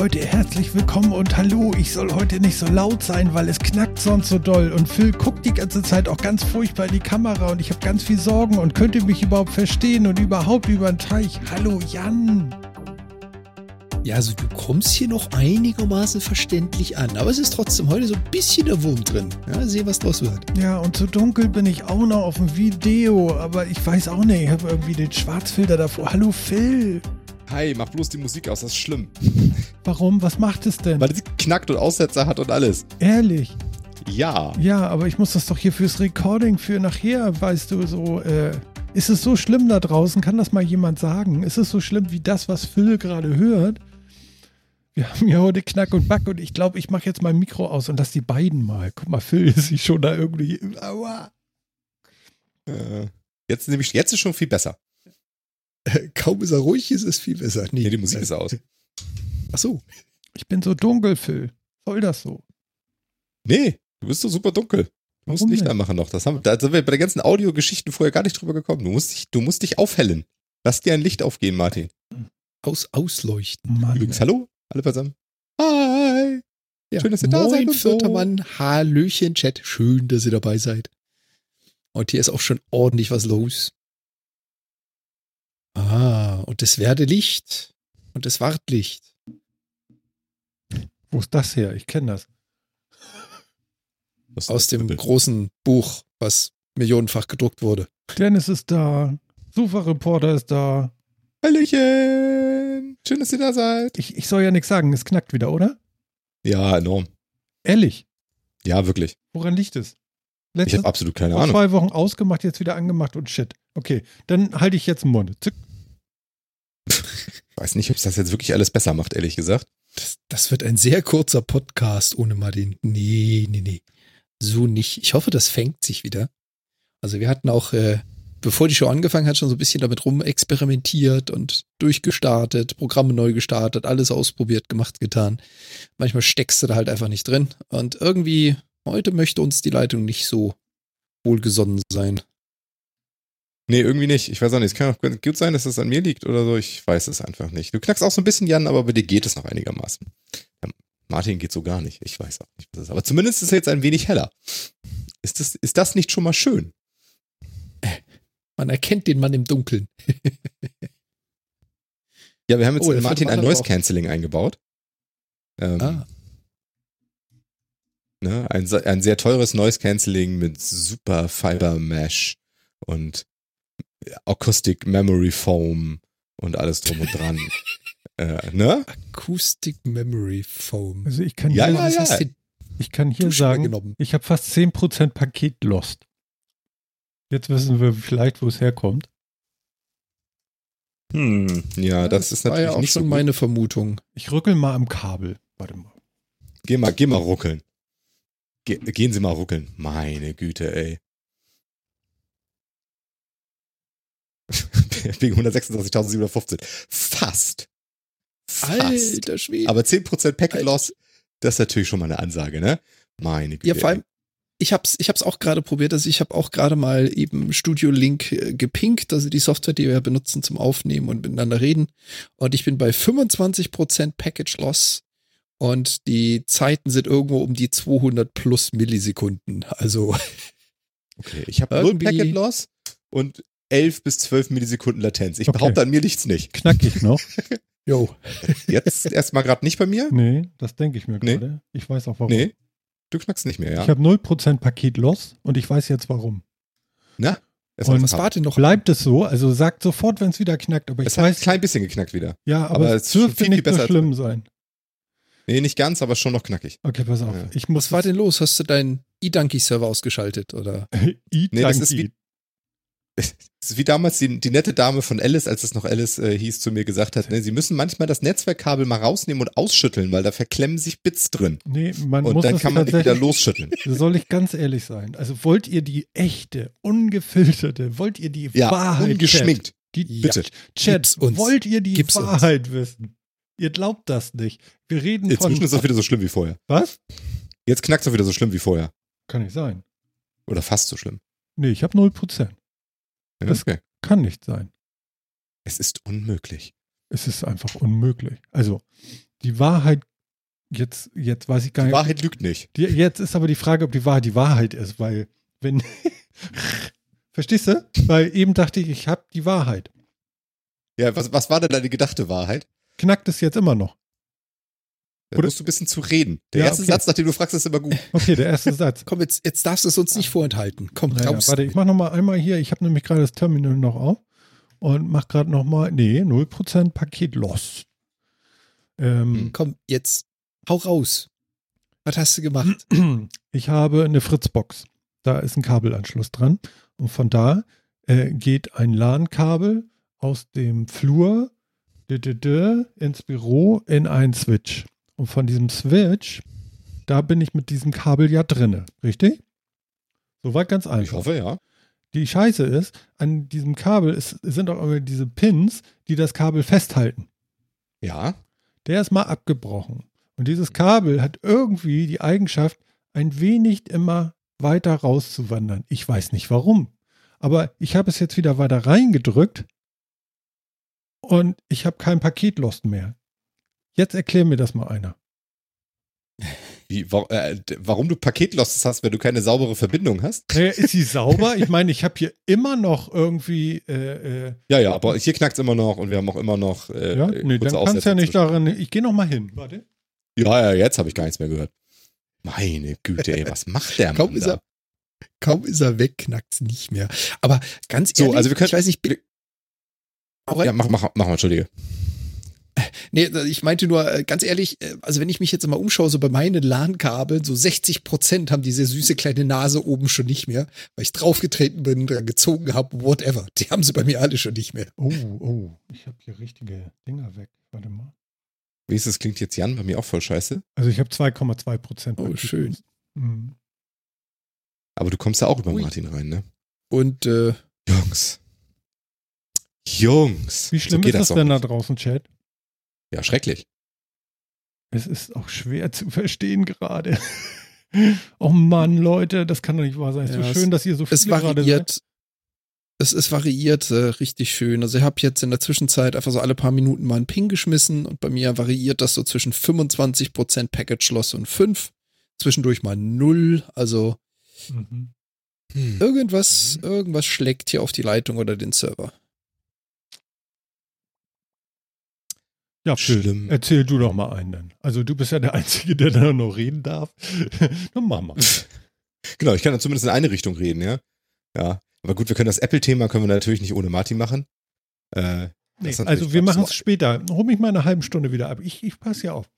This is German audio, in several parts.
Leute, herzlich willkommen und hallo. Ich soll heute nicht so laut sein, weil es knackt sonst so doll. Und Phil guckt die ganze Zeit auch ganz furchtbar in die Kamera und ich habe ganz viel Sorgen und könnte mich überhaupt verstehen und überhaupt über den Teich. Hallo Jan. Ja, also du kommst hier noch einigermaßen verständlich an, aber es ist trotzdem heute so ein bisschen der Wurm drin. Ja, sehen, was draus wird. Ja, und so dunkel bin ich auch noch auf dem Video, aber ich weiß auch nicht, ich habe irgendwie den Schwarzfilter davor. Hallo Phil. Hi, mach bloß die Musik aus, das ist schlimm. Warum? Was macht es denn? Weil sie knackt und Aussetzer hat und alles. Ehrlich? Ja. Ja, aber ich muss das doch hier fürs Recording für nachher, weißt du, so, äh, ist es so schlimm da draußen? Kann das mal jemand sagen? Ist es so schlimm wie das, was Phil gerade hört? Wir haben ja heute Knack und Back und ich glaube, ich mache jetzt mein Mikro aus und lass die beiden mal. Guck mal, Phil ist sich schon da irgendwie. Aua. Äh, jetzt, nämlich, jetzt ist schon viel besser. Kaum ist er ruhig, ist es viel besser. Nee, die Musik ist aus. Ach so. Ich bin so dunkel, Phil. Soll das so? Nee, du bist so super dunkel. Du musst Warum Licht denn? anmachen noch. Das haben, da sind wir bei den ganzen Audiogeschichten vorher gar nicht drüber gekommen. Du musst dich, du musst dich aufhellen. Lass dir ein Licht aufgehen, Martin. Aus, ausleuchten. Mann. Übrigens, hallo? Alle beisammen? Hi! Ja, Schön, dass ihr da seid moin, und so. vierter Mann. Hallöchen, Chat. Schön, dass ihr dabei seid. Und hier ist auch schon ordentlich was los. Ah, und das Werdelicht und das Wartlicht. Wo ist das her? Ich kenne das. Ist Aus das dem ein großen Buch, was millionenfach gedruckt wurde. Dennis ist da. Sofa-Reporter ist da. Hallöchen! Schön, dass ihr da seid. Ich, ich soll ja nichts sagen. Es knackt wieder, oder? Ja, enorm. Ehrlich. Ja, wirklich. Woran liegt es? Ich Letzte, habe absolut keine vor Ahnung. zwei Wochen ausgemacht, jetzt wieder angemacht und shit. Okay, dann halte ich jetzt den Mund. Zück. weiß nicht, ob es das jetzt wirklich alles besser macht, ehrlich gesagt. Das, das wird ein sehr kurzer Podcast ohne Martin. Nee, nee, nee. So nicht. Ich hoffe, das fängt sich wieder. Also wir hatten auch, äh, bevor die Show angefangen hat, schon so ein bisschen damit rumexperimentiert und durchgestartet, Programme neu gestartet, alles ausprobiert, gemacht, getan. Manchmal steckst du da halt einfach nicht drin. Und irgendwie, heute möchte uns die Leitung nicht so wohlgesonnen sein. Nee, irgendwie nicht. Ich weiß auch nicht. Es kann auch gut sein, dass es an mir liegt oder so. Ich weiß es einfach nicht. Du knackst auch so ein bisschen, Jan, aber bei dir geht es noch einigermaßen. Ja, Martin geht so gar nicht. Ich weiß auch nicht, was es ist. Aber zumindest ist er jetzt ein wenig heller. Ist das, ist das nicht schon mal schön? Man erkennt den Mann im Dunkeln. Ja, wir haben jetzt Oh, in Martin ein Noise. Cancelling eingebaut. Ähm, Ah, ne, ein, ein sehr teures Noise Cancelling mit super Fiber Mesh und Acoustic Memory Foam und alles drum und dran. äh, ne? Acoustic Memory Foam. Also ich kann Ja, hier, ja, ja. Ich kann hier sagen, genommen? ich habe fast 10% Paket lost. Jetzt wissen wir vielleicht, wo es herkommt. Hm, ja, das, ist war natürlich ja auch nicht so schon gut. meine Vermutung. Ich rückel mal am Kabel. Warte mal. Geh mal, geh mal ruckeln. Ge gehen Sie mal ruckeln. Meine Güte, ey. Wegen 126.715. Fast. Fast. Alter Schwede. Aber 10% Packet Alter. Loss, das ist natürlich schon mal eine Ansage, ne? Meine Güte. Ja, vor allem, ich hab's, ich hab's auch gerade probiert. Also ich habe auch gerade mal eben Studio Link äh, gepinkt, also die Software, die wir ja benutzen zum Aufnehmen und miteinander reden. Und ich bin bei 25% Package Loss und die Zeiten sind irgendwo um die 200 plus Millisekunden. Also Okay, ich habe null Packet Loss und 11 bis 12 Millisekunden Latenz. Ich Okay. behaupte, an mir liegt's nicht. Knackig noch? Jo. Jetzt erstmal gerade nicht bei mir? nee, das denke ich mir Nee. gerade. Ich weiß auch warum. Nee. Du knackst nicht mehr, ja? Ich habe 0% Paket lost und ich weiß jetzt warum. Na? Erstmal Und was Was haben. war denn noch? Bleibt es so, also sagt sofort, wenn es wieder knackt. Aber ich Es hat ein weiß, klein bisschen geknackt wieder. ja, aber, aber es es dürfte viel, viel nicht so besser als- schlimm sein. Nee, nicht ganz, aber schon noch knackig. Okay, pass auf. Ja. Ich muss Was war denn los? Hast du deinen E-Donkey-Server ausgeschaltet? Oder? nee, das ist wie- Das ist wie damals die, die nette Dame von Alice, als es noch Alice äh, hieß, zu mir gesagt hat, ne, sie müssen manchmal das Netzwerkkabel mal rausnehmen und ausschütteln, weil da verklemmen sich Bits drin. Nee, man Und muss dann das kann man die wieder losschütteln. soll ich ganz ehrlich sein. Also wollt ihr die echte, ungefilterte, wollt ihr die Ja, Wahrheit ungeschminkt. Chat, die, Bitte. Chat, Gib's uns. wollt ihr die Gib's uns. Wahrheit wissen? Ihr glaubt das nicht. Wir reden Inzwischen von ist es auch wieder so schlimm wie vorher. was? Jetzt knackt es auch wieder so schlimm wie vorher. Kann nicht sein. Oder fast so schlimm. Nee, ich habe 0%. Ja, Das- okay. Kann nicht sein. Es ist unmöglich. Es ist einfach unmöglich. Also, die Wahrheit, jetzt, jetzt weiß ich gar Die nicht. Wahrheit lügt nicht. Die, jetzt ist aber die Frage, ob die Wahrheit die Wahrheit ist, weil, wenn. Verstehst du? Weil eben dachte ich, ich habe die Wahrheit. Ja, was, was war denn deine gedachte Wahrheit? Knackt es jetzt immer noch. Da Oder- musst du ein bisschen zu reden. Der Ja, erste okay. Satz, nachdem du fragst, ist immer gut. Okay, der erste Satz. Komm, jetzt, jetzt darfst du es uns nicht vorenthalten. Komm, Naja, raus. warte, ich mache nochmal einmal hier. Ich habe nämlich gerade das Terminal noch auf und mache gerade nochmal, nee, 0% Paket lost. Ähm, Komm, jetzt hau raus. Was hast du gemacht? ich habe eine Fritzbox. Da ist ein Kabelanschluss dran. Und von da äh, geht ein LAN-Kabel aus dem Flur ins Büro in einen Switch. Und von diesem Switch, da bin ich mit diesem Kabel ja drinne. Richtig? Soweit ganz einfach. Ich hoffe, ja. Die Scheiße ist, an diesem Kabel ist, sind auch immer diese Pins, die das Kabel festhalten. Ja. Der ist mal abgebrochen. Und dieses Kabel hat irgendwie die Eigenschaft, ein wenig immer weiter rauszuwandern. Ich weiß nicht warum. Aber ich habe es jetzt wieder weiter reingedrückt und ich habe kein Paketlost mehr. Jetzt erklär mir das mal einer. Wie, wa äh, warum du Paketlosses hast, wenn du keine saubere Verbindung hast? Naja, ist sie sauber? Ich meine, ich habe hier immer noch irgendwie. Äh, äh, Ja, ja, aber hier knackt's immer noch und wir haben auch immer noch. Äh, ja, äh, nee, kurze dann kann es ja nicht daran. Ich gehe noch mal hin. Warte. Ja, ja, jetzt habe ich gar nichts mehr gehört. Meine Güte, ey, was macht der Kaum Mann ist da? er, kaum ist er weg, knackt's nicht mehr. Aber ganz So, ehrlich, also wir können- ich weiß nicht, bi- Hau rein. Ja, mach, mach, mach mal, Entschuldige. Nee, ich meinte nur, äh, ganz ehrlich, äh, also wenn ich mich jetzt mal umschaue, so bei meinen LAN-Kabeln, so 60 Prozent haben diese süße kleine Nase oben schon nicht mehr, weil ich draufgetreten bin, dran gezogen habe, whatever. Die haben sie bei mir alle schon nicht mehr. Oh, oh, ich habe hier richtige Dinger weg. Warte mal. Wenigstens klingt jetzt Jan bei mir auch voll scheiße. Also ich habe 2,2 Prozent. Oh, schön. Mhm. Aber du kommst ja auch über Ui. Martin rein, ne? Und äh, Jungs. Jungs. Wie schlimm so geht ist das doch denn da nicht. draußen, Chat? Ja, schrecklich. Es ist auch schwer zu verstehen gerade. oh Mann, Leute, das kann doch nicht wahr sein. Es ist Ja, so es- schön, dass ihr so es viele gerade seid. variiert. Es, es variiert äh, richtig schön. Also ich habe jetzt in der Zwischenzeit einfach so alle paar Minuten mal einen Ping geschmissen und bei mir variiert das so zwischen 25% Package Loss und 5. Zwischendurch mal 0. Also Mhm. Hm. irgendwas, irgendwas schlägt hier auf die Leitung oder den Server. Ja, Phil, Schlimm. erzähl du doch mal einen dann. Also du bist ja der Einzige, der da noch reden darf. Dann mach mal. Genau, ich kann dann zumindest in eine Richtung reden, ja. Ja. Aber gut, wir können das Apple-Thema können wir natürlich nicht ohne Martin machen. Äh, Nee, also wir machen es später. Hol mich mal in einer halben Stunde wieder ab. Ich, ich passe ja auf.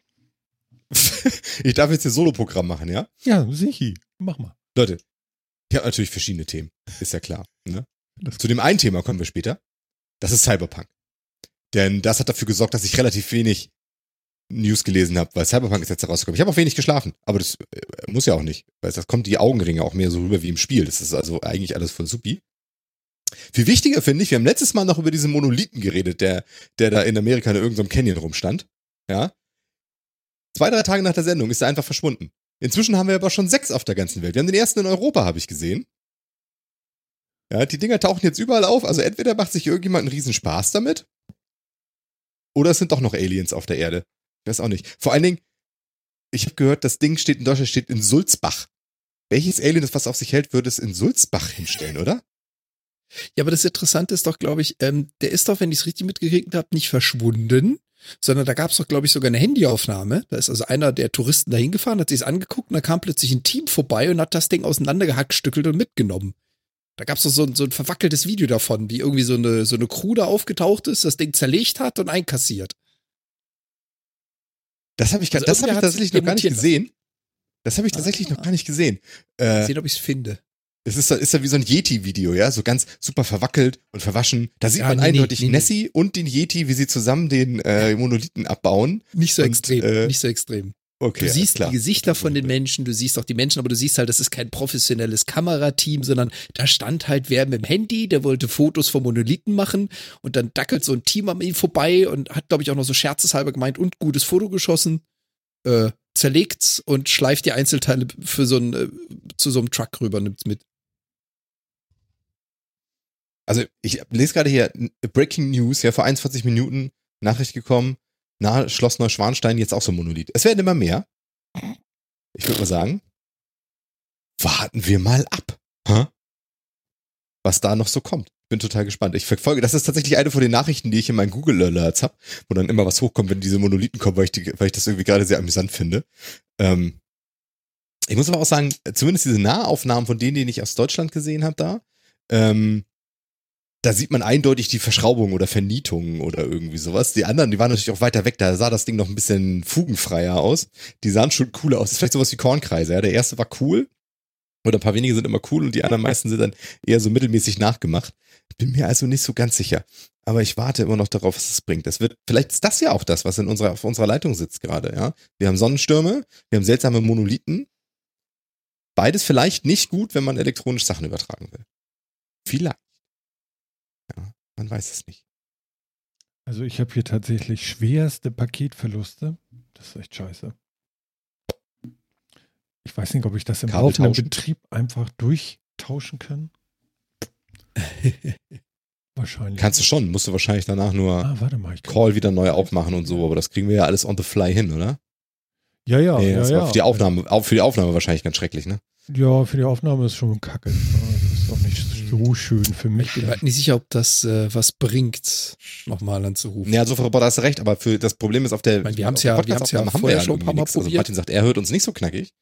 ich darf jetzt hier Solo-Programm machen, ja? Ja, Sichi, mach mal. Leute, ich habe natürlich verschiedene Themen, ist ja klar. Ne? Zu dem einen Thema kommen wir später. Das ist Cyberpunk. Denn das hat dafür gesorgt, dass ich relativ wenig News gelesen habe, weil Cyberpunk ist jetzt herausgekommen. Ich habe auch wenig geschlafen, aber das äh, muss ja auch nicht, weil das kommt die Augenringe auch mehr so rüber wie im Spiel. Das ist also eigentlich alles voll supi. Viel wichtiger finde ich, wir haben letztes Mal noch über diesen Monolithen geredet, der, der da in Amerika in irgendeinem Canyon rumstand. Ja. Zwei, drei Tage nach der Sendung ist er einfach verschwunden. Inzwischen haben wir aber schon sechs auf der ganzen Welt. Wir haben den ersten in Europa, habe ich gesehen. Ja, die Dinger tauchen jetzt überall auf. Also entweder macht sich irgendjemand einen riesen Spaß damit, oder es sind doch noch Aliens auf der Erde. Ich weiß auch nicht. Vor allen Dingen, ich habe gehört, das Ding steht in Deutschland, steht in Sulzbach. Welches Alien, das was auf sich hält, würde es in Sulzbach hinstellen, oder? Ja, aber das Interessante ist doch, glaube ich, ähm, der ist doch, wenn ich es richtig mitgekriegt habe, nicht verschwunden, sondern da gab es doch, glaube ich, sogar eine Handyaufnahme. Da ist also einer der Touristen da hingefahren, hat sich angeguckt und da kam plötzlich ein Team vorbei und hat das Ding auseinandergehackt, stückelt und mitgenommen. Da gab es so, ein- so ein verwackeltes Video davon, wie irgendwie so eine, so eine Crew da aufgetaucht ist, das Ding zerlegt hat und einkassiert. Das habe ich, Also das hab ich tatsächlich noch gar nicht gesehen. Das habe ich tatsächlich Ah. noch gar nicht gesehen. Äh, Sehen, ob ich es finde. es ist, ist ja wie so ein Yeti-Video, ja, so ganz super verwackelt und verwaschen. Da sieht Ja, man nee, eindeutig nee, nee. Nessie und den Yeti, wie sie zusammen den äh, Monolithen abbauen. Nicht so Und, extrem, äh, nicht so extrem. Okay, Du siehst die Gesichter von den Menschen, du siehst auch die Menschen, aber du siehst halt, das ist kein professionelles Kamerateam, sondern da stand halt wer mit dem Handy, der wollte Fotos vom Monolithen machen und dann dackelt so ein Team an ihm vorbei und hat, glaube ich, auch noch so scherzeshalber gemeint und gutes Foto geschossen, äh, zerlegt's und schleift die Einzelteile für so ein, äh, zu so einem Truck rüber, nimmt's mit. Also ich lese gerade hier Breaking News, ja, vor 21 Minuten Nachricht gekommen. Nahe Schloss Neuschwanstein jetzt auch so ein Monolith. Es werden immer mehr. Ich würde mal sagen, warten wir mal ab, hä? was da noch so kommt. Bin total gespannt. Ich verfolge, das ist tatsächlich eine von den Nachrichten, die ich in meinen Google Alerts habe, wo dann immer was hochkommt, wenn diese Monolithen kommen, weil ich, die, weil ich das irgendwie gerade sehr amüsant finde. Ähm, ich muss aber auch sagen, zumindest diese Nahaufnahmen von denen, die ich aus Deutschland gesehen habe, da, ähm, da sieht man eindeutig die Verschraubung oder Vernietung oder irgendwie sowas. Die anderen, die waren natürlich auch weiter weg, da sah das Ding noch ein bisschen fugenfreier aus. Die sahen schon cooler aus. Das ist vielleicht sowas wie Kornkreise, ja. Der erste war cool. Oder ein paar wenige sind immer cool und die anderen meisten sind dann eher so mittelmäßig nachgemacht. Bin mir also nicht so ganz sicher. Aber ich warte immer noch darauf, was es bringt. Das wird, vielleicht ist das ja auch das, was in unserer, auf unserer Leitung sitzt gerade, ja. Wir haben Sonnenstürme, wir haben seltsame Monolithen. Beides vielleicht nicht gut, wenn man elektronisch Sachen übertragen will. Vielleicht. Man weiß es nicht. Also ich habe hier tatsächlich schwerste Paketverluste. Das ist echt scheiße. Ich weiß nicht, ob ich das im laufenden. Betrieb einfach durchtauschen kann. Wahrscheinlich. Kannst du schon, musst du wahrscheinlich danach nur Ah, warte mal. Ich Call wieder neu aufmachen und so, aber das kriegen wir ja alles on the fly hin, oder? Ja, ja, nee, ja, ja. für die Aufnahme, auch für die Aufnahme wahrscheinlich ganz schrecklich, ne? Ja, für die Aufnahme ist schon kacke. Ja, Das ist doch nicht so schön für mich. Ich bin halt nicht sicher, ob das äh, was bringt, nochmal anzurufen. Ja, so da hast du recht, aber für das Problem ist auf der, meine, wir haben's auf der ja- wir haben's ja Podcast-Aufnahme vorher schon ein paar Mal nichts. Also probiert. Martin sagt, er hört uns nicht so knackig.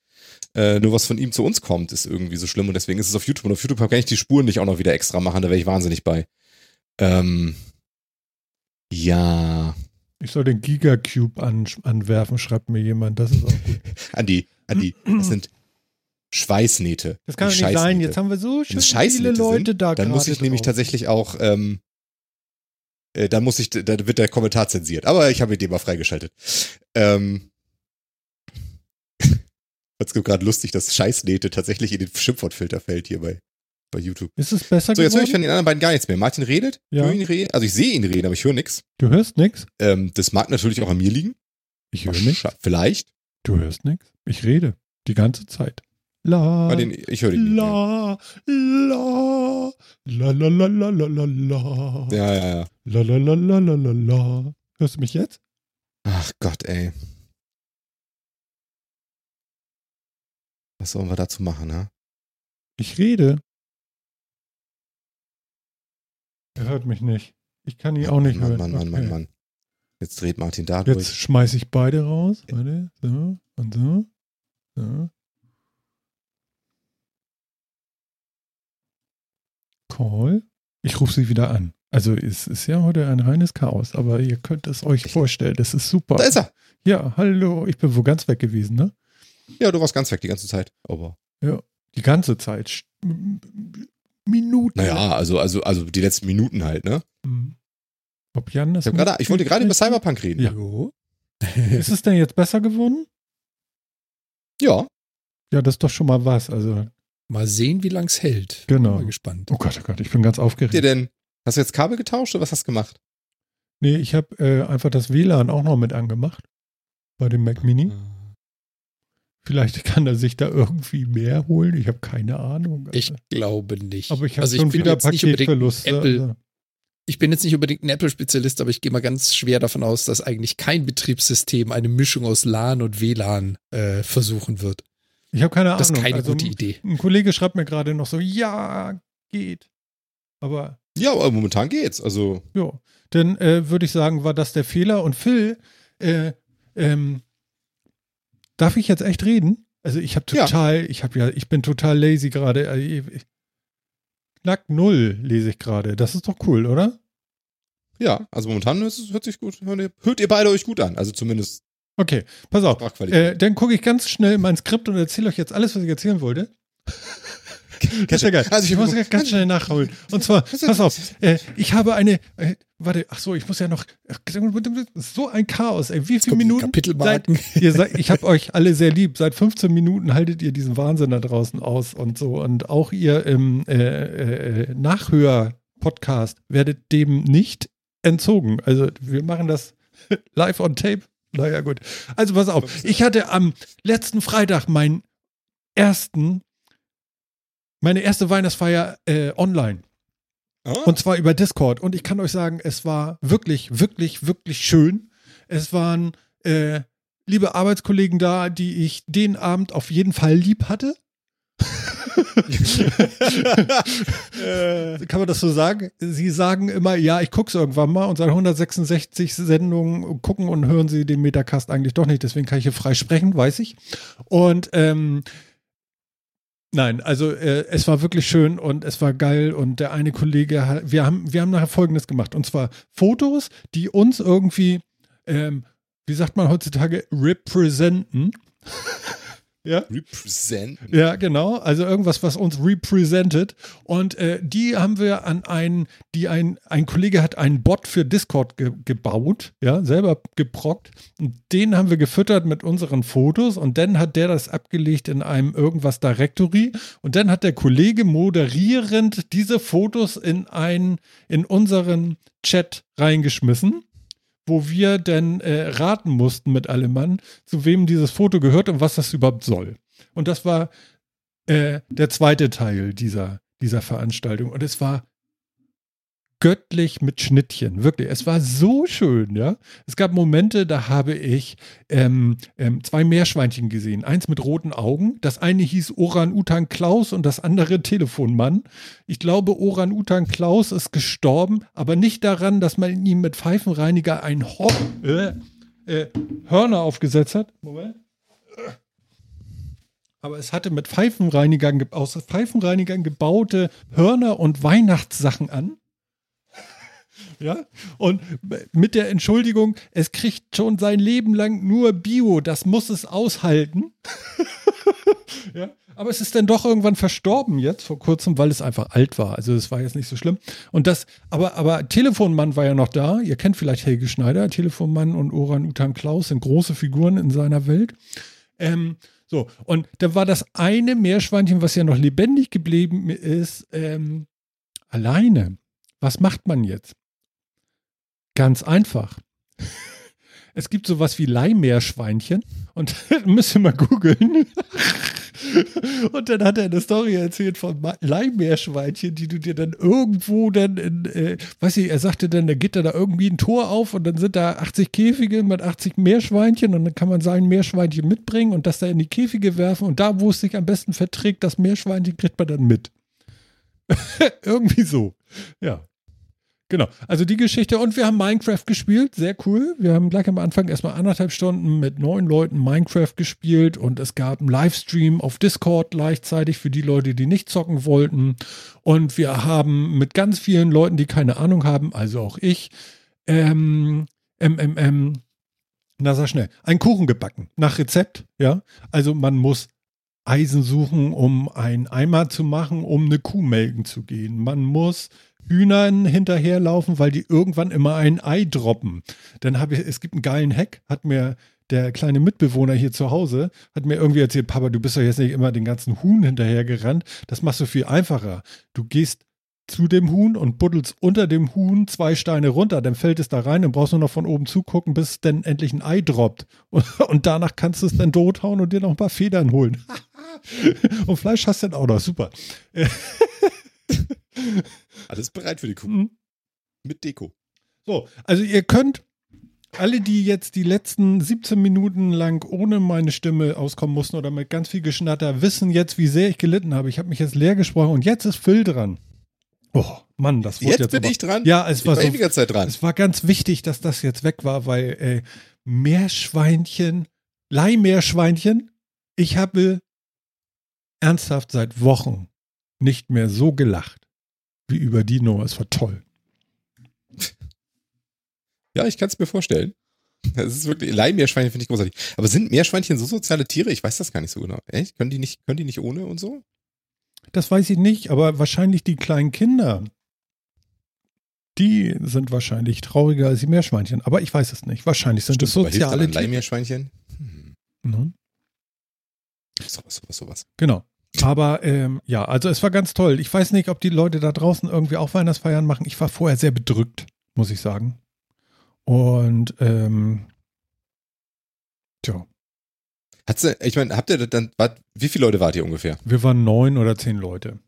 Äh, nur was von ihm zu uns kommt, ist irgendwie so schlimm und deswegen ist es auf YouTube. Und auf YouTube kann ich die Spuren nicht auch noch wieder extra machen, da wäre ich wahnsinnig bei. Ähm, ja, Ich soll den Gigacube an, anwerfen, schreibt mir jemand. Das ist auch gut. Andi, Andi, das sind Schweißnähte. Das kann doch nicht sein. Jetzt haben wir so schön viele Leute sind, da dann muss ich nämlich drauf. tatsächlich auch, ähm, äh, dann muss ich, da wird der Kommentar zensiert. Aber ich habe den mal freigeschaltet. Ähm, es gibt gerade lustig, dass Scheißnähte tatsächlich in den Schimpfwortfilter fällt hier bei, bei YouTube. Ist es besser So, jetzt höre ich von den anderen beiden gar nichts mehr. Martin redet, Ja. höre ihn reden, also ich sehe ihn reden, aber ich höre nichts. Du hörst nichts? Ähm, das mag natürlich auch an mir liegen. Ich höre nichts. Vielleicht. Du hörst nichts. Ich rede. Die ganze Zeit. La. Bei den, ich höre mehr. La. La. La la la la la la la. Ja, ja, ja. La la la la la la la. Hörst du mich jetzt? Ach Gott, ey. Was sollen wir dazu machen, ne? Ich rede. Er hört mich nicht. Ich kann ihn auch nicht Mann, hören. Mann, Mann, Mann, Okay. Mann. Jetzt dreht Martin da Jetzt durch. schmeiße ich beide raus. Warte. So und so. So. Call. Ich rufe sie wieder an. Also es ist ja heute ein reines Chaos, aber ihr könnt es euch vorstellen. Das ist super. Da ist er. Ja, hallo. Ich bin wo ganz weg gewesen, ne? Ja, du warst ganz weg die ganze Zeit. Aber. Die ganze Zeit. Minuten. Naja, also, also, also die letzten Minuten halt, ne? Mhm. Ob Jan das Ich, grade, ich wollte gerade über? Cyberpunk reden. Ja. Jo. Ist es denn jetzt besser geworden? Ja. Ja, das ist doch schon mal was. Also, Mal sehen, wie lang es hält. Genau. Bin Mal gespannt. oh Gott, oh Gott, ich bin ganz aufgeregt. denn, hast du jetzt Kabel getauscht oder was hast du gemacht? Nee, ich habe äh, einfach das WLAN auch noch mit angemacht. Bei dem Mac Mini. Vielleicht kann er sich da irgendwie mehr holen. Ich habe keine Ahnung. Ich glaube nicht. aber ich habe also schon bin wieder jetzt nicht unbedingt ein Paketverluste. Apple, Also, ich bin jetzt nicht unbedingt ein Apple-Spezialist, aber ich gehe mal ganz schwer davon aus, dass eigentlich kein Betriebssystem eine Mischung aus LAN und WLAN äh, versuchen wird. Ich habe keine Das ist Ahnung. keine also, gute Idee. Ein Kollege schreibt mir gerade noch so, ja, geht. Aber Ja, aber momentan geht's. Also, Ja, dann äh, würde ich sagen, war das der Fehler. Und Phil, äh, ähm, darf ich jetzt echt reden? Also ich habe Ja. total, ich habe ja, ich bin total lazy gerade. Äh, Knack null lese ich gerade. Das ist doch cool, oder? ja, also momentan ist es, hört sich gut, hört ihr, hört ihr beide euch gut an. Also zumindest Okay, pass auf. Äh, dann gucke ich ganz schnell in mein Skript und erzähle euch jetzt alles, was ich erzählen wollte. Das ist ja geil. Also ich ich- muss ganz schnell nachholen. Und zwar, pass auf, äh, ich habe eine, äh, warte, ach so, ich muss ja noch, so ein Chaos, ey. Wie viele Minuten? Kapitelmarken. Seit, ihr seid, ich habe euch alle sehr lieb. Seit 15 Minuten haltet ihr diesen Wahnsinn da draußen aus und so. Und auch ihr im äh, äh, Nachhör-Podcast werdet dem nicht entzogen. Also wir machen das live on tape. Naja, gut. Also pass auf. Ich hatte am letzten Freitag meinen ersten, meine erste Weihnachtsfeier äh, online. Ah, Und zwar über Discord. Und ich kann euch sagen, es war wirklich, wirklich, wirklich schön. Es waren äh, liebe Arbeitskollegen da, die ich den Abend auf jeden Fall lieb hatte. Kann man das so sagen? Sie sagen immer, ja, ich gucke es irgendwann mal und seit 166 Sendungen gucken und hören Sie den Metacast eigentlich doch nicht, deswegen kann ich hier frei sprechen, weiß ich. Und ähm, Nein, also äh, es war wirklich schön und es war geil und der eine Kollege, hat, wir haben, wir haben nachher Folgendes gemacht und zwar Fotos, die uns irgendwie, ähm, wie sagt man heutzutage, representen. Ja? Represent. Ja, genau. Also irgendwas, was uns represented. Und äh, die haben wir an einen, die ein, ein Kollege hat einen Bot für Discord ge gebaut, ja, selber geprockt. Und den haben wir gefüttert mit unseren Fotos und dann hat der das abgelegt in einem irgendwas Directory. Und dann hat der Kollege moderierend diese Fotos in ein, in unseren Chat reingeschmissen wo wir dann äh, raten mussten mit allem Mann, zu wem dieses Foto gehört und was das überhaupt soll. Und das war äh, der zweite Teil dieser, dieser Veranstaltung. Und es war göttlich mit Schnittchen. Wirklich. Es war so schön, ja. Es gab Momente, da habe ich ähm, ähm, zwei Meerschweinchen gesehen. Eins mit roten Augen. Das eine hieß Oran-Utan Klaus und das andere Telefonmann. Ich glaube, Oran-Utan Klaus ist gestorben, aber nicht daran, dass man ihm mit Pfeifenreiniger ein Hop, äh, äh, Hörner aufgesetzt hat. Moment. Aber es hatte mit Pfeifenreinigern, aus Pfeifenreinigern gebaute Hörner und Weihnachtssachen an. Ja, und mit der Entschuldigung, es kriegt schon sein Leben lang nur Bio, das muss es aushalten. ja, aber es ist dann doch irgendwann verstorben jetzt vor kurzem, weil es einfach alt war. Also es war jetzt nicht so schlimm. Und das, aber, aber Telefonmann war ja noch da. Ihr kennt vielleicht Helge Schneider. Telefonmann und Oran Utan Klaus sind große Figuren in seiner Welt. Ähm, so, und da war das eine Meerschweinchen, was ja noch lebendig geblieben ist, ähm, alleine. Was macht man jetzt? Ganz einfach. Es gibt sowas wie Leihmeerschweinchen und müsst ihr mal googeln. Und dann hat er eine Story erzählt von Leihmeerschweinchen, die du dir dann irgendwo dann in, äh, weiß ich, er sagte dann, da geht da, da irgendwie ein Tor auf und dann sind da 80 Käfige mit 80 Meerschweinchen und dann kann man sein Meerschweinchen mitbringen und das da in die Käfige werfen und da, wo es sich am besten verträgt, das Meerschweinchen kriegt man dann mit. irgendwie so. Ja. Genau, also die Geschichte. Und wir haben Minecraft gespielt, sehr cool. Wir haben gleich am Anfang erstmal anderthalb Stunden mit neun Leuten Minecraft gespielt und es gab einen Livestream auf Discord gleichzeitig für die Leute, die nicht zocken wollten. Und wir haben mit ganz vielen Leuten, die keine Ahnung haben, also auch ich, ähm, MMM, na sag schnell, einen Kuchen gebacken. Nach Rezept, ja. Also man muss Eisen suchen, um einen Eimer zu machen, um eine Kuh melken zu gehen. Man muss Hühnern hinterherlaufen, weil die irgendwann immer ein Ei droppen. Dann habe ich, es gibt einen geilen Hack, hat mir der kleine Mitbewohner hier zu Hause, hat mir irgendwie erzählt, Papa, du bist doch jetzt nicht immer den ganzen Huhn hinterhergerannt. Das machst du viel einfacher. Du gehst zu dem Huhn und buddelst unter dem Huhn zwei Steine runter, dann fällt es da rein und brauchst nur noch von oben zugucken, bis es dann endlich ein Ei droppt. Und, danach kannst du es dann tothauen und dir noch ein paar Federn holen. und Fleisch hast du dann auch noch, super. Alles bereit für die Kuh. Mhm. Mit Deko. So, also ihr könnt alle, die jetzt die letzten 17 Minuten lang ohne meine Stimme auskommen mussten oder mit ganz viel Geschnatter, wissen jetzt, wie sehr ich gelitten habe. Ich habe mich jetzt leer gesprochen und jetzt ist Phil dran. Oh, Mann, das wurde jetzt. Jetzt bin aber, ich dran? Ja, es war, war so, Zeit dran. Es war ganz wichtig, dass das jetzt weg war, weil äh, Meerschweinchen, Leihmeerschweinchen, ich habe ernsthaft seit Wochen nicht mehr so gelacht wie über Dino. Es war toll. Ja, ich kann es mir vorstellen. Das ist wirklich, Leihmeerschweinchen finde ich großartig. Aber sind Meerschweinchen so soziale Tiere? Ich weiß das gar nicht so genau. Echt? Können die nicht, können die nicht ohne und so? Das weiß ich nicht, aber wahrscheinlich die kleinen Kinder. Die sind wahrscheinlich trauriger als die Meerschweinchen. Aber ich weiß es nicht. Wahrscheinlich sind es soziale Tiere. Leihmeerschweinchen? Hm. Mhm. Sowas, sowas, sowas. Genau. Aber ähm, ja, also es war ganz toll. Ich weiß nicht, ob die Leute da draußen irgendwie auch Weihnachtsfeiern machen. Ich war vorher sehr bedrückt, muss ich sagen. Und ähm, tja. Hat's, ich meine, habt ihr dann, wie viele Leute wart ihr ungefähr? Wir waren neun oder zehn Leute.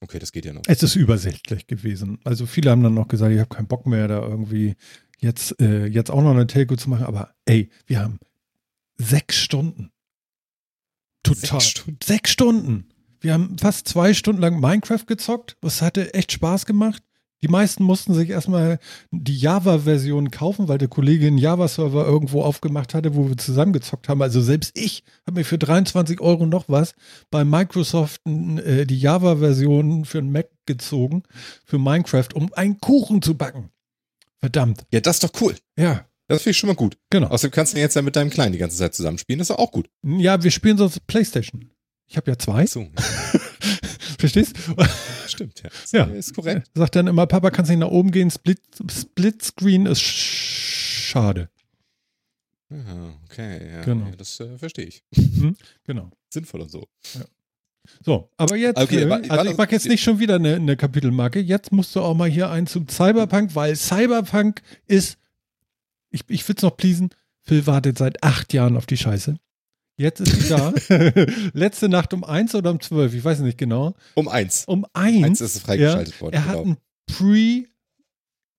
Okay, das geht ja noch. Es ist übersichtlich gewesen. Also viele haben dann noch gesagt, ich habe keinen Bock mehr, da irgendwie jetzt, äh, jetzt auch noch eine Telco zu machen. Aber ey, wir haben sechs Stunden. Total. Sechs Stunden. Sechs Stunden. Wir haben fast zwei Stunden lang Minecraft gezockt. Das hatte echt Spaß gemacht. Die meisten mussten sich erstmal die Java-Version kaufen, weil der Kollege einen Java-Server irgendwo aufgemacht hatte, wo wir zusammengezockt haben. Also selbst ich habe mir für 23 Euro noch was bei Microsoft äh, die Java-Version für einen Mac gezogen, für Minecraft, um einen Kuchen zu backen. Verdammt. Ja, das ist doch cool. Ja, Das finde ich schon mal gut. genau. Außerdem kannst du jetzt ja mit deinem Kleinen die ganze Zeit zusammenspielen. Das ist auch gut. Ja, wir spielen sonst Playstation. Ich habe ja zwei. So, Verstehst? stimmt, ja. Das Ja. Ist korrekt. Sagt dann immer, Papa, kannst nicht nach oben gehen? Split, Split Screen ist sch- schade. Ah, okay, ja. Genau. ja das äh, verstehe ich. Genau. Sinnvoll und so. So, aber jetzt, Okay, Phil, aber- also ich mag jetzt nicht schon wieder eine, eine Kapitelmarke. Jetzt musst du auch mal hier ein zum Cyberpunk, weil Cyberpunk ist, ich, ich will es noch pleasen, Phil wartet seit acht Jahren auf die Scheiße. Jetzt ist sie da. Letzte Nacht um eins oder um zwölf, ich weiß nicht genau. Um eins. Um eins. Eins ist es freigeschaltet worden. Er hat genau. einen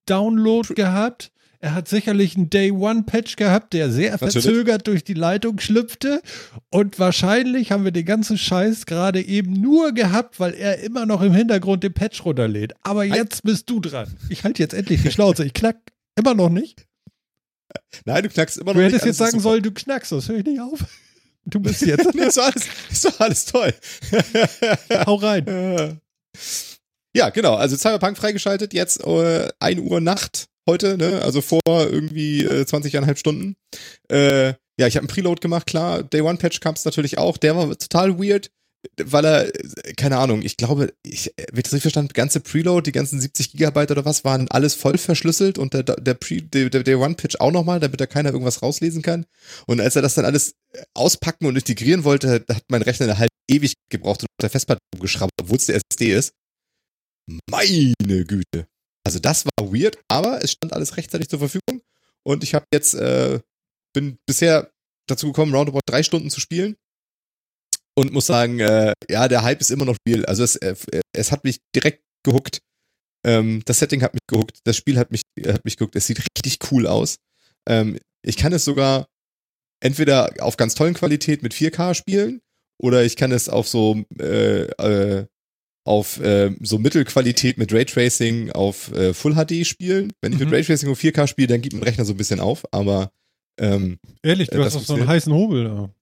Pre-Download gehabt. Er hat sicherlich einen Day-One-Patch gehabt, der sehr Natürlich. verzögert durch die Leitung schlüpfte. Und wahrscheinlich haben wir den ganzen Scheiß gerade eben nur gehabt, weil er immer noch im Hintergrund den Patch runterlädt. Aber jetzt bist du dran. Ich halte jetzt endlich die Schnauze. Ich knack immer noch nicht. Nein, du knackst immer noch Du nicht. hättest jetzt sagen sollen, du knackst. Das höre ich nicht auf. Du bist jetzt. Nee, ist doch alles, ist doch alles toll. Hau rein. Ja, genau. Also Cyberpunk freigeschaltet, jetzt äh, 1 Uhr Nacht heute, ne? Also vor irgendwie äh, 20,5 Stunden. Äh, ja, ich habe einen Preload gemacht, klar. Day One Patch kam es natürlich auch. Der war total weird, weil er, äh, keine Ahnung, ich glaube, ich äh, wird das richtig verstanden, ganze Preload, die ganzen 70 Gigabyte oder was, waren alles voll verschlüsselt und der, der, Pre, der, der Day One Patch auch nochmal, damit da keiner irgendwas rauslesen kann. Und als er das dann alles auspacken und integrieren wollte, hat mein Rechner halt ewig gebraucht und auf der Festplatte geschraubt, obwohl es der SSD ist. Meine Güte. Also das war weird, aber es stand alles rechtzeitig zur Verfügung und ich habe jetzt äh, bin bisher dazu gekommen, roundabout drei Stunden zu spielen und muss sagen, äh, ja, der Hype ist immer noch real. Also es, äh, es hat mich direkt gehuckt. Ähm, das Setting hat mich gehuckt, das Spiel hat mich hat mich gehuckt. Es sieht richtig cool aus. Ähm, ich kann es sogar entweder auf ganz tollen Qualität mit 4K spielen oder ich kann es auf so äh, äh, auf äh, so Mittelqualität mit Raytracing auf äh, Full HD spielen. Wenn ich Mhm. mit Raytracing auf 4K spiele, dann gibt mein Rechner so ein bisschen auf, aber ähm, Ehrlich, du Äh, hast doch so einen heißen Hobel da.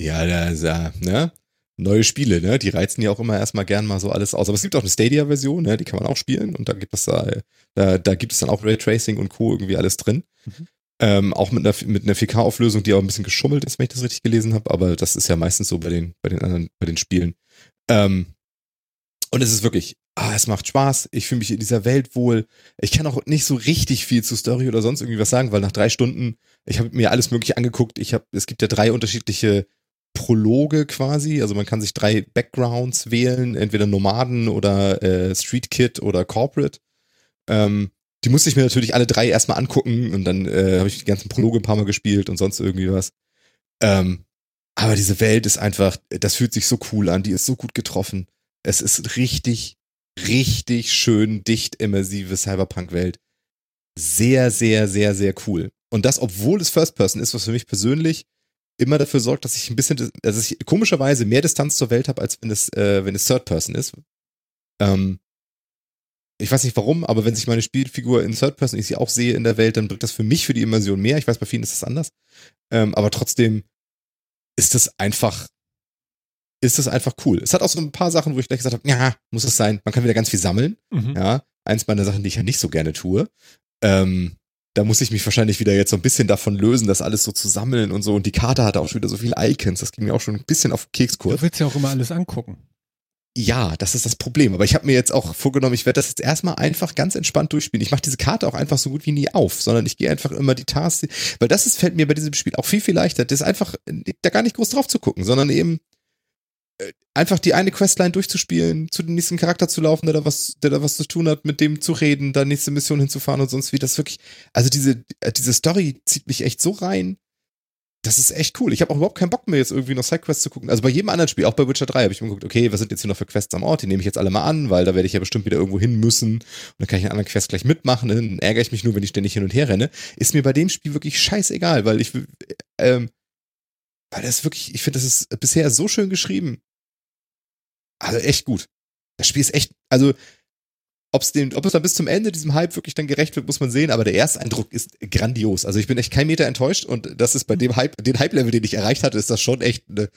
Ja, da ist ja, ne? Neue Spiele, ne? Die reizen ja auch immer erstmal gern mal so alles aus. Aber es gibt auch eine Stadia-Version, ne? Die kann man auch spielen und da gibt es da, da, da gibt es dann auch Raytracing und Co. irgendwie alles drin. Mhm. Ähm, auch mit einer, mit einer 4K-Auflösung, die auch ein bisschen geschummelt ist, wenn ich das richtig gelesen habe, aber das ist ja meistens so bei den, bei den anderen, bei den Spielen. Ähm, und es ist wirklich, ah, es macht Spaß. Ich fühle mich in dieser Welt wohl. Ich kann auch nicht so richtig viel zu Story oder sonst irgendwie was sagen, weil nach drei Stunden, ich habe mir alles mögliche angeguckt. Ich habe, es gibt ja drei unterschiedliche Prologe quasi. Also man kann sich drei Backgrounds wählen, entweder Nomaden oder äh, Street Kid oder Corporate. Ähm, die musste ich mir natürlich alle drei erstmal angucken und dann äh, habe ich die ganzen Prologe ein paar Mal gespielt und sonst irgendwie was. Ähm, aber diese Welt ist einfach, das fühlt sich so cool an, die ist so gut getroffen. Es ist richtig, richtig schön, dicht, immersive Cyberpunk-Welt. Sehr, sehr, sehr, sehr cool. Und das, obwohl es First Person ist, was für mich persönlich immer dafür sorgt, dass ich ein bisschen, dass ich komischerweise mehr Distanz zur Welt habe, als wenn es, äh, wenn es Third Person ist. Ähm, ich weiß nicht warum, aber wenn sich meine Spielfigur in Third Person, ich sie auch sehe in der Welt, dann bringt das für mich für die Immersion mehr. Ich weiß, bei vielen ist das anders. Ähm, aber trotzdem ist das einfach, ist das einfach cool. Es hat auch so ein paar Sachen, wo ich gleich gesagt habe, ja, muss es sein. Man kann wieder ganz viel sammeln. Mhm. Ja, eins meiner Sachen, die ich ja nicht so gerne tue. Ähm, da muss ich mich wahrscheinlich wieder jetzt so ein bisschen davon lösen, das alles so zu sammeln und so. Und die Karte hatte auch schon wieder so viele Icons. Das ging mir auch schon ein bisschen auf den Kekskurs. Du willst ja auch immer alles angucken. Ja, das ist das Problem. Aber ich habe mir jetzt auch vorgenommen, ich werde das jetzt erstmal einfach ganz entspannt durchspielen. Ich mache diese Karte auch einfach so gut wie nie auf, sondern ich gehe einfach immer die Tasks, weil das ist, fällt mir bei diesem Spiel auch viel, viel leichter. Das ist einfach, da gar nicht groß drauf zu gucken, sondern eben einfach die eine Questline durchzuspielen, zu dem nächsten Charakter zu laufen, der da was, der da was zu tun hat, mit dem zu reden, da nächste Mission hinzufahren und sonst wie. Das wirklich, also diese, äh, diese Story zieht mich echt so rein. das ist echt cool. Ich habe auch überhaupt keinen Bock mehr, jetzt irgendwie noch Sidequests zu gucken. Also bei jedem anderen Spiel, auch bei Witcher 3, habe ich mir geguckt, okay, was sind jetzt hier noch für Quests am Ort? Die nehme ich jetzt alle mal an, weil da werde ich ja bestimmt wieder irgendwo hin müssen. Und dann kann ich einen anderen Quest gleich mitmachen. Dann ärgere ich mich nur, wenn ich ständig hin und her renne. Ist mir bei dem Spiel wirklich scheißegal, weil ich, ähm, weil das wirklich, ich finde, das ist bisher so schön geschrieben. Also echt gut. Das Spiel ist echt, also Ob's den, ob es dann bis zum Ende diesem Hype wirklich dann gerecht wird, muss man sehen, aber der erste Eindruck ist grandios. Also ich bin echt kein Meter enttäuscht und das ist bei dem Hype, den Hype-Level, den ich erreicht hatte, ist das schon echt eine,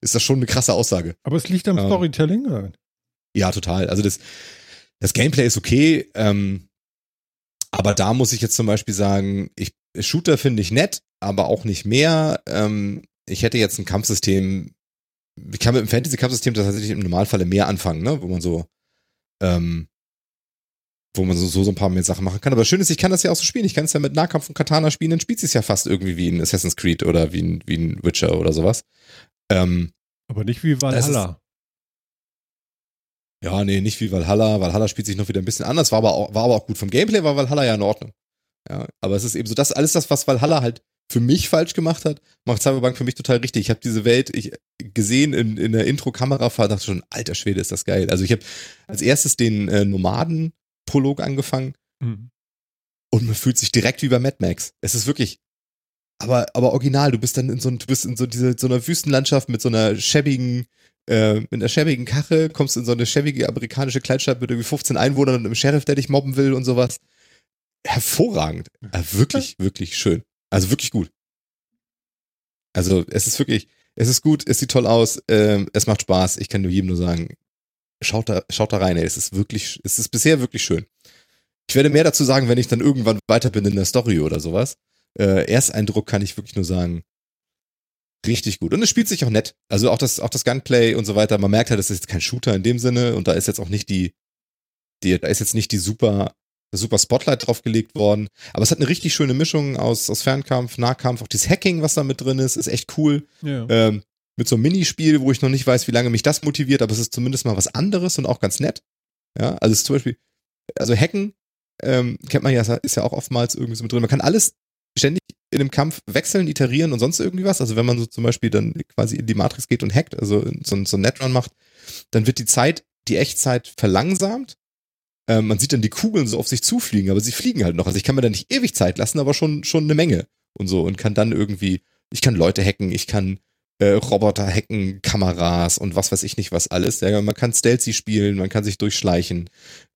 ist das schon eine krasse Aussage. Aber es liegt am ähm, Storytelling, oder? Ja, total. Also das, das Gameplay ist okay, ähm, aber da muss ich jetzt zum Beispiel sagen, ich, Shooter finde ich nett, aber auch nicht mehr. Ähm, ich hätte jetzt ein Kampfsystem, ich kann mit dem Fantasy-Kampfsystem tatsächlich im Normalfall mehr anfangen, ne, wo man so, ähm, wo man so, so, so ein paar mehr Sachen machen kann. Aber schön ist, ich kann das ja auch so spielen. Ich kann es ja mit Nahkampf und Katana spielen, dann spielt es ja fast irgendwie wie ein Assassin's Creed oder wie ein, wie ein Witcher oder sowas. Ähm, aber nicht wie Valhalla. ja, nee, nicht wie Valhalla. Valhalla spielt sich noch wieder ein bisschen anders, war aber auch, war aber auch gut. Vom Gameplay war Valhalla ja in Ordnung. Ja, aber es ist eben so, das alles das, was Valhalla halt für mich falsch gemacht hat, macht Cyberpunk für mich total richtig. Ich habe diese Welt ich, gesehen in, in der Intro-Kamerafahrt, dachte schon, alter Schwede, ist das geil. Also ich habe als erstes den äh, Nomaden Prolog angefangen. Mhm. Und man fühlt sich direkt wie bei Mad Max. Es ist wirklich, aber, aber original. Du bist dann in so, du bist in so, diese, so einer Wüstenlandschaft mit so einer schäbigen, äh, mit einer schäbigen Kache, kommst in so eine schäbige amerikanische Kleinstadt mit irgendwie 15 Einwohnern und einem Sheriff, der dich mobben will und sowas. Hervorragend. Äh, wirklich, wirklich schön. Also wirklich gut. Also es ist wirklich, es ist gut, es sieht toll aus, ähm, es macht Spaß. Ich kann nur jedem nur sagen, schaut da, schaut da rein, ey. Es ist wirklich, es ist bisher wirklich schön. Ich werde mehr dazu sagen, wenn ich dann irgendwann weiter bin in der Story oder sowas. Äh, Ersteindruck kann ich wirklich nur sagen, richtig gut. Und es spielt sich auch nett. Also auch das, auch das Gunplay und so weiter. Man merkt halt, es ist jetzt kein Shooter in dem Sinne und da ist jetzt auch nicht die, die da ist jetzt nicht die super, super Spotlight drauf gelegt worden. Aber es hat eine richtig schöne Mischung aus, aus Fernkampf, Nahkampf, auch dieses Hacking, was da mit drin ist, ist echt cool. Ja. Ähm, mit so einem Minispiel, wo ich noch nicht weiß, wie lange mich das motiviert, aber es ist zumindest mal was anderes und auch ganz nett. Ja, also es ist zum Beispiel, also Hacken ähm, kennt man ja, ist ja auch oftmals irgendwie so mit drin. Man kann alles ständig in einem Kampf wechseln, iterieren und sonst irgendwie was. Also wenn man so zum Beispiel dann quasi in die Matrix geht und hackt, also so, so ein Netrun macht, dann wird die Zeit, die Echtzeit verlangsamt. Ähm, man sieht dann die Kugeln so auf sich zufliegen, aber sie fliegen halt noch. Also ich kann mir da nicht ewig Zeit lassen, aber schon, schon eine Menge und so und kann dann irgendwie, ich kann Leute hacken, ich kann äh, Roboter hacken, Kameras und was weiß ich nicht was alles. Ja, man kann Stealthy spielen, man kann sich durchschleichen.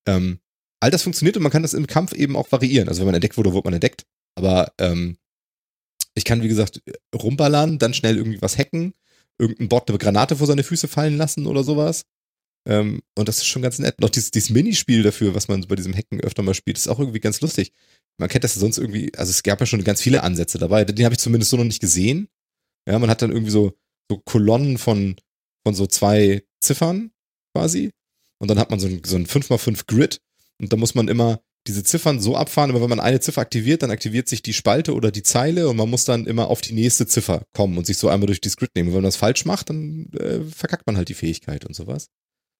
Ähm, all das funktioniert und man kann das im Kampf eben auch variieren. Also wenn man entdeckt wurde, wird man entdeckt. Aber ähm, ich kann, wie gesagt, rumballern, dann schnell irgendwie was hacken, irgendein Bot eine Granate vor seine Füße fallen lassen oder sowas. Ähm, und das ist schon ganz nett. Noch dieses, dieses Minispiel dafür, was man bei diesem Hacken öfter mal spielt, ist auch irgendwie ganz lustig. Man kennt das ja sonst irgendwie, also es gab ja schon ganz viele Ansätze dabei. Den habe ich zumindest so noch nicht gesehen. Ja, man hat dann irgendwie so, so Kolonnen von, von so zwei Ziffern quasi. Und dann hat man so ein, so ein 5x5 Grid. Und da muss man immer diese Ziffern so abfahren, aber wenn man eine Ziffer aktiviert, dann aktiviert sich die Spalte oder die Zeile und man muss dann immer auf die nächste Ziffer kommen und sich so einmal durch die Grid nehmen. Und wenn man das falsch macht, dann äh, verkackt man halt die Fähigkeit und sowas.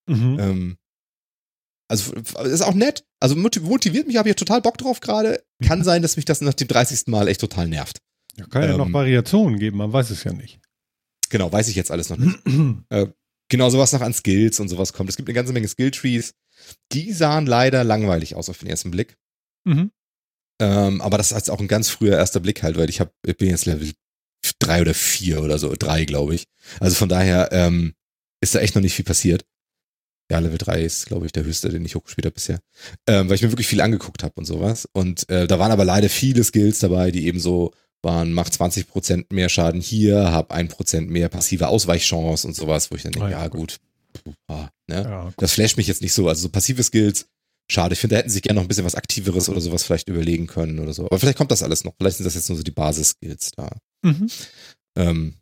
Mhm. Ähm, also ist auch nett. Also motiviert mich, habe ich total Bock drauf gerade. Kann sein, dass mich das nach dem 30. Mal echt total nervt. Ja, kann ja ähm, noch Variationen geben, man weiß es ja nicht. Genau, weiß ich jetzt alles noch nicht. äh, genau, sowas noch an Skills und sowas kommt. Es gibt eine ganze Menge Skilltrees. Die sahen leider langweilig aus auf den ersten Blick. Mhm. Ähm, aber das ist auch ein ganz früher erster Blick halt, weil ich, hab, ich bin jetzt Level drei oder vier oder so, drei, glaube ich. Also von daher ähm, ist da echt noch nicht viel passiert. Ja, Level 3 ist, glaube ich, der höchste, den ich hochgespielt habe bisher. Ähm, weil ich mir wirklich viel angeguckt habe und sowas. Und äh, da waren aber leider viele Skills dabei, die eben so waren, mach 20% mehr Schaden hier, hab 1% mehr passive Ausweichchance und sowas, wo ich dann denke, ja, ja gut. Ah, ne? ja, gut. Das flasht mich jetzt nicht so. Also so passive Skills, schade. Ich finde, da hätten sie sich gerne noch ein bisschen was Aktiveres oder sowas vielleicht überlegen können oder so. Aber vielleicht kommt das alles noch. Vielleicht sind das jetzt nur so die Basis-Skills da. Mhm. Ähm,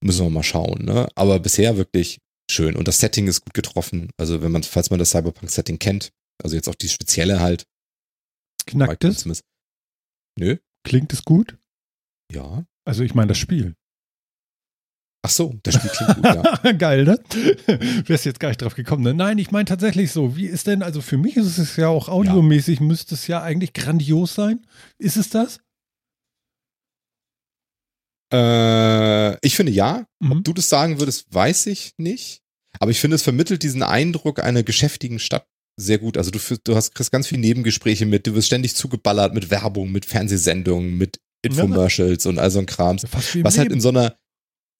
müssen wir mal schauen, ne? Aber bisher wirklich schön. Und das Setting ist gut getroffen. Also wenn man, falls man das Cyberpunk-Setting kennt, also jetzt auch die spezielle halt. Knackt es? Nö. Klingt es gut? Ja. Also ich meine das Spiel. Ach so, das Spiel klingt gut, ja. Geil, ne? Wärst jetzt gar nicht drauf gekommen, ne? Nein, ich meine tatsächlich so. Wie ist denn, also für mich ist es ja auch audiomäßig, ja. müsste es ja eigentlich grandios sein. Ist es das? Äh, ich finde ja. Mhm. Ob du das sagen würdest, weiß ich nicht. Aber ich finde, es vermittelt diesen Eindruck einer geschäftigen Stadt sehr gut. Also du, du hast, kriegst ganz viele Nebengespräche mit, du wirst ständig zugeballert mit Werbung, mit Fernsehsendungen, mit Infomercials und all so ein Krams. Was halt in so einer,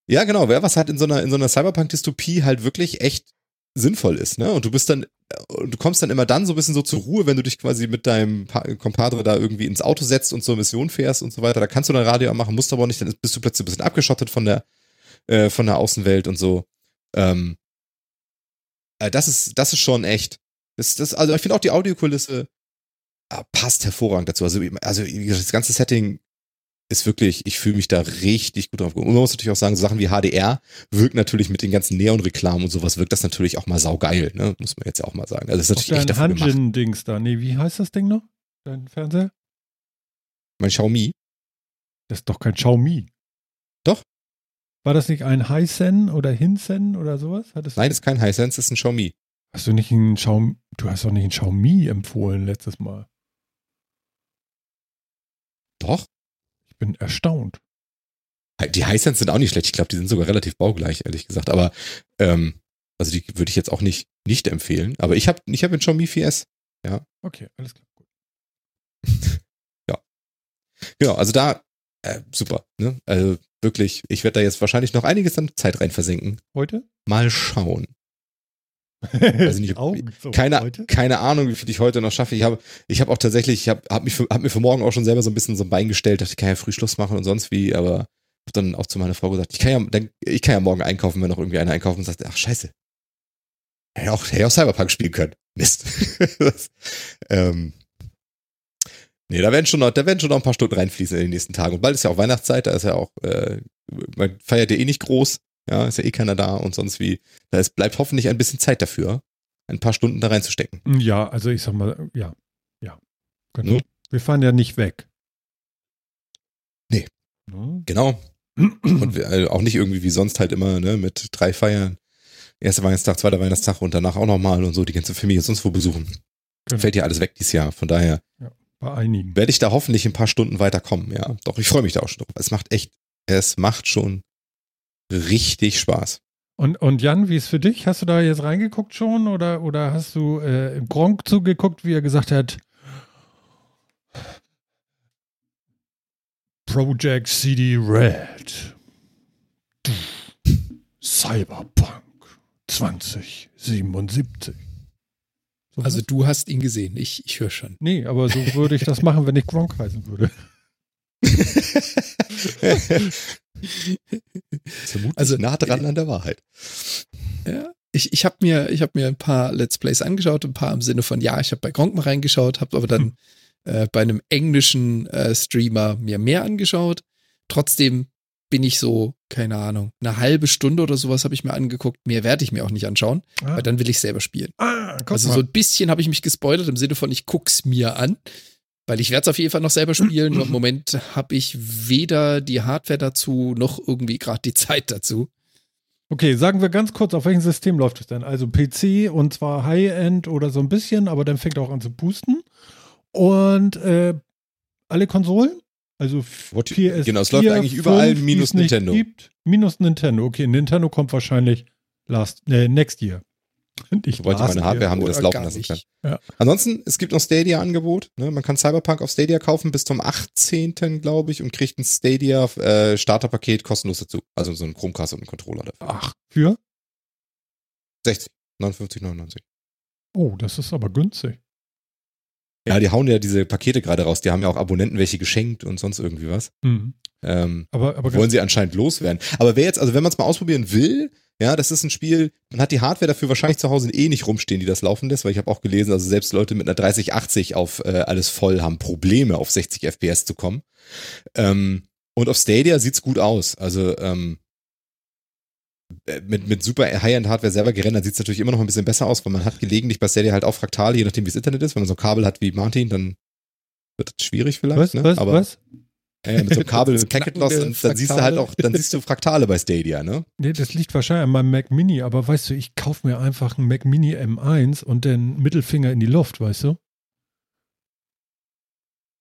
ja genau, ja, was halt in so einer, in so einer Cyberpunk-Dystopie halt wirklich echt sinnvoll ist, ne? Und du bist dann, und du kommst dann immer dann so ein bisschen so zur Ruhe, wenn du dich quasi mit deinem Pa- Compadre da irgendwie ins Auto setzt und zur Mission fährst und so weiter. Da kannst du dann Radio machen, musst aber auch nicht, dann bist du plötzlich ein bisschen abgeschottet von der, äh, von der Außenwelt und so. Ähm, äh, das ist, das ist schon echt. Das, das, also ich finde auch die Audiokulisse äh, passt hervorragend dazu. Also, also das ganze Setting ist wirklich, ich fühle mich da richtig gut drauf. Und man muss natürlich auch sagen, so Sachen wie HDR wirkt natürlich mit den ganzen Neon-Reklamen und sowas, wirkt das natürlich auch mal saugeil, ne? Muss man jetzt ja auch mal sagen. Also das ist natürlich echt dein dafür gemacht. Hanjin-Dings da. Nee, wie heißt das Ding noch? Dein Fernseher? Mein Xiaomi. Das ist doch kein Xiaomi. Doch. War das nicht ein Hisense oder Hinsen oder sowas? Hattest Nein, das ist kein Hisense, das ist ein Xiaomi. Hast du nicht ein Xiaomi, du hast doch nicht ein Xiaomi empfohlen letztes Mal. Doch. Bin erstaunt. Die Hisense sind auch nicht schlecht. Ich glaube, die sind sogar relativ baugleich, ehrlich gesagt. Aber ähm, also die würde ich jetzt auch nicht nicht empfehlen. Aber ich habe ich hab einen Xiaomi 4S. Okay, alles klar. Gut. Genau, also da äh, super. Ne? Also wirklich, ich werde da jetzt wahrscheinlich noch einiges an Zeit rein versenken. Heute? Mal schauen. Weiß nicht, Augen so Keine, heute? keine Ahnung, wie viel ich heute noch schaffe. Ich habe ich hab auch tatsächlich, ich habe hab mich für, hab mir für morgen auch schon selber so ein bisschen so ein Bein gestellt, dachte, ich kann ja früh Schluss machen und sonst wie, aber hab dann auch zu meiner Frau gesagt, ich kann ja, dann, ich kann ja morgen einkaufen, wenn noch irgendwie einer einkauft und sagt, ach scheiße. Hätte auch, hätte auch Cyberpunk spielen können. Mist. das, ähm, nee, da werden schon noch, da werden schon noch ein paar Stunden reinfließen in den nächsten Tagen. Und bald ist ja auch Weihnachtszeit, da ist ja auch, äh, man feiert ja eh nicht groß, ja, ist ja eh keiner da und sonst wie. Da ist, bleibt hoffentlich ein bisschen Zeit dafür, ein paar Stunden da reinzustecken. Ja, also ich sag mal, ja. Ja. Genau. Ne? Wir fahren ja nicht weg. Nee. Ne? Genau. Und wir, äh, auch nicht irgendwie wie sonst halt immer, ne, mit drei Feiern. Erster Weihnachtstag, zweiter Weihnachtstag und danach auch nochmal und so die ganze Familie sonst wo besuchen. Genau. Fällt ja alles weg dieses Jahr. Von daher Bei einigen. werde ich da hoffentlich ein paar Stunden weiterkommen, ja. Doch, ich freue mich da auch schon drauf. Es macht echt, es macht schon richtig Spaß. Und, und Jan, wie ist für dich? Hast du da jetzt reingeguckt schon oder, oder hast du äh, Gronk zugeguckt, wie er gesagt hat, Project CD Red. Cyberpunk 2077. So Also was? du hast ihn gesehen, ich, ich höre schon. nee, aber so würde ich das machen, wenn ich Gronk heißen würde. Vermutlich Also, nah dran an der Wahrheit. Ja. Ich, ich habe mir, ich hab mir ein paar Let's Plays angeschaut, ein paar im Sinne von, ja, ich habe bei Gronk mal reingeschaut, habe aber dann äh, bei einem englischen äh, Streamer mir mehr angeschaut. Trotzdem bin ich so, keine Ahnung, eine halbe Stunde oder sowas habe ich mir angeguckt. Mehr werde ich mir auch nicht anschauen, Ah, weil dann will ich selber spielen. ah Also mal. so ein bisschen habe ich mich gespoilert im Sinne von, ich guck's mir an. Weil ich werde es auf jeden Fall noch selber spielen. Im Moment habe ich weder die Hardware dazu, noch irgendwie gerade die Zeit dazu. Okay, sagen wir ganz kurz, auf welchem System läuft es denn? Also PC und zwar High-End oder so ein bisschen, aber dann fängt er auch an zu pusten. Und äh, alle Konsolen? Also What- PS4, genau, es läuft eigentlich überall 5, minus Nintendo. Gibt, minus Nintendo. Okay, Nintendo kommt wahrscheinlich last, äh, next year. Nicht ich last meine Hardware haben, die das laufen lassen kann. Ja. Ansonsten, es gibt noch Stadia-Angebot. Ne? Man kann Cyberpunk auf Stadia kaufen bis zum 18. glaube ich und kriegt ein Stadia äh, Starterpaket kostenlos dazu. Also so ein Chromecast und einen Controller dafür. Ach, für? 60, 59, 99. Oh, das ist aber günstig. Ja, die hauen ja diese Pakete gerade raus. Die haben ja auch Abonnenten welche geschenkt und sonst irgendwie was. Mhm. Ähm, Aber, aber wollen sie anscheinend loswerden. Aber wer jetzt, also wenn man es mal ausprobieren will, ja, das ist ein Spiel, man hat die Hardware dafür wahrscheinlich zu Hause eh nicht rumstehen, die das laufen lässt, weil ich habe auch gelesen, also selbst Leute mit einer 3080 auf äh, alles voll haben Probleme, auf 60 FPS zu kommen. Ähm, und auf Stadia sieht's gut aus. Also ähm, äh, mit, mit super High-End-Hardware selber gerendert sieht's natürlich immer noch ein bisschen besser aus, weil man hat gelegentlich bei Stadia halt auch Fraktale, je nachdem wie das Internet ist. Wenn man so ein Kabel hat wie Martin, dann wird das schwierig vielleicht. was, ne? was, Aber was? Ja, mit so einem Kabel, mit Knacken Packet Loss, der und dann siehst du halt Fraktale. auch, dann siehst du Fraktale bei Stadia, ne? Nee, das liegt wahrscheinlich an meinem Mac Mini, aber weißt du, ich kaufe mir einfach einen Mac Mini M1 und den Mittelfinger in die Luft, weißt du?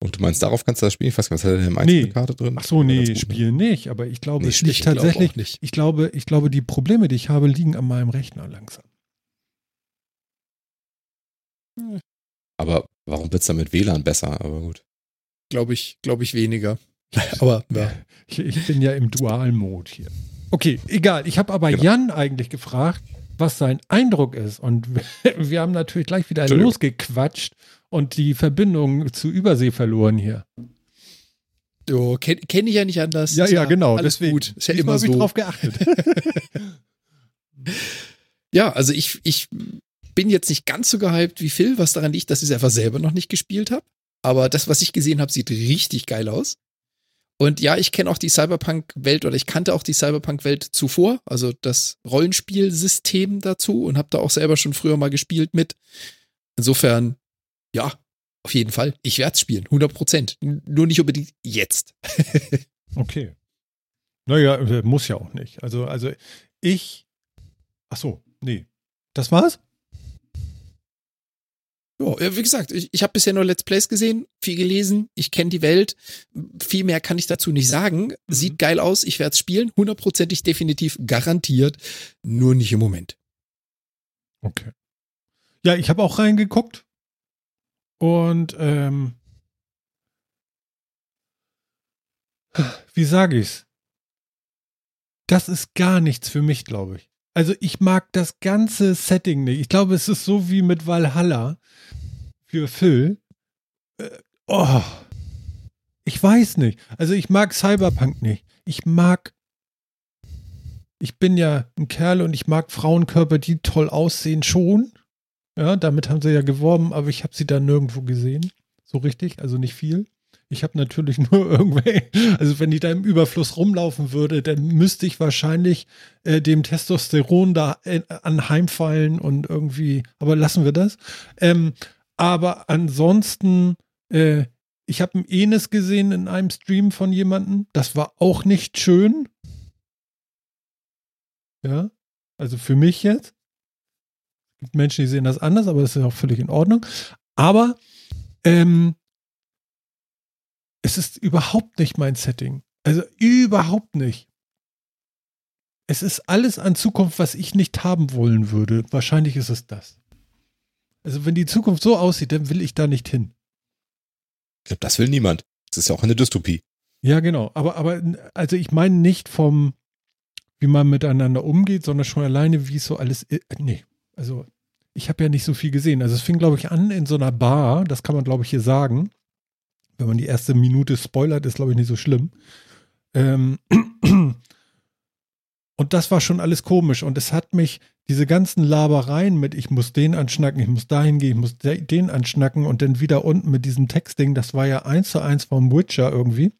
Und du meinst, darauf kannst du das spielen? Ich weiß gar nicht, was hat denn im Nee. Einzelkarte drin? Ach so, nee, Oder das- Spiel nicht, aber ich glaube, Nee, es liegt ich glaube tatsächlich, auch nicht. ich glaube, ich glaube, die Probleme, die ich habe, liegen an meinem Rechner langsam. Aber warum wird's dann mit WLAN besser? Aber gut. Glaube ich, glaube ich weniger. Aber ja. Ich, ich bin ja im Dual-Mode hier. Okay, egal. Ich habe aber Genau. Jan eigentlich gefragt, was sein Eindruck ist. Und wir haben natürlich gleich wieder losgequatscht und die Verbindung zu Übersee verloren hier. Jo, kenne kenn ich ja nicht anders. Ja, ja, genau. Alles deswegen. gut. Ist ja Diesmal immer habe ich so. drauf geachtet. Ja, also ich, ich bin jetzt nicht ganz so gehypt wie Phil, was daran liegt, dass ich es einfach selber noch nicht gespielt habe. Aber das, was ich gesehen habe, sieht richtig geil aus. Und ja, ich kenne auch die Cyberpunk-Welt oder ich kannte auch die Cyberpunk-Welt zuvor, also das Rollenspielsystem dazu und habe da auch selber schon früher mal gespielt mit. Insofern, ja, auf jeden Fall. Ich werde es spielen, 100 Prozent. Nur nicht unbedingt jetzt. Okay. Naja, äh, muss ja auch nicht. Also, also ich. Ach so, nee. Das war's? Ja, wie gesagt, ich, ich habe bisher nur Let's Plays gesehen, viel gelesen, ich kenne die Welt. Viel mehr kann ich dazu nicht sagen. Sieht geil aus, ich werde es spielen, hundertprozentig definitiv garantiert, nur nicht im Moment. Okay. Ja, ich habe auch reingeguckt. Und ähm, wie sage ich's? Das ist gar nichts für mich, glaube ich. Also ich mag das ganze Setting nicht. Ich glaube, es ist so wie mit Valhalla für Phil. Äh, oh, ich weiß nicht. Also ich mag Cyberpunk nicht. Ich mag ich bin ja ein Kerl und ich mag Frauenkörper, die toll aussehen, schon. Ja, damit haben sie ja geworben, aber ich habe sie da nirgendwo gesehen. So richtig, also nicht viel. Ich habe natürlich nur irgendwelche, also wenn die da im Überfluss rumlaufen würde, dann müsste ich wahrscheinlich äh, dem Testosteron da äh, anheimfallen und irgendwie, aber lassen wir das. Ähm, aber ansonsten, äh, ich habe einen Enes gesehen in einem Stream von jemandem. Das war auch nicht schön. Ja, also für mich jetzt. Menschen, die sehen das anders, aber das ist auch völlig in Ordnung. Aber ähm, es ist überhaupt nicht mein Setting. Also überhaupt nicht. Es ist alles an Zukunft, was ich nicht haben wollen würde. Wahrscheinlich ist es das. Also wenn die Zukunft so aussieht, dann will ich da nicht hin. Ich glaube, das will niemand. Das ist ja auch eine Dystopie. Ja, genau. Aber, aber, also ich meine nicht vom, wie man miteinander umgeht, sondern schon alleine, wie es so alles. i- Nee, also ich habe ja nicht so viel gesehen. Also es fing, glaube ich, an in so einer Bar. Das kann man, glaube ich, hier sagen. Wenn man die erste Minute spoilert, ist, glaube ich, nicht so schlimm. Ähm, und das war schon alles komisch. Und es hat mich, diese ganzen Labereien mit, ich muss den anschnacken, ich muss dahin gehen, ich muss de- den anschnacken und dann wieder unten mit diesem Textding, das war ja eins zu eins vom Witcher irgendwie.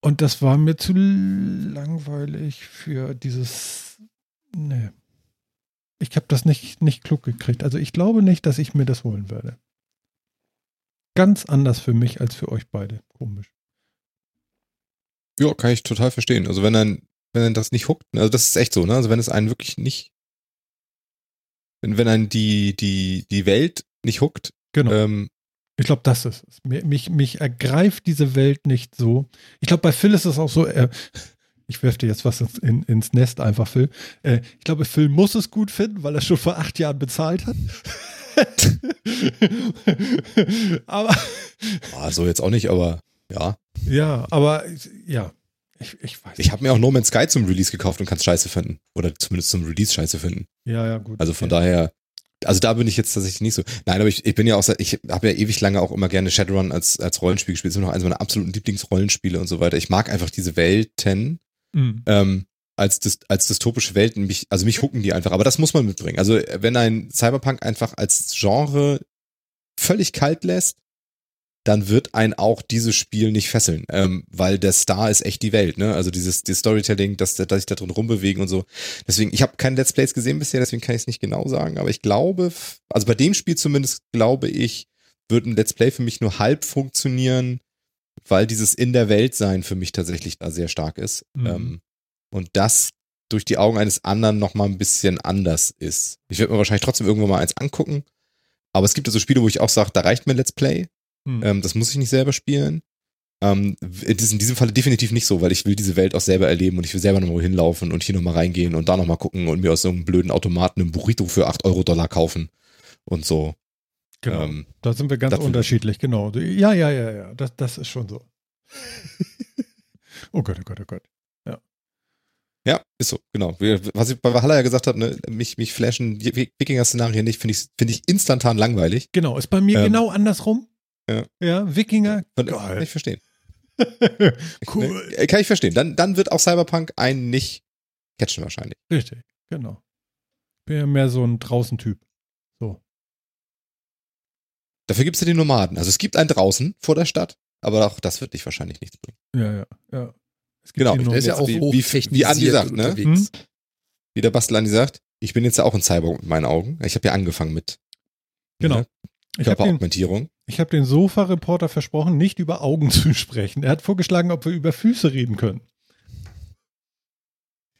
Und das war mir zu langweilig für dieses. Nee. Ich habe das nicht, nicht klug gekriegt. Also ich glaube nicht, dass ich mir das holen werde. Ganz anders für mich als für euch beide. Komisch. Ja, kann ich total verstehen. Also wenn dann, wenn dann das nicht huckt, also das ist echt so, ne? Also wenn es einen wirklich nicht, wenn, wenn einen die, die, die Welt nicht huckt, Genau. ähm, Ich glaube, das ist es. Mich, mich ergreift diese Welt nicht so. Ich glaube, bei Phil ist es auch so, äh, ich werfe dir jetzt was ins, in, ins Nest einfach, Phil. Äh, ich glaube, Phil muss es gut finden, weil er schon vor acht Jahren bezahlt hat. aber ah, so jetzt auch nicht, aber ja. ja, aber ja, ich, ich weiß. Ich habe mir auch No Man's Sky zum Release gekauft und kann es scheiße finden. Oder zumindest zum Release scheiße finden. ja, ja, gut. Also von okay. daher, also da bin ich jetzt tatsächlich nicht so. Nein, aber ich, ich bin ja auch, seit- ich habe ja ewig lange auch immer gerne Shadowrun als, als Rollenspiel gespielt. Das ist immer noch eines meiner absoluten Lieblingsrollenspiele und so weiter. Ich mag einfach diese Welten Mhm. ähm, als, dys als dystopische Welten. Mich, also mich hucken die einfach. Aber das muss man mitbringen. Also wenn ein Cyberpunk einfach als Genre völlig kalt lässt, dann wird ein auch dieses Spiel nicht fesseln, ähm, weil der Star ist echt die Welt, ne? Also dieses, dieses Storytelling, dass, dass sich da drin rumbewegen und so. Deswegen, ich habe keine Let's Plays gesehen bisher, deswegen kann ich es nicht genau sagen, aber ich glaube, also bei dem Spiel zumindest glaube ich, wird ein Let's Play für mich nur halb funktionieren, weil dieses in der Welt sein für mich tatsächlich da sehr stark ist. Mhm. Ähm, und das durch die Augen eines anderen noch mal ein bisschen anders ist. Ich werde mir wahrscheinlich trotzdem irgendwann mal eins angucken, aber es gibt also Spiele, wo ich auch sage, da reicht mir Let's Play. Hm. Ähm, das muss ich nicht selber spielen. Ähm, in diesem, in diesem Falle definitiv nicht so, weil ich will diese Welt auch selber erleben und ich will selber nochmal hinlaufen und hier nochmal reingehen und da nochmal gucken und mir aus so einem blöden Automaten einen Burrito für 8 Euro Dollar kaufen und so. Genau. Ähm, da sind wir ganz unterschiedlich, genau. Ja, ja, ja, ja. Das, das ist schon so. oh Gott, oh Gott, oh Gott. Ja, ist so, genau. Was ich bei Valhalla ja gesagt habe, ne, mich, mich flashen die Wikinger-Szenarien nicht, finde ich, finde ich instantan langweilig. Genau, ist bei mir Ähm, genau andersrum. ja. Ja, Wikinger. Kann Geil. ich verstehen. cool. Ne, Kann ich verstehen. Dann, dann wird auch Cyberpunk einen nicht catchen wahrscheinlich. Richtig, genau. Bin ja mehr so ein Draußen-Typ. So. Dafür gibt es ja die Nomaden. Also es gibt einen draußen vor der Stadt, aber auch das wird dich wahrscheinlich nichts bringen. Ja, ja, ja. Es gibt Genau, der ist ja auch wie- wie- wie Andi sagt, ne? unterwegs. Wie der Bastel Andi sagt, ich bin jetzt ja auch ein Cyborg mit meinen Augen. Ich habe ja angefangen mit Genau. ne, Ich habe den, Körperaugmentierung. hab den Sofa-Reporter versprochen, nicht über Augen zu sprechen. Er hat vorgeschlagen, ob wir über Füße reden können.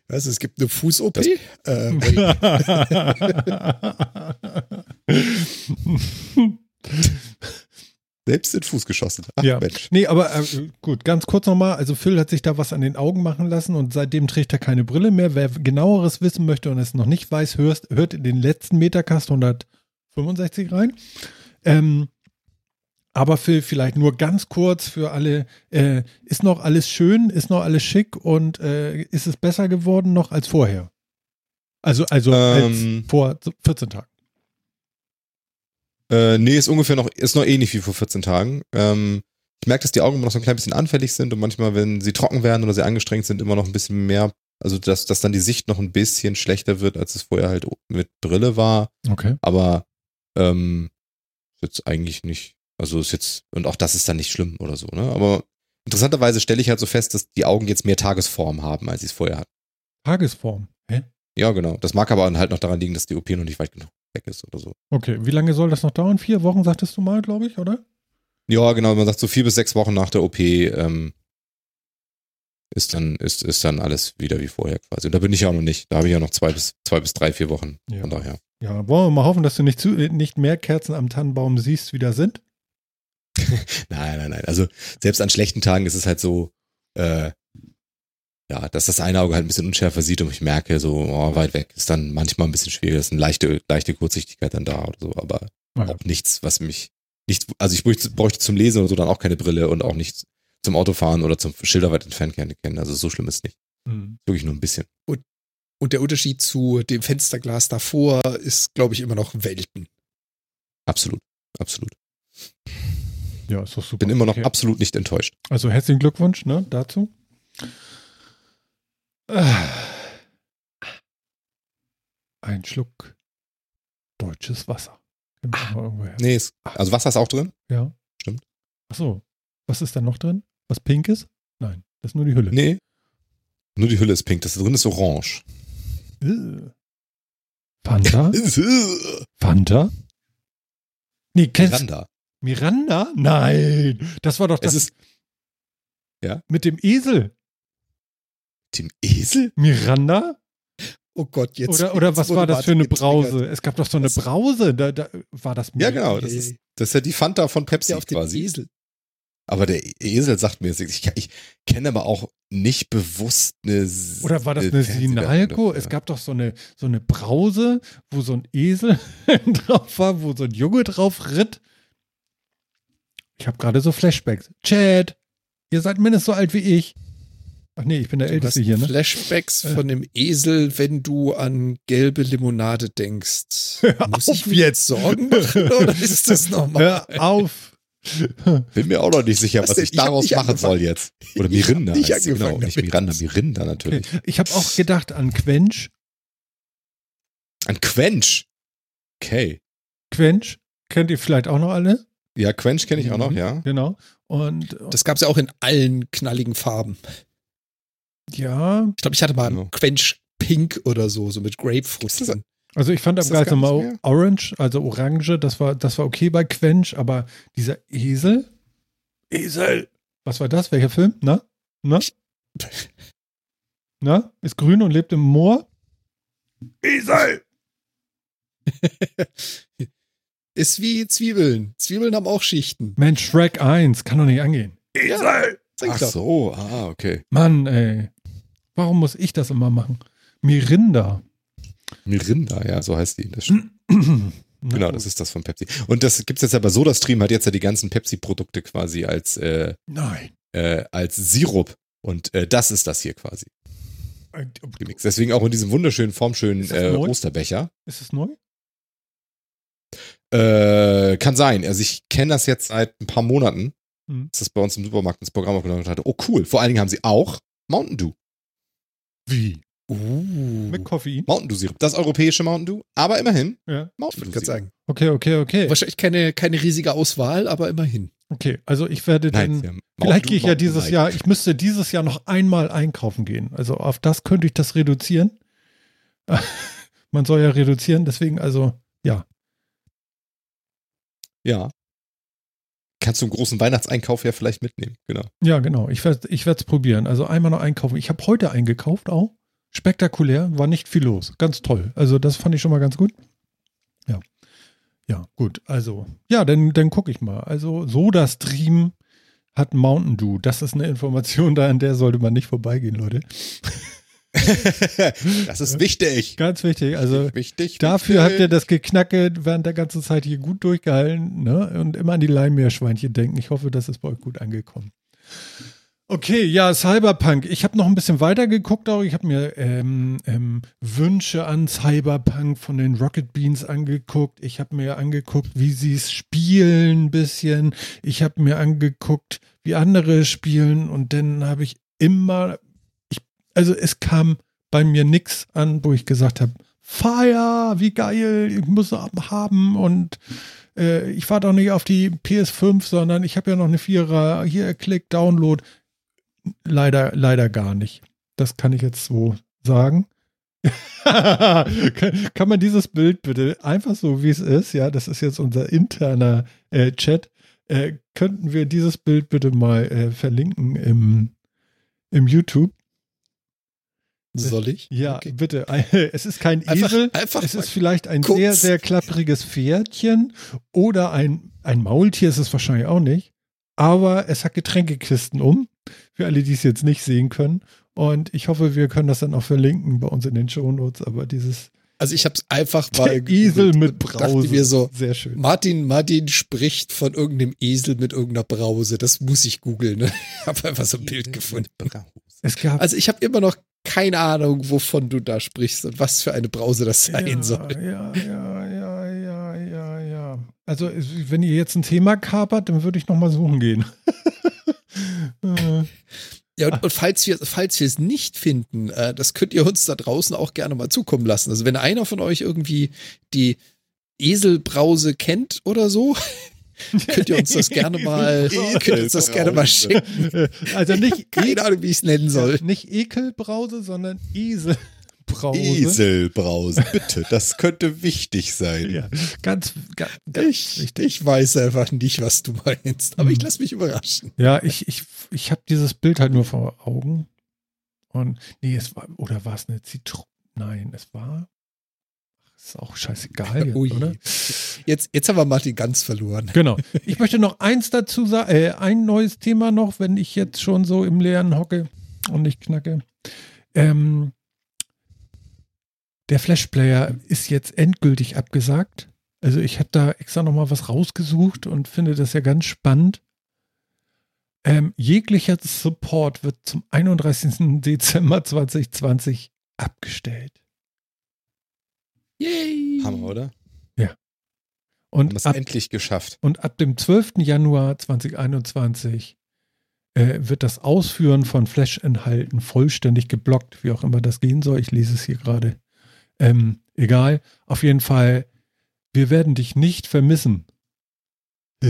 Was, es gibt eine Fuß-OP? Das- Äh, Selbst in den Fuß geschossen. Ach, Ja. Mensch. Nee, aber äh, gut, ganz kurz nochmal. Also Phil hat sich da was an den Augen machen lassen und seitdem trägt er keine Brille mehr. Wer genaueres wissen möchte und es noch nicht weiß, hörst, hört in den letzten Metacast 165 rein. Ähm, aber Phil, vielleicht nur ganz kurz für alle. Äh, ist noch alles schön? Ist noch alles schick? Und äh, ist es besser geworden noch als vorher? Also, also Ähm. als vor 14 Tagen. Äh, nee, ist ungefähr noch, ist noch ähnlich wie vor 14 Tagen. Ähm, ich merke, dass die Augen immer noch so ein klein bisschen anfällig sind und manchmal, wenn sie trocken werden oder sehr angestrengt sind, immer noch ein bisschen mehr, also dass, dass dann die Sicht noch ein bisschen schlechter wird, als es vorher halt mit Brille war. Okay. Aber ähm, ist jetzt eigentlich nicht, also ist jetzt, und auch das ist dann nicht schlimm oder so, ne? Aber interessanterweise stelle ich halt so fest, dass die Augen jetzt mehr Tagesform haben, als sie es vorher hatten. Tagesform. Ja, genau. Das mag aber halt noch daran liegen, dass die OP noch nicht weit genug weg ist oder so. Okay. Wie lange soll das noch dauern? Vier Wochen, sagtest du mal, glaube ich, oder? Ja, genau, man sagt so vier bis sechs Wochen nach der OP ähm, ist dann, ist, ist dann alles wieder wie vorher quasi. Und da bin ich ja auch noch nicht. Da habe ich ja noch zwei bis, zwei bis drei, vier Wochen. Ja. Von daher. Ja, wollen wir mal hoffen, dass du nicht, zu, nicht mehr Kerzen am Tannenbaum siehst, wie da sind. Nein, nein, nein. Also selbst an schlechten Tagen ist es halt so, äh, ja, dass das eine Auge halt ein bisschen unschärfer sieht und ich merke so, oh, weit weg, ist dann manchmal ein bisschen schwierig. Das ist eine leichte, leichte Kurzsichtigkeit dann da oder so, aber Ja. auch nichts, was mich nicht, also ich bräuchte, bräuchte zum Lesen oder so dann auch keine Brille und auch nicht zum Autofahren oder zum Schilderweit entfernt kennen. Also so schlimm ist es nicht. Hm. Wirklich nur ein bisschen. und der Unterschied zu dem Fensterglas davor ist, glaube ich, immer noch Welten. Absolut. Absolut. Ja, ist doch super. Bin immer noch Okay. absolut nicht enttäuscht. Also herzlichen Glückwunsch ne, dazu. Ah. Ein Schluck deutsches Wasser. Her. Nee, ist, also Wasser ist auch drin. Ja. Stimmt. Ach so. Was ist da noch drin? Was Pinkes? Nein, das ist nur die Hülle. Nee. Nur die Hülle ist pink, das drin ist orange. Äh. Fanta? Fanta? Nee, kennst Miranda. Miranda? Nein, das war doch das Es ist Ja? mit dem Esel. Tim Esel? Miranda? Oh Gott, jetzt. oder oder jetzt was war das für eine getriggert. Brause? Es gab doch so eine Das- Brause. Da, da war das Ja, Mir- genau. Das ist, das ist ja die Fanta von Pepsi Ja, auf quasi. Esel. Aber der Esel sagt mir, ich, ich kenne aber auch nicht bewusst eine. Oder war das eine Sinalco? Es gab doch so eine, so eine Brause, wo so ein Esel drauf war, wo so ein Junge drauf ritt. Ich habe gerade so Flashbacks. Chad, ihr seid mindestens so alt wie ich. Ach nee, ich bin der Du Älteste hast hier, ne? Flashbacks Äh. von dem Esel, wenn du an gelbe Limonade denkst. Muss ich auf mir jetzt Sorgen machen oder ist das normal? Hör auf. Bin mir auch noch nicht sicher, Was was, ich Ich daraus machen angefangen. soll jetzt. Oder Ich Mirinda. nicht heißt genau, nicht. Miranda, Mirinda natürlich. Okay. Ich habe auch gedacht an Quench. Ein Quench. Okay. Quench, kennt ihr vielleicht auch noch alle? Ja, Quench kenne ich auch noch, Mhm. ja. Genau. Und Das gab es ja auch in allen knalligen Farben. Ja, Ich glaube, ich hatte mal einen Quench Pink oder so, so mit Grapefruit drin. also ich fand am geilsten mal? Orange, also Orange, das war, das war okay bei Quench, aber dieser Esel, Esel, was war das? Welcher Film? Na? Na? Na? Ist grün und lebt im Moor? Esel! Ist wie Zwiebeln. Zwiebeln haben auch Schichten. Mensch, Shrek 1, kann doch nicht angehen. Esel! Ach so, ah, okay. Mann, ey. Warum muss ich das immer machen? Mirinda. Mirinda, ja, so heißt die. Das. Genau, das ist das von Pepsi. Und das gibt's jetzt ja bei SodaStream, hat jetzt ja die ganzen Pepsi-Produkte quasi als, äh, Nein. äh, als Sirup. Und äh, das ist das hier quasi Äh, gemixt. Deswegen auch in diesem wunderschönen, formschönen das äh? Osterbecher. Ist es neu? Äh, kann sein. Also ich kenne das jetzt seit ein paar Monaten. Mhm. Ist das bei uns im Supermarkt ins Programm aufgenommen hatte, oh cool. Vor allen Dingen haben sie auch Mountain Dew. Wie? Uh. Mit Koffein? Mountain Dew Sirup. Das europäische Mountain Dew. Aber immerhin Ja. Mountain Ich Dew würde Sirup. sagen. Okay, okay, okay. Wahrscheinlich keine, keine riesige Auswahl, aber immerhin. Okay, also ich werde Nein, Mountain Vielleicht gehe ich ja dieses Light. Jahr, ich müsste dieses Jahr noch einmal einkaufen gehen. Also auf das könnte ich das reduzieren. Man soll ja reduzieren, deswegen also, ja. Ja. Kannst du einen großen Weihnachtseinkauf ja vielleicht mitnehmen. Genau. Ja, genau. Ich werde es probieren. Also einmal noch einkaufen. Ich habe heute eingekauft auch. Spektakulär, war nicht viel los. Ganz toll. Also das fand ich schon mal ganz gut. Ja. Ja, gut. Also, ja, dann, dann gucke ich mal. Also SodaStream hat Mountain Dew. Das ist eine Information, da an der sollte man nicht vorbeigehen, Leute. das ist wichtig. Ganz wichtig. Also wichtig. Dafür wichtig. habt ihr das Geknacke während der ganzen Zeit hier gut durchgehalten ne? und immer an die Leimmeerschweinchen denken. Ich hoffe, das ist bei euch gut angekommen. Okay, ja, Cyberpunk. Ich habe noch ein bisschen weiter geguckt auch. Ich habe mir ähm, ähm, Wünsche an Cyberpunk von den Rocket Beans angeguckt. Ich habe mir angeguckt, wie sie es spielen ein bisschen. Ich habe mir angeguckt, wie andere spielen und dann habe ich immer, also es kam bei mir nix an, wo ich gesagt habe, Fire, wie geil, ich muss haben und äh, ich fahre doch nicht auf die PS5, sondern ich habe ja noch eine Vierer, hier Klick, Download. Leider, leider gar nicht. Das kann ich jetzt so sagen. kann, kann man dieses Bild bitte einfach so, wie es ist, ja, das ist jetzt unser interner äh, Chat, äh, könnten wir dieses Bild bitte mal äh, verlinken im, im YouTube? Soll ich? Ja, Okay. bitte. Es ist kein Einfach- Esel, einfach es ist vielleicht ein kurz. sehr, sehr klappriges Pferdchen oder ein, ein Maultier ist es wahrscheinlich auch nicht. Aber es hat Getränkekisten um, für alle, die es jetzt nicht sehen können. Und ich hoffe, wir können das dann auch verlinken bei uns in den Shownotes. Aber dieses Also ich habe es einfach mal Esel mit Brause. Mir so, sehr schön. Martin, Martin spricht von irgendeinem Esel mit irgendeiner Brause. Das muss ich googeln. Ne? Ich habe einfach so ein Bild gefunden. Es gab Also ich habe immer noch keine Ahnung, wovon du da sprichst und was für eine Brause das sein ja, soll. Ja, ja, ja, ja, ja, ja. Also wenn ihr jetzt ein Thema kapert, dann würde ich noch mal suchen gehen. Äh, Ja, und, und falls wir falls wir es nicht finden, äh, das könnt ihr uns da draußen auch gerne mal zukommen lassen. Also wenn einer von euch irgendwie die Eselbrause kennt oder so, könnt ihr uns das gerne mal, könnt ihr uns das gerne mal schicken. also nicht, Keine Ahnung, wie ich es nennen soll. nicht Ekelbrause, sondern Eselbrause. Eselbrause, bitte. Das könnte wichtig sein. Ja, ganz, ganz, ganz Ich, wichtig. ich weiß einfach nicht, was du meinst, aber ich Hm. lasse mich überraschen. Ja, ich, ich, ich habe dieses Bild halt nur vor Augen. Und nee, es war, oder war es eine Zitrone? Nein, es war. Ist auch scheißegal, jetzt, oder? Jetzt, jetzt haben wir Martin ganz verloren. Genau. Ich möchte noch eins dazu sagen, äh, ein neues Thema noch, wenn ich jetzt schon so im Leeren hocke und nicht knacke. Ähm, der Flashplayer ist jetzt endgültig abgesagt. Also ich habe da extra noch mal was rausgesucht und finde das ja ganz spannend. Ähm, jeglicher Support wird zum 31. Dezember 2020 abgestellt. Yay! Hammer, oder? Und Haben es ab, endlich geschafft. Und ab dem 12. Januar 2021 äh, wird das Ausführen von Flash-Inhalten vollständig geblockt, wie auch immer das gehen soll. Ich lese es hier gerade. Ähm, egal. Auf jeden Fall, wir werden dich nicht vermissen.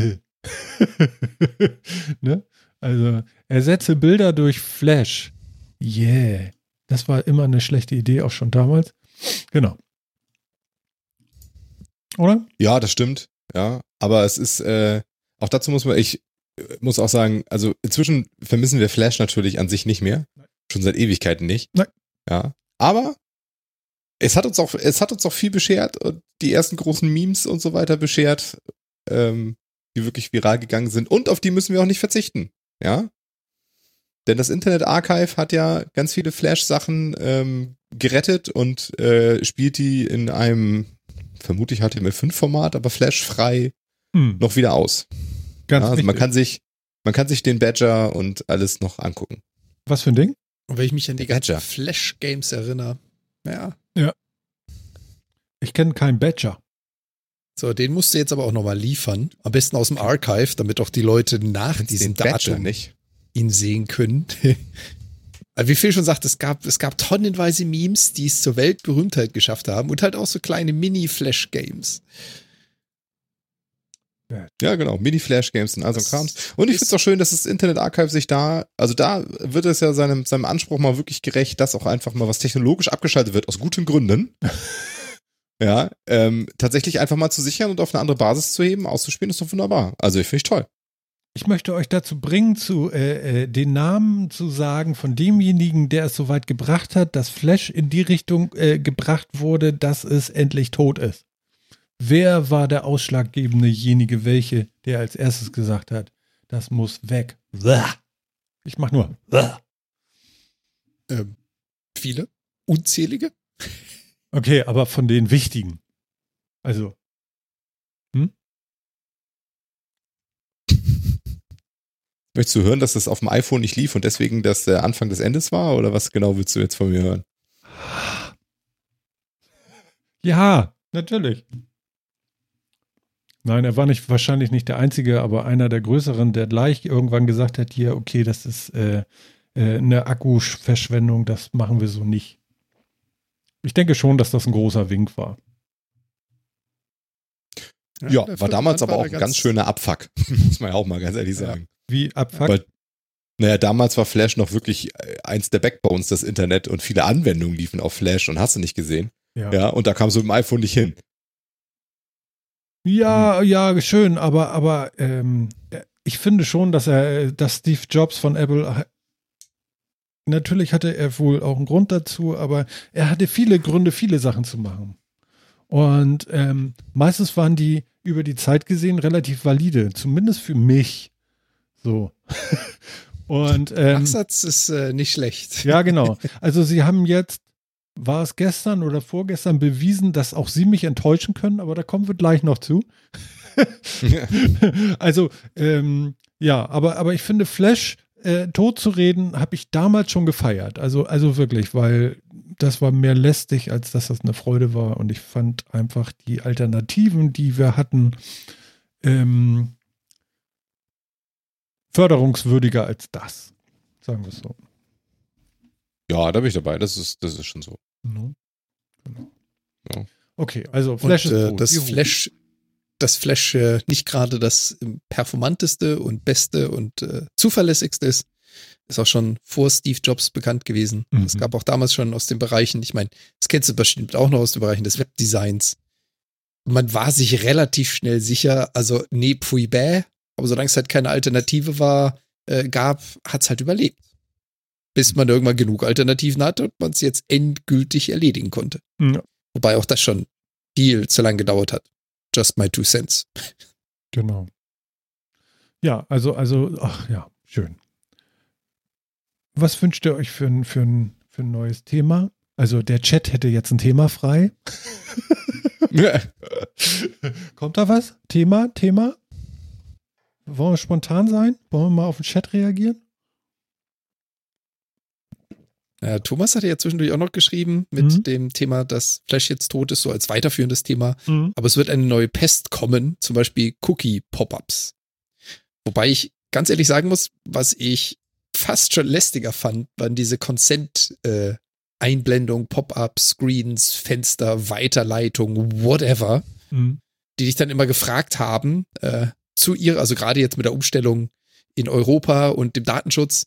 ne? Also, ersetze Bilder durch Flash. Yeah. Das war immer eine schlechte Idee, auch schon damals. Genau. Oder? Ja, das stimmt. Ja, aber es ist, äh, auch dazu muss man, ich äh, muss auch sagen, also inzwischen vermissen wir Flash natürlich an sich nicht mehr. Schon seit Ewigkeiten nicht. Nein. Ja. Aber es hat uns auch, es hat uns auch viel beschert und die ersten großen Memes und so weiter beschert, ähm, die wirklich viral gegangen sind und auf die müssen wir auch nicht verzichten, ja. Denn das Internet Archive hat ja ganz viele Flash-Sachen ähm, gerettet und äh, spielt die in einem vermutlich HTML5-Format, aber Flash-frei Hm, noch wieder aus. ganz Ja, also man kann sich, man kann sich den Badger und alles noch angucken. Was für ein Ding? Und wenn ich mich an die ganzen. Flash-Games erinnere, ja, Ich kenne keinen Badger. so, den musst du jetzt aber auch nochmal liefern. Am besten aus dem Archive, damit auch die Leute nach diesem Datum nicht. ihn sehen können. Wie Phil schon sagt, es gab, es gab tonnenweise Memes, die es zur Weltberühmtheit geschafft haben und halt auch so kleine Mini-Flash-Games. Ja, genau. Mini-Flash-Games und all so Krams. Und ich finde es auch schön, dass das Internet Archive sich da, also da wird es ja seinem, seinem Anspruch mal wirklich gerecht, dass auch einfach mal was technologisch abgeschaltet wird, aus guten Gründen. ja, ähm, tatsächlich einfach mal zu sichern und auf eine andere Basis zu heben, auszuspielen, ist doch wunderbar. Also ich finde ich toll. Ich möchte euch dazu bringen, zu, äh, äh, den Namen zu sagen von demjenigen, der es so weit gebracht hat, dass Flash in die Richtung äh, gebracht wurde, dass es endlich tot ist. Wer war der ausschlaggebendejenige, welche, der als erstes gesagt hat, das muss weg? Ich mach nur. Ähm, viele, unzählige. Okay, aber von den wichtigen. Also, Möchtest du hören, dass das auf dem iPhone nicht lief und deswegen das der Anfang des Endes war? Oder was genau willst du jetzt von mir hören? ja, natürlich. Nein, er war nicht wahrscheinlich nicht der Einzige, aber einer der größeren, der gleich irgendwann gesagt hat, hier, okay, das ist äh, äh, eine Akkuverschwendung, das machen wir so nicht. Ich denke schon, dass das ein großer Wink war. Ja, der war damals aber auch ein ganz schöner Abfuck. Muss man ja auch mal ganz ehrlich Ja. sagen. Wie abfuck? Weil- Naja, damals war Flash noch wirklich äh, eins der Backbones des Internet und viele Anwendungen liefen auf Flash und hast du nicht gesehen. ja. Ja, und da kam so im iPhone nicht hin. Ja, ja, schön, aber, aber ähm, ich finde schon, dass er, dass Steve Jobs von Apple, natürlich hatte er wohl auch einen Grund dazu, aber er hatte viele Gründe, viele Sachen zu machen. Und ähm, meistens waren die über die Zeit gesehen relativ valide, zumindest für mich. So. Und ähm, Nachsatz ist äh, nicht schlecht. ja, genau. Also sie haben jetzt, war es gestern oder vorgestern bewiesen, dass auch sie mich enttäuschen können, aber da kommen wir gleich noch zu. also, ähm, ja, aber, aber ich finde, Flash äh, tot zu reden, habe ich damals schon gefeiert. Also, also wirklich, weil das war mehr lästig, als dass das eine Freude war. Und ich fand einfach die Alternativen, die wir hatten, ähm, förderungswürdiger als das. Sagen wir es so. ja, da bin ich dabei. Das ist, das ist schon so. No. Genau. Ja. Okay, also Flash und, ist äh, tot. das Juhu. Flash, das Flash äh, nicht gerade das performanteste und beste und äh, zuverlässigste ist, ist auch schon vor Steve Jobs bekannt gewesen. Mhm. Es gab auch damals schon aus den Bereichen, ich meine, das kennst du bestimmt auch noch aus den Bereichen des Webdesigns. Man war sich relativ schnell sicher, also nee, pfui bäh, aber solange es halt keine Alternative war, äh, gab, hat's halt überlebt. Bis man irgendwann genug Alternativen hatte und man es jetzt endgültig erledigen konnte. Ja, Wobei auch das schon viel zu lange gedauert hat. Just my two cents. genau. Ja, also, also, ach ja, schön. Was wünscht ihr euch für ein, für ein, für ein neues Thema? Also der Chat hätte jetzt ein Thema frei. Kommt da was? Thema? Thema? Wollen wir spontan sein? Wollen wir mal auf den Chat reagieren? Äh, Thomas hatte ja zwischendurch auch noch geschrieben mit Mhm. dem Thema, dass Flash jetzt tot ist, so als weiterführendes Thema. Mhm. Aber es wird eine neue Pest kommen, zum Beispiel Cookie-Pop-Ups. Wobei ich ganz ehrlich sagen muss, was ich fast schon lästiger fand, waren diese Consent-Einblendung, Pop-Ups, Screens, Fenster, Weiterleitung, whatever, Mhm. die dich dann immer gefragt haben, äh, zu ihr, also gerade jetzt mit der Umstellung in Europa und dem Datenschutz,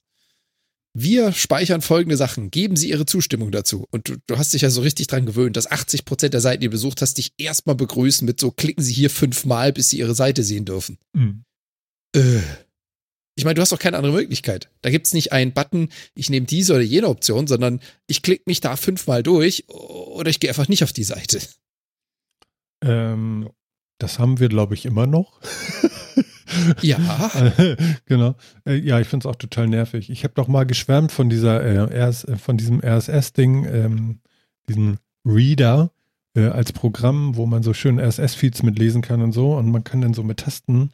wir speichern folgende Sachen. Geben Sie Ihre Zustimmung dazu. Und du, du hast dich ja so richtig dran gewöhnt, dass 80 Prozent der Seiten, die du besucht hast, dich erstmal begrüßen mit so, klicken Sie hier fünfmal, bis Sie Ihre Seite sehen dürfen. Mhm. Äh. Ich meine, du hast doch keine andere Möglichkeit. Da gibt's nicht einen Button, ich nehme diese oder jene Option, sondern ich klicke mich da fünfmal durch oder ich gehe einfach nicht auf die Seite. Ähm, das haben wir, glaube ich, immer noch. Ja. genau. Äh, ja, ich finde es auch total nervig. Ich habe doch mal geschwärmt von dieser äh, RS, äh, von diesem RSS-Ding, ähm, diesem Reader äh, als Programm, wo man so schön RSS-Feeds mitlesen kann und so. Und man kann dann so mit Tasten,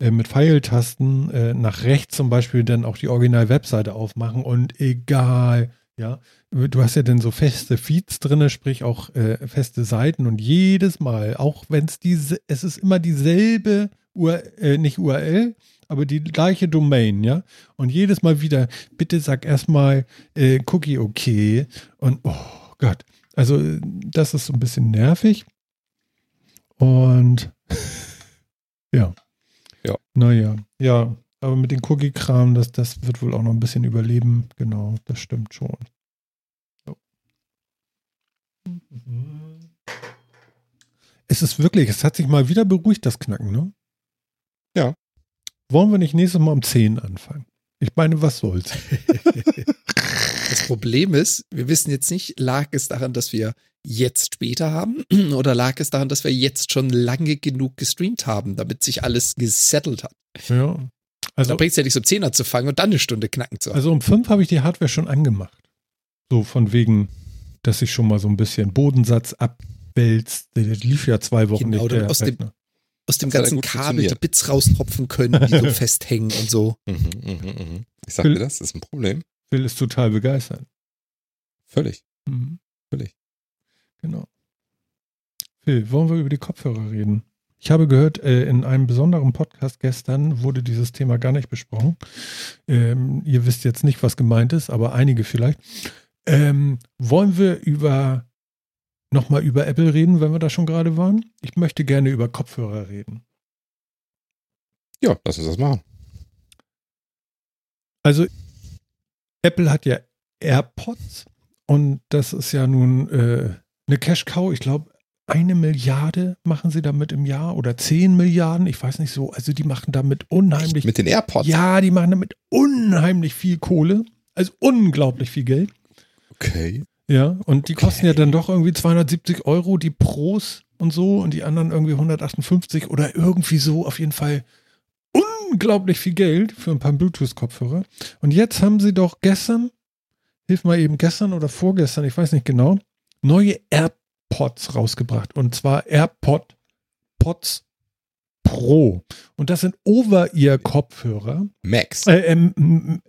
äh, mit Pfeiltasten äh, nach rechts zum Beispiel dann auch die Original-Webseite aufmachen und egal, ja, du hast ja dann so feste Feeds drin, sprich auch äh, feste Seiten und jedes Mal, auch wenn es diese, es ist immer dieselbe UR, äh, nicht URL, aber die gleiche Domain, ja. Und jedes Mal wieder, bitte sag erstmal äh, Cookie okay. Und oh Gott, also das ist so ein bisschen nervig. Und ja. Ja. Naja, ja. Aber mit dem Cookie-Kram, das, das wird wohl auch noch ein bisschen überleben. Genau, das stimmt schon. So. Es ist wirklich, es hat sich mal wieder beruhigt, das Knacken, ne? Ja. Wollen wir nicht nächstes Mal um 10 anfangen? Ich meine, was soll's? Das Problem ist, wir wissen jetzt nicht, lag es daran, dass wir jetzt später haben oder lag es daran, dass wir jetzt schon lange genug gestreamt haben, damit sich alles gesettelt hat. Ja. Also, da bringt es ja nicht so 10 zu fangen und dann eine Stunde knacken zu haben. also um 5 habe ich die Hardware schon angemacht. So von wegen, dass sich schon mal so ein bisschen Bodensatz abwälzt. Der lief ja zwei Wochen Genau, nicht. aus dem-. Aus dem ganzen Kabel die. Bits raustropfen können, die so festhängen und so. Mhm, mhm, mhm. Ich sag dir das, das ist ein Problem. Phil ist total begeistert. Völlig. Mhm. Völlig. Genau. Phil, wollen wir über die Kopfhörer reden? Ich habe gehört, äh, in einem besonderen Podcast gestern wurde dieses Thema gar nicht besprochen. Ähm, ihr wisst jetzt nicht, was gemeint ist, aber einige vielleicht. Ähm, wollen wir über nochmal über Apple reden, wenn wir da schon gerade waren? Ich möchte gerne über Kopfhörer reden. Ja, lass uns das machen. Also Apple hat ja AirPods und das ist ja nun äh, eine Cash-Cow. Ich glaube, eine Milliarde machen sie damit im Jahr oder zehn Milliarden, ich weiß nicht so. Also die machen damit unheimlich. Mit den AirPods. ja, die machen damit unheimlich viel Kohle. Also unglaublich viel Geld. Okay. Ja, und die Okay. kosten ja dann doch irgendwie 270 Euro, die Pros und so, und die anderen irgendwie 158 oder irgendwie so, auf jeden Fall unglaublich viel Geld für ein paar Bluetooth-Kopfhörer. Und jetzt haben sie doch gestern, hilf mal eben gestern oder vorgestern, ich weiß nicht genau, neue AirPods rausgebracht. Und zwar AirPod Pods Pro. Und das sind Over-Ear-Kopfhörer. Max. Äh, ähm,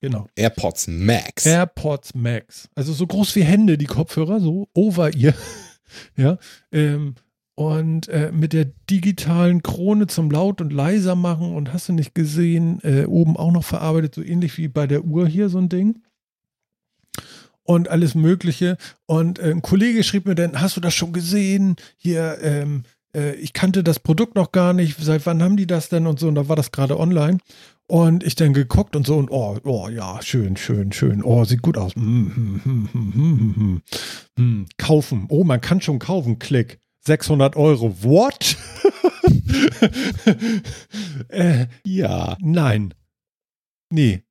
genau. AirPods Max. AirPods Max. Also so groß wie Hände, die Kopfhörer, so over ihr. ja. Ähm, und äh, mit der digitalen Krone zum laut und leiser machen und hast du nicht gesehen, äh, oben auch noch verarbeitet, so ähnlich wie bei der Uhr hier so ein Ding. Und alles Mögliche. Und äh, ein Kollege schrieb mir dann, hast du das schon gesehen? Hier, ähm, äh, ich kannte das Produkt noch gar nicht. Seit wann haben die das denn und so? Und da war das gerade online. Und ich dann geguckt und so und oh, oh ja, schön, schön, schön. Oh, sieht gut aus. Hm, hm, hm, hm, hm, hm, hm. Hm, kaufen. Oh, man kann schon kaufen. Klick. 600 Euro. What? äh, Ja. nein. Nee.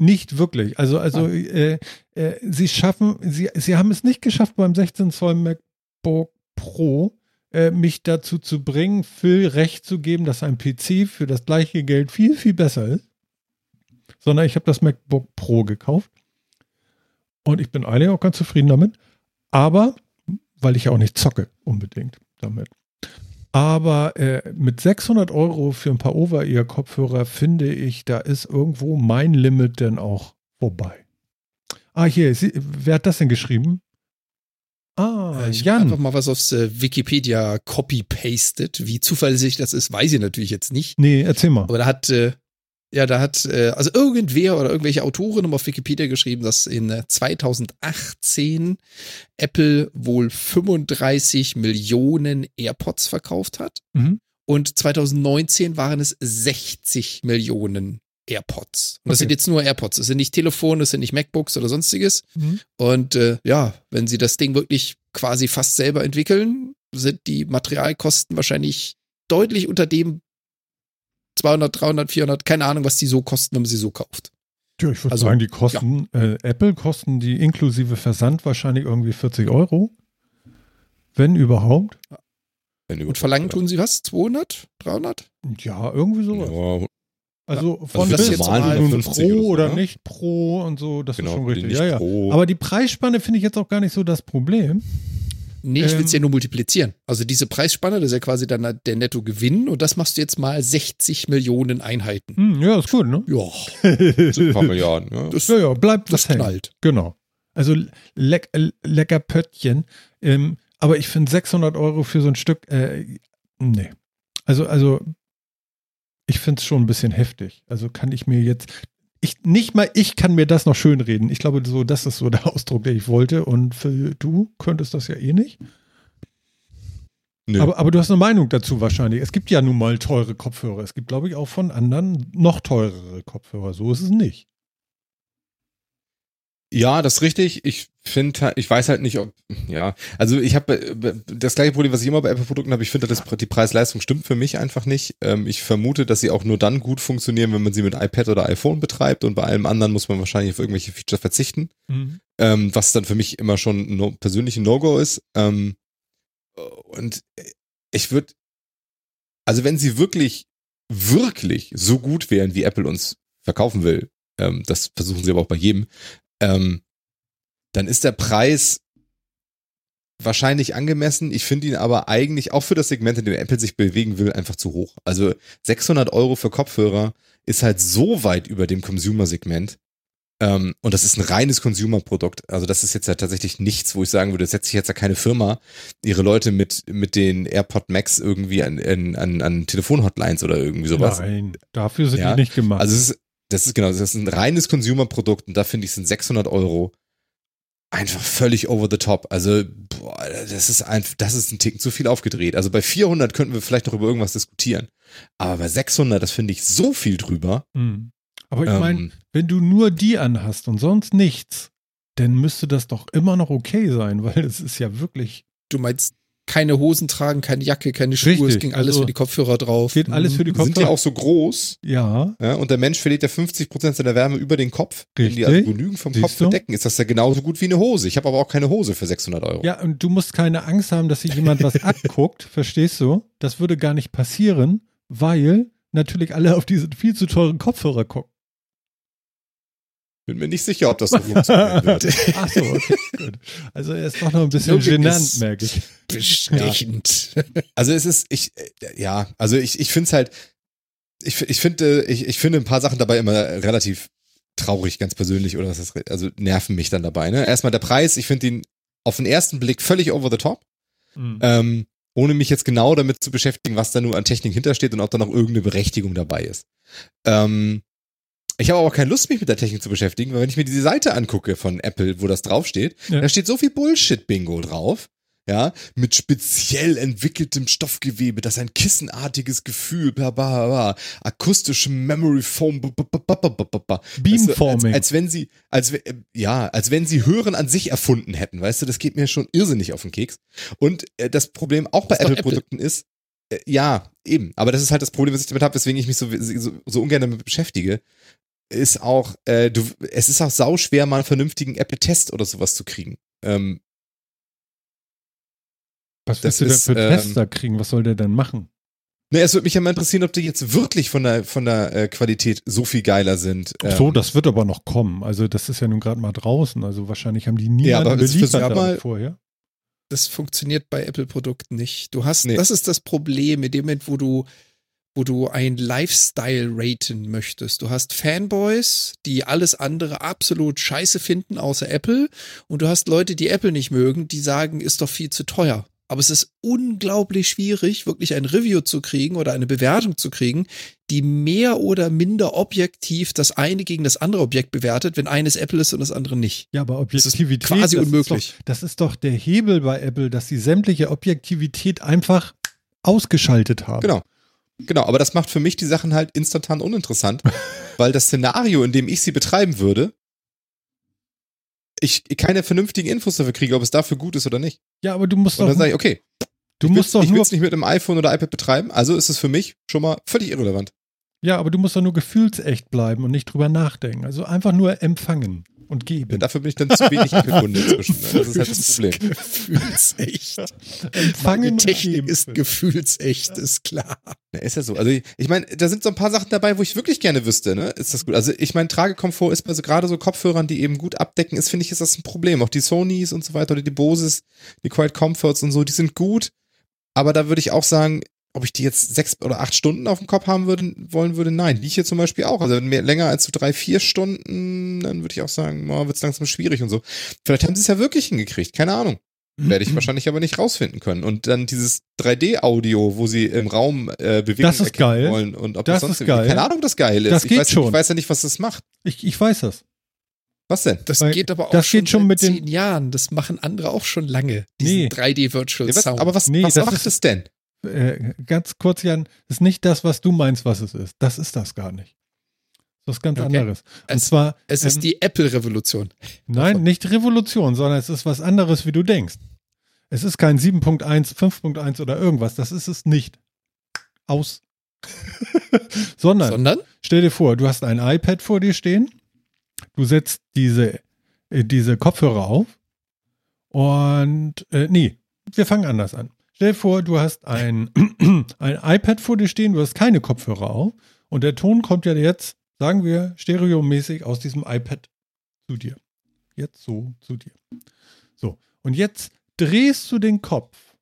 Nicht wirklich. Also, also äh, äh, sie schaffen, sie, sie haben es nicht geschafft beim 16 Zoll MacBook Pro, äh, mich dazu zu bringen, Phil recht zu geben, dass ein PC für das gleiche Geld viel, viel besser ist. Sondern ich habe das MacBook Pro gekauft. Und ich bin eigentlich auch ganz zufrieden damit. Aber, weil ich ja auch nicht zocke unbedingt damit. Aber äh, mit 600 Euro für ein paar Over-Ear-Kopfhörer finde ich, da ist irgendwo mein Limit denn auch vorbei. Ah, hier, wer hat das denn geschrieben? Ah, Äh, ich Jan. einfach mal was aufs äh, Wikipedia copy-pasted. Wie zuverlässig das ist, weiß ich natürlich jetzt nicht. Nee, erzähl mal. Aber da hat, äh, ja, da hat, äh, also irgendwer oder irgendwelche Autoren haben auf Wikipedia geschrieben, dass in äh, 2018 Apple wohl 35 Millionen AirPods verkauft hat. Mhm. Und 2019 waren es 60 Millionen AirPods. Und das Okay. sind jetzt nur AirPods. Das sind nicht Telefone, das sind nicht MacBooks oder sonstiges. Mhm. Und äh, ja, wenn sie das Ding wirklich quasi fast selber entwickeln, sind die Materialkosten wahrscheinlich deutlich unter dem 200, 300, 400, keine Ahnung, was die so kosten, wenn man sie so kauft. Ja, ich würde Also, sagen, die kosten, äh, Apple kosten die inklusive Versand wahrscheinlich irgendwie 40 Euro. Wenn überhaupt. Wenn du Und verlangen tun sie was? 200, 300? Ja, irgendwie sowas. Ja, Also von für bis das nun 50 Pro oder so, oder ne? nicht Pro und so, das genau, ist schon richtig. Ja, ja. Aber die Preisspanne finde ich jetzt auch gar nicht so das Problem. Nee, ich will es Ähm. ja nur multiplizieren. Also diese Preisspanne, das ist ja quasi dann der Nettogewinn und das machst du jetzt mal 60 Millionen Einheiten. Hm, ja, ist gut, ne? Ja, sind ein paar Milliarden. Ja. das, ja, ja, bleibt das hängen. knallt. Genau. Also äh, lecker Pöttchen. Ähm, aber ich finde 600 Euro für so ein Stück, äh, nee. Also, also ich finde es schon ein bisschen heftig. Also kann ich mir jetzt, ich, nicht mal ich kann mir das noch schönreden. Ich glaube, so, das ist so der Ausdruck, den ich wollte. Und für, du könntest das ja eh nicht. Nö. Aber, aber du hast eine Meinung dazu wahrscheinlich. Es gibt ja nun mal teure Kopfhörer. Es gibt, glaube ich, auch von anderen noch teurere Kopfhörer. So ist es nicht. Ja, das ist richtig. Ich finde, halt- ich weiß halt nicht, ob, ja, also ich habe das gleiche Problem, was ich immer bei Apple-Produkten habe. Ich finde, das, die Preis-Leistung stimmt für mich einfach nicht. Ähm, ich vermute, dass sie auch nur dann gut funktionieren, wenn man sie mit iPad oder iPhone betreibt und bei allem anderen muss man wahrscheinlich auf irgendwelche Features verzichten. ähm, was dann für mich immer schon ein no, persönlich ein No-Go ist. Ähm, und ich würde, also wenn sie wirklich, wirklich so gut wären, wie Apple uns verkaufen will, das versuchen sie aber auch bei jedem, ähm, dann ist der Preis wahrscheinlich angemessen. Ich finde ihn aber eigentlich auch für das Segment, in dem Apple sich bewegen will, einfach zu hoch. Also 600 Euro für Kopfhörer ist halt so weit über dem Consumer-Segment. Ähm, und das ist ein reines Consumer-Produkt. Also das ist jetzt ja tatsächlich nichts, wo ich sagen würde, setzt sich jetzt ja keine Firma ihre Leute mit, mit den AirPod Max irgendwie an, an, an, an Telefonhotlines oder irgendwie sowas. Nein, dafür sind Ja, die nicht gemacht. Also es ist, das ist genau, das ist ein reines Consumer-Produkt und da finde ich sind 600 Euro einfach völlig over the top. Also boah, das ist einfach, das ist ein Ticken zu viel aufgedreht. Also bei 400 könnten wir vielleicht noch über irgendwas diskutieren, aber bei 600, das finde ich so viel drüber. Mhm. Aber ich meine, Ähm, wenn du nur die anhast und sonst nichts, dann müsste das doch immer noch okay sein, weil es ist ja wirklich, Du meinst keine Hosen tragen, keine Jacke, keine Schuhe, es Richtig, ging alles also für die Kopfhörer drauf. geht alles für die sind ja Kopfhörer. auch so groß Ja, ja, und der Mensch verliert ja 50 Prozent seiner Wärme über den Kopf. Wenn die also Richtig. genügend vom Siehst Kopf du? bedecken, ist das ja genauso gut wie eine Hose. Ich habe aber auch keine Hose für 600 Euro. ja, und du musst keine Angst haben, dass sich jemand was abguckt, verstehst du? Das würde gar nicht passieren, weil natürlich alle auf diese viel zu teuren Kopfhörer gucken. Bin mir nicht sicher, ob das so funktionieren wird. Ach so, okay, gut. Also er ist doch noch ein bisschen Logik genannt, merke ich. Bestechend. Also es ist, ich, äh, ja, also ich, ich finde es halt, ich, ich finde, ich, ich finde ein paar Sachen dabei immer relativ traurig, ganz persönlich, oder was ist, also nerven mich dann dabei. Ne? Erstmal der Preis, ich finde ihn auf den ersten Blick völlig over the top, Mhm. ähm, ohne mich jetzt genau damit zu beschäftigen, was da nur an Technik hintersteht und ob da noch irgendeine Berechtigung dabei ist. Ähm, ich habe aber auch keine Lust, mich mit der Technik zu beschäftigen, weil wenn ich mir diese Seite angucke von Apple, wo das draufsteht, Ja. da steht so viel Bullshit-Bingo drauf. Ja, mit speziell entwickeltem Stoffgewebe, das ein kissenartiges Gefühl, bla, bla, bla, akustischem Memory Foam, b- b- b- b- b- b- b- Beamforming. als, als wenn sie, als, äh, ja, als wenn sie Hören an sich erfunden hätten, weißt du, das geht mir schon irrsinnig auf den Keks. Und äh, das Problem auch bei Apple-Produkten ist, äh, ja, eben, aber das ist halt das Problem, was ich damit habe, weswegen ich mich so, so, so ungern damit beschäftige, ist auch, äh, du, es ist auch sauschwer, mal einen vernünftigen Apple-Test oder sowas zu kriegen. Ähm, Was willst du denn ist, für ähm, Tester kriegen? Was soll der denn machen? ne, es würde mich ja mal interessieren, ob die jetzt wirklich von der, von der äh, Qualität so viel geiler sind. Ach so, Ähm, das wird aber noch kommen. Also das ist ja nun gerade mal draußen. Also wahrscheinlich haben die niemanden Ja, aber beliefert mal- vorher. Das funktioniert bei Apple-Produkten nicht. Du hast, Nee. das ist das Problem, in dem Moment, wo du, wo du ein Lifestyle raten möchtest. Du hast Fanboys, die alles andere absolut scheiße finden, außer Apple. Und du hast Leute, die Apple nicht mögen, die sagen, ist doch viel zu teuer. Aber es ist unglaublich schwierig, wirklich ein Review zu kriegen oder eine Bewertung zu kriegen, die mehr oder minder objektiv das eine gegen das andere Objekt bewertet, wenn eines Apple ist und das andere nicht. Ja, aber Das ist Objektivität quasi das unmöglich. Ist doch, das ist doch der Hebel bei Apple, dass sie sämtliche Objektivität einfach ausgeschaltet haben. Genau. Genau, aber das macht für mich die Sachen halt instantan uninteressant, weil das Szenario, in dem ich sie betreiben würde, ich keine vernünftigen Infos dafür kriege, ob es dafür gut ist oder nicht. Ja, aber du musst Und doch, dann sage ich, okay, du ich musst doch will nur, es nicht mit einem iPhone oder iPad betreiben, also ist es für mich schon mal völlig irrelevant. Ja, aber du musst doch nur gefühlsecht bleiben und nicht drüber nachdenken. Also einfach nur empfangen und geben. dafür bin ich dann zu wenig Kunde inzwischen. Ne? Das ist halt das Problem. Gefühlsecht. Empfangen Technik ist gefühlsecht, ist klar. Ja, ist ja so. Also ich, ich meine, da sind so ein paar Sachen dabei, wo ich wirklich gerne wüsste, ne? Ist das gut? Also ich meine, Tragekomfort ist bei so gerade so Kopfhörern, die eben gut abdecken, ist, finde ich, ist das ein Problem. Auch die Sonys und so weiter oder die Boses, die Quiet Comforts und so, die sind gut. Aber da würde ich auch sagen, ob ich die jetzt sechs oder acht Stunden auf dem Kopf haben würde, wollen würde, nein. Die hier zum Beispiel auch. Also mehr, länger als so drei, vier Stunden, dann würde ich auch sagen, wird es langsam schwierig und so. Vielleicht haben sie es ja wirklich hingekriegt, keine Ahnung. Werde ich wahrscheinlich aber nicht rausfinden können. Und dann dieses 3D-Audio, wo sie im Raum äh, bewegen Das ist geil. wollen und ob Das das sonst ist geil. keine Ahnung, ob das geil ist. Das ich, geht weiß, schon. ich weiß ja nicht, was das macht. Ich, ich weiß das. Was denn? Das Weil geht aber auch das schon geht schon seit mit den- zehn Jahren. Das machen andere auch schon lange. Diesen Nee. 3D Virtual Ja, was, Sound. aber was, Nee, was das macht ist- es denn? Äh, ganz kurz, Jan, ist nicht das, was du meinst, was es ist. Das ist das gar nicht. Das ist was ganz Okay. anderes. Und Es- zwar, es ähm, ist die Apple-Revolution. nein, nicht Revolution, sondern es ist was anderes, wie du denkst. Es ist kein 7.1, 5.1 oder irgendwas. Das ist es nicht. Aus. sondern, Sondern stell dir vor, du hast ein iPad vor dir stehen. Du setzt diese, äh, diese Kopfhörer auf. Und, äh, nee, wir fangen anders an. Stell dir vor, du hast ein, ein iPad vor dir stehen, du hast keine Kopfhörer auf. Und der Ton kommt ja jetzt, sagen wir, stereomäßig aus diesem iPad zu dir. Jetzt so zu dir. So, und jetzt drehst du den Kopf.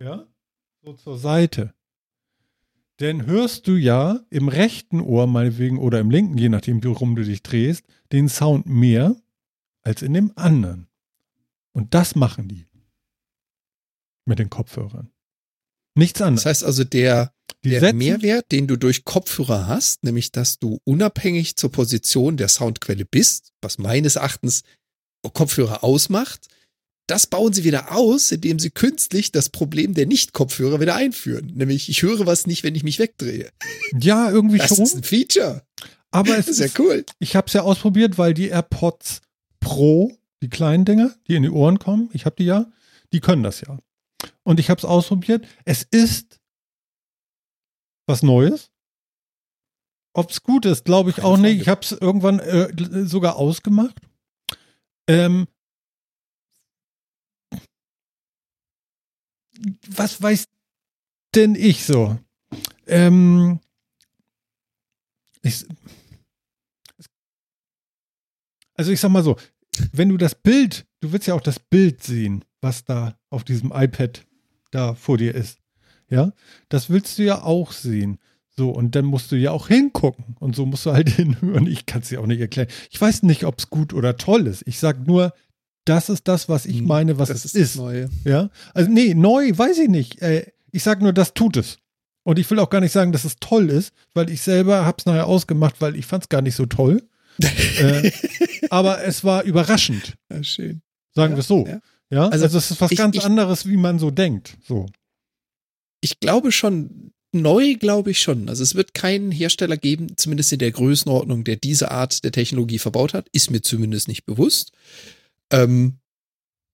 Ja? So zur Seite. Dann hörst du ja im rechten Ohr, meinetwegen, oder im linken, je nachdem, worum du dich drehst, den Sound mehr als in dem anderen. Und das machen die. Mit den Kopfhörern. Nichts anderes. das heißt also, der, der Mehrwert, den du durch Kopfhörer hast, nämlich dass du unabhängig zur Position der Soundquelle bist, was meines Erachtens Kopfhörer ausmacht, das bauen sie wieder aus, indem sie künstlich das Problem der Nicht-Kopfhörer wieder einführen. Nämlich, ich höre was nicht, wenn ich mich wegdrehe. Ja, irgendwie Das schon. ist ein Feature. Aber es Das ist ja cool. ich habe es ja ausprobiert, weil die AirPods Pro, die kleinen Dinger, die in die Ohren kommen, ich habe die ja, die können das ja. Und ich habe es ausprobiert. Es ist was Neues. Ob es gut ist, glaube ich Keine auch Frage. nicht. Ich habe es irgendwann äh, sogar ausgemacht. Ähm, was weiß denn ich so? Ähm, ich, also ich sag mal so, wenn du das Bild, du willst ja auch das Bild sehen, was da auf diesem iPad da vor dir ist. Ja, das willst du ja auch sehen. So, und dann musst du ja auch hingucken. Und so musst du halt hinhören. Ich kann es dir auch nicht erklären. Ich weiß nicht, ob es gut oder toll ist. Ich sag nur, das ist das, was ich Hm, meine, was das es ist. Neue. Ja, also nee, neu weiß ich nicht. Äh, ich sag nur, das tut es. Und ich will auch gar nicht sagen, dass es toll ist, weil ich selber hab's nachher ausgemacht, weil ich fand's gar nicht so toll. äh, aber es war überraschend, Ja, schön. sagen Ja, wir es so. ja. Ja, also, Also es ist was ich- ganz ich- anderes, wie man so denkt. So. Ich glaube schon, neu glaube ich schon. Also es wird keinen Hersteller geben, zumindest in der Größenordnung, der diese Art der Technologie verbaut hat. Ist mir zumindest nicht bewusst. Ähm,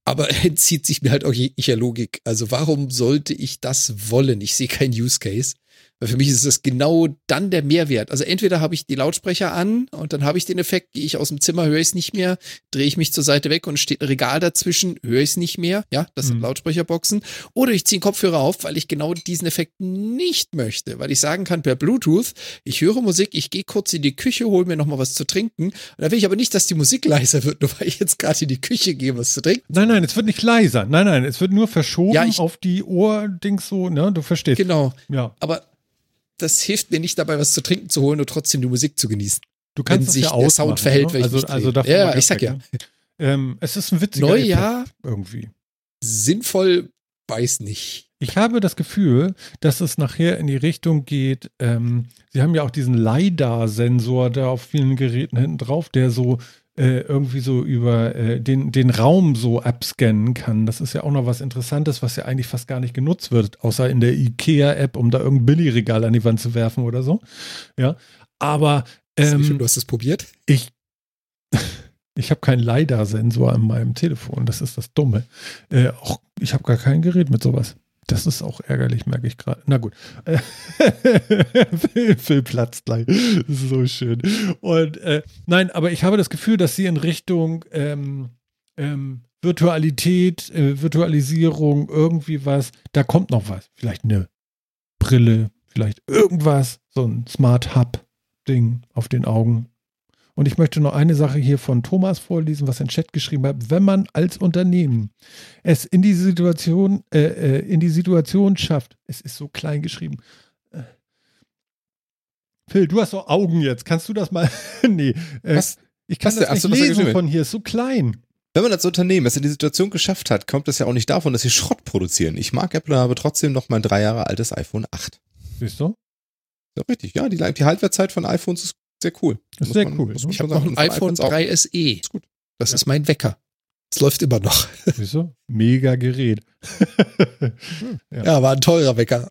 aber entzieht sich mir halt auch jeglicher Logik. Also warum sollte ich das wollen? Ich sehe keinen Use Case. Weil für mich ist das genau dann der Mehrwert. Also entweder habe ich die Lautsprecher an und dann habe ich den Effekt, gehe ich aus dem Zimmer, höre ich es nicht mehr, drehe ich mich zur Seite weg und steht ein Regal dazwischen, höre ich es nicht mehr. Ja, das sind Mhm. Lautsprecherboxen. Oder ich ziehe Kopfhörer auf, weil ich genau diesen Effekt nicht möchte. Weil ich sagen kann per Bluetooth, ich höre Musik, ich gehe kurz in die Küche, hole mir noch mal was zu trinken. Und da will ich aber nicht, dass die Musik leiser wird, nur weil ich jetzt gerade in die Küche gehe, was zu trinken. Nein, nein, es wird nicht leiser. Nein, nein, es wird nur verschoben Ja, ich- auf die Ohrdings so, ne? Du verstehst. Genau. Ja. Aber das hilft mir nicht dabei, was zu trinken zu holen und trotzdem die Musik zu genießen. Du kannst Wenn sich ja der Sound verhält, ne? also, also Ja, ich sag weg, ja. ne? Ähm, es ist ein witziger Neu, Effekt ja. irgendwie. Sinnvoll, weiß nicht. Ich habe das Gefühl, dass es nachher in die Richtung geht. Ähm, Sie haben ja auch diesen LiDAR-Sensor da auf vielen Geräten hinten drauf, der so äh, irgendwie so über äh, den, den Raum so abscannen kann. Das ist ja auch noch was Interessantes, was ja eigentlich fast gar nicht genutzt wird, außer in der IKEA-App, um da irgendein Billigregal an die Wand zu werfen oder so. Ja, aber Ähm, du hast es probiert? ich, ich habe keinen LiDAR-Sensor an meinem Telefon. Das ist das Dumme. Äh, auch, ich habe gar kein Gerät mit sowas. Das ist auch ärgerlich, merke ich gerade. Na gut. Phil, platzt gleich. So schön. Und äh, nein, aber ich habe das Gefühl, dass sie in Richtung ähm, ähm, Virtualität, äh, Virtualisierung, irgendwie was, da kommt noch was. Vielleicht eine Brille, vielleicht irgendwas, so ein Smart Hub-Ding auf den Augen. Und ich möchte noch eine Sache hier von Thomas vorlesen, was er in Chat geschrieben hat. Wenn man als Unternehmen es in die Situation, äh, äh, in die Situation schafft, es ist so klein geschrieben. Äh, Phil, du hast so Augen jetzt. Kannst du das mal? nee. Äh, Was? Ich kann Was das? Ach nicht so, was er lesen von hier. Ist so klein. Wenn man als Unternehmen es in die Situation geschafft hat, kommt es ja auch nicht davon, dass sie Schrott produzieren. Ich mag Apple, aber trotzdem noch mein drei Jahre altes iPhone 8. Siehst du? Ja, richtig. Ja, die, die Haltwertzeit von iPhones ist sehr cool. Ist Muss sehr man- cool. man Ich habe noch ein iPhone iPhones auch. 3 SE. Ist gut. Das Ja. ist mein Wecker. Es läuft immer noch. Du? Mega Gerät. Ja. Ja, war ein teurer Wecker.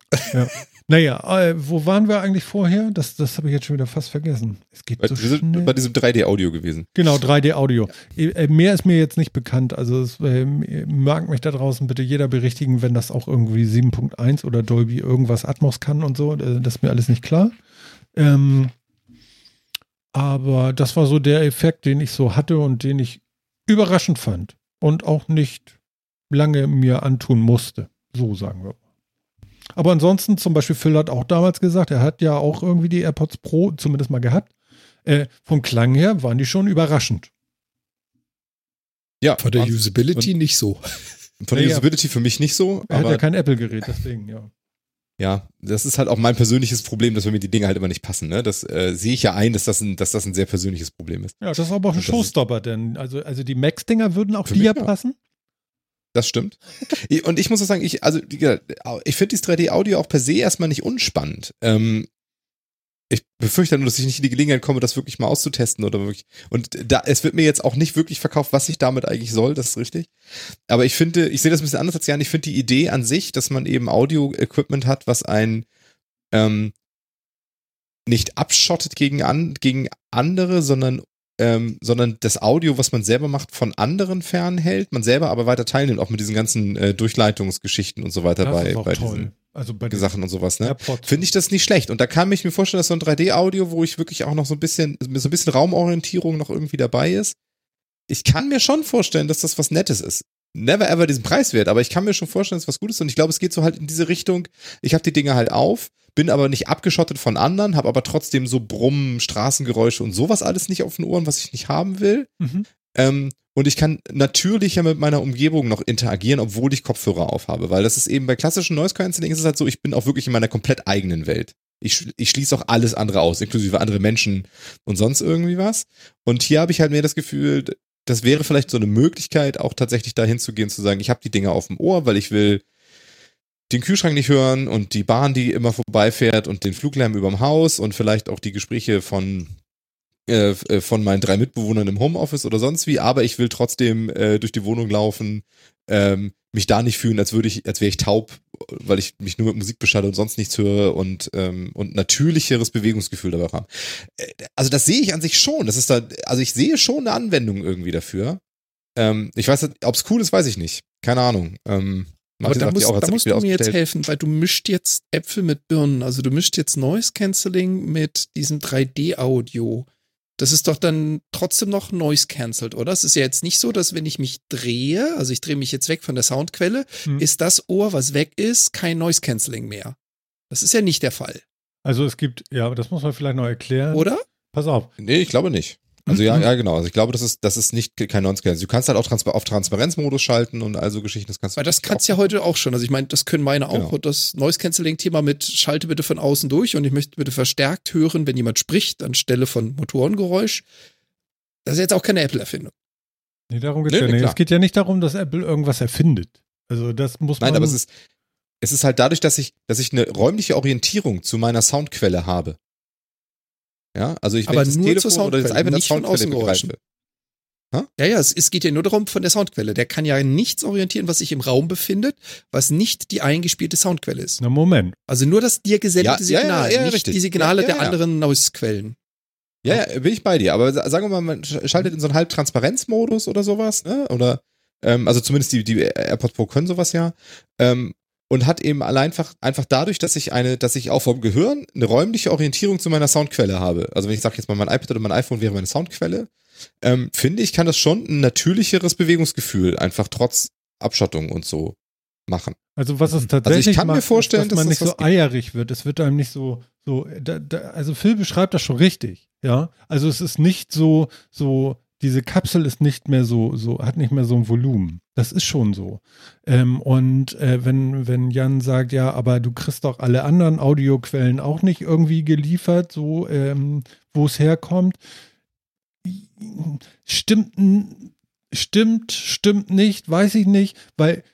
Naja, äh, wo waren wir eigentlich vorher? Das, das habe ich jetzt schon wieder fast vergessen. Es geht Bei, so wir sind schnell. bei diesem 3D-Audio gewesen. Genau, 3D-Audio. Äh, mehr ist mir jetzt nicht bekannt. Also es äh, mag mich da draußen bitte jeder berichtigen, wenn das auch irgendwie 7.1 oder Dolby irgendwas Atmos kann und so. Äh, das ist mir alles nicht klar. Ähm, aber das war so der Effekt, den ich so hatte und den ich überraschend fand und auch nicht lange mir antun musste. So sagen wir. Aber ansonsten, zum Beispiel Phil hat auch damals gesagt, er hat ja auch irgendwie die AirPods Pro zumindest mal gehabt. Äh, vom Klang her waren die schon überraschend. Ja, Von der Usability nicht so. von der Ja, ja. Usability für mich nicht so, Er hat ja kein Apple-Gerät, deswegen, ja. Ja, das ist halt auch mein persönliches Problem, dass mir die Dinge halt immer nicht passen. Ne? Das äh, sehe ich ja ein, dass das, ein, dass das ein sehr persönliches Problem ist. Ja, das ist aber auch ein ist- Showstopper, denn also, also die Max-Dinger würden auch dir ja. passen. Das stimmt. Und ich muss auch sagen, ich, also, ich finde dieses 3D-Audio auch per se erstmal nicht unspannend. Ähm, ich befürchte nur, dass ich nicht in die Gelegenheit komme, das wirklich mal auszutesten oder wirklich. Und da, es wird mir jetzt auch nicht wirklich verkauft, was ich damit eigentlich soll, das ist richtig. Aber ich finde, ich sehe das ein bisschen anders als Jan. Ich finde die Idee an sich, dass man eben Audio-Equipment hat, was ein ähm, nicht abschottet gegen, an, gegen andere, sondern ähm, sondern das Audio, was man selber macht, von anderen fernhält, man selber aber weiter teilnimmt, auch mit diesen ganzen äh, Durchleitungsgeschichten und so weiter Das bei, bei toll. Also bei Sachen und sowas, ne? Finde ich das nicht schlecht. Und da kann ich mir vorstellen, dass so ein 3D-Audio, wo ich wirklich auch noch so ein bisschen, so ein bisschen Raumorientierung noch irgendwie dabei ist. Ich kann mir schon vorstellen, dass das was Nettes ist. Never ever diesen Preis wert, aber ich kann mir schon vorstellen, dass es was Gutes ist. Und ich glaube, es geht so halt in diese Richtung. Ich habe die Dinge halt auf, bin aber nicht abgeschottet von anderen, habe aber trotzdem so Brummen, Straßengeräusche und sowas alles nicht auf den Ohren, was ich nicht haben will. Mhm. Ähm, und ich kann natürlicher mit meiner Umgebung noch interagieren, obwohl ich Kopfhörer aufhabe. Weil das ist eben bei klassischen Noise Cancelling ist es halt so, ich bin auch wirklich in meiner komplett eigenen Welt. Ich, ich schließe auch alles andere aus, inklusive andere Menschen und sonst irgendwie was. Und hier habe ich halt mehr das Gefühl, das wäre vielleicht so eine Möglichkeit, auch tatsächlich dahin zu gehen, zu sagen, ich habe die Dinge auf dem Ohr, weil ich will den Kühlschrank nicht hören und die Bahn, die immer vorbeifährt und den Fluglärm überm Haus und vielleicht auch die Gespräche von äh, äh, von meinen drei Mitbewohnern im Homeoffice oder sonst wie, aber ich will trotzdem äh, durch die Wohnung laufen, ähm, mich da nicht fühlen, als würde ich, als wäre ich taub, weil ich mich nur mit Musik beschalte und sonst nichts höre und ähm, und natürlicheres Bewegungsgefühl dabei haben. Äh, also das sehe ich an sich schon. Das ist da, also ich sehe schon eine Anwendung irgendwie dafür. Ähm, ich weiß, ob es cool ist, weiß ich nicht. Keine Ahnung. Ähm, Aber Martin da, sagt musst, ja auch, da musst du mir jetzt helfen, weil du mischt jetzt Äpfel mit Birnen. Also du mischt jetzt Noise Cancelling mit diesem 3D-Audio. Das ist doch dann trotzdem noch Noise Cancelled, oder? Es ist ja jetzt nicht so, dass wenn ich mich drehe, also ich drehe mich jetzt weg von der Soundquelle, Hm. ist das Ohr, was weg ist, kein Noise Cancelling mehr. Das ist ja nicht der Fall, Also es gibt, ja, das muss man vielleicht noch erklären. oder? Pass auf. Nee, ich glaube nicht. Also ja, Mhm. ja, genau. Also ich glaube, das ist, das ist nicht kein Non-Scale. Du kannst halt auch Transpa auf Transparenzmodus schalten und all so Geschichten. Das kannst du Weil das kannst ja heute auch schon. Also ich meine, das können meine auch. Genau. Und das Noise Cancelling Thema mit schalte bitte von außen durch und ich möchte bitte verstärkt hören, wenn jemand spricht, anstelle von Motorengeräusch. Das ist jetzt auch keine Apple-Erfindung. Nee, darum geht Nee, es ja nee, nicht. Es geht ja nicht darum, dass Apple irgendwas erfindet. Also das muss man. Nein, aber es ist, es ist halt dadurch, dass ich, dass ich eine räumliche Orientierung zu meiner Soundquelle habe. Ja, also ich, Aber nur Telefon zur oder das Soundquelle, iPad nicht von Soundquelle Außengeräuschen. begreife. Ja, ja, es, es geht ja nur darum von der Soundquelle. Der kann ja nichts orientieren, was sich im Raum befindet, was nicht die eingespielte Soundquelle ist. Na, Moment. Also nur das dir gesendete Ja, ja, ja, Signal, ja, nicht richtig. die Signale Ja, ja, der ja. anderen Noise-Quellen. Ja, ja, bin ich bei dir. Aber sa- sagen wir mal, man sch- schaltet in so einen Halbtransparenzmodus oder sowas, ne? Oder, ähm, also zumindest die, die AirPods Pro können sowas ja. Ähm, und hat eben allein einfach, einfach dadurch, dass ich eine, dass ich auch vom Gehirn eine räumliche Orientierung zu meiner Soundquelle habe. Also wenn ich sage jetzt mal mein iPad oder mein iPhone wäre meine Soundquelle, ähm, finde ich, kann das schon ein natürlicheres Bewegungsgefühl einfach trotz Abschottung und so machen. Also was es tatsächlich Also ich kann mir macht, vorstellen, ist, dass man dass nicht das so eierig wird. Es wird einem nicht so, so, da, da, also Phil beschreibt das schon richtig, ja. Also es ist nicht so, so, diese Kapsel ist nicht mehr so, so, hat nicht mehr so ein Volumen. Das ist schon so. Ähm, und äh, wenn, wenn Jan sagt, ja, aber du kriegst doch alle anderen Audioquellen auch nicht irgendwie geliefert, so, ähm, wo es herkommt. Stimmt, stimmt, stimmt nicht, weiß ich nicht, weil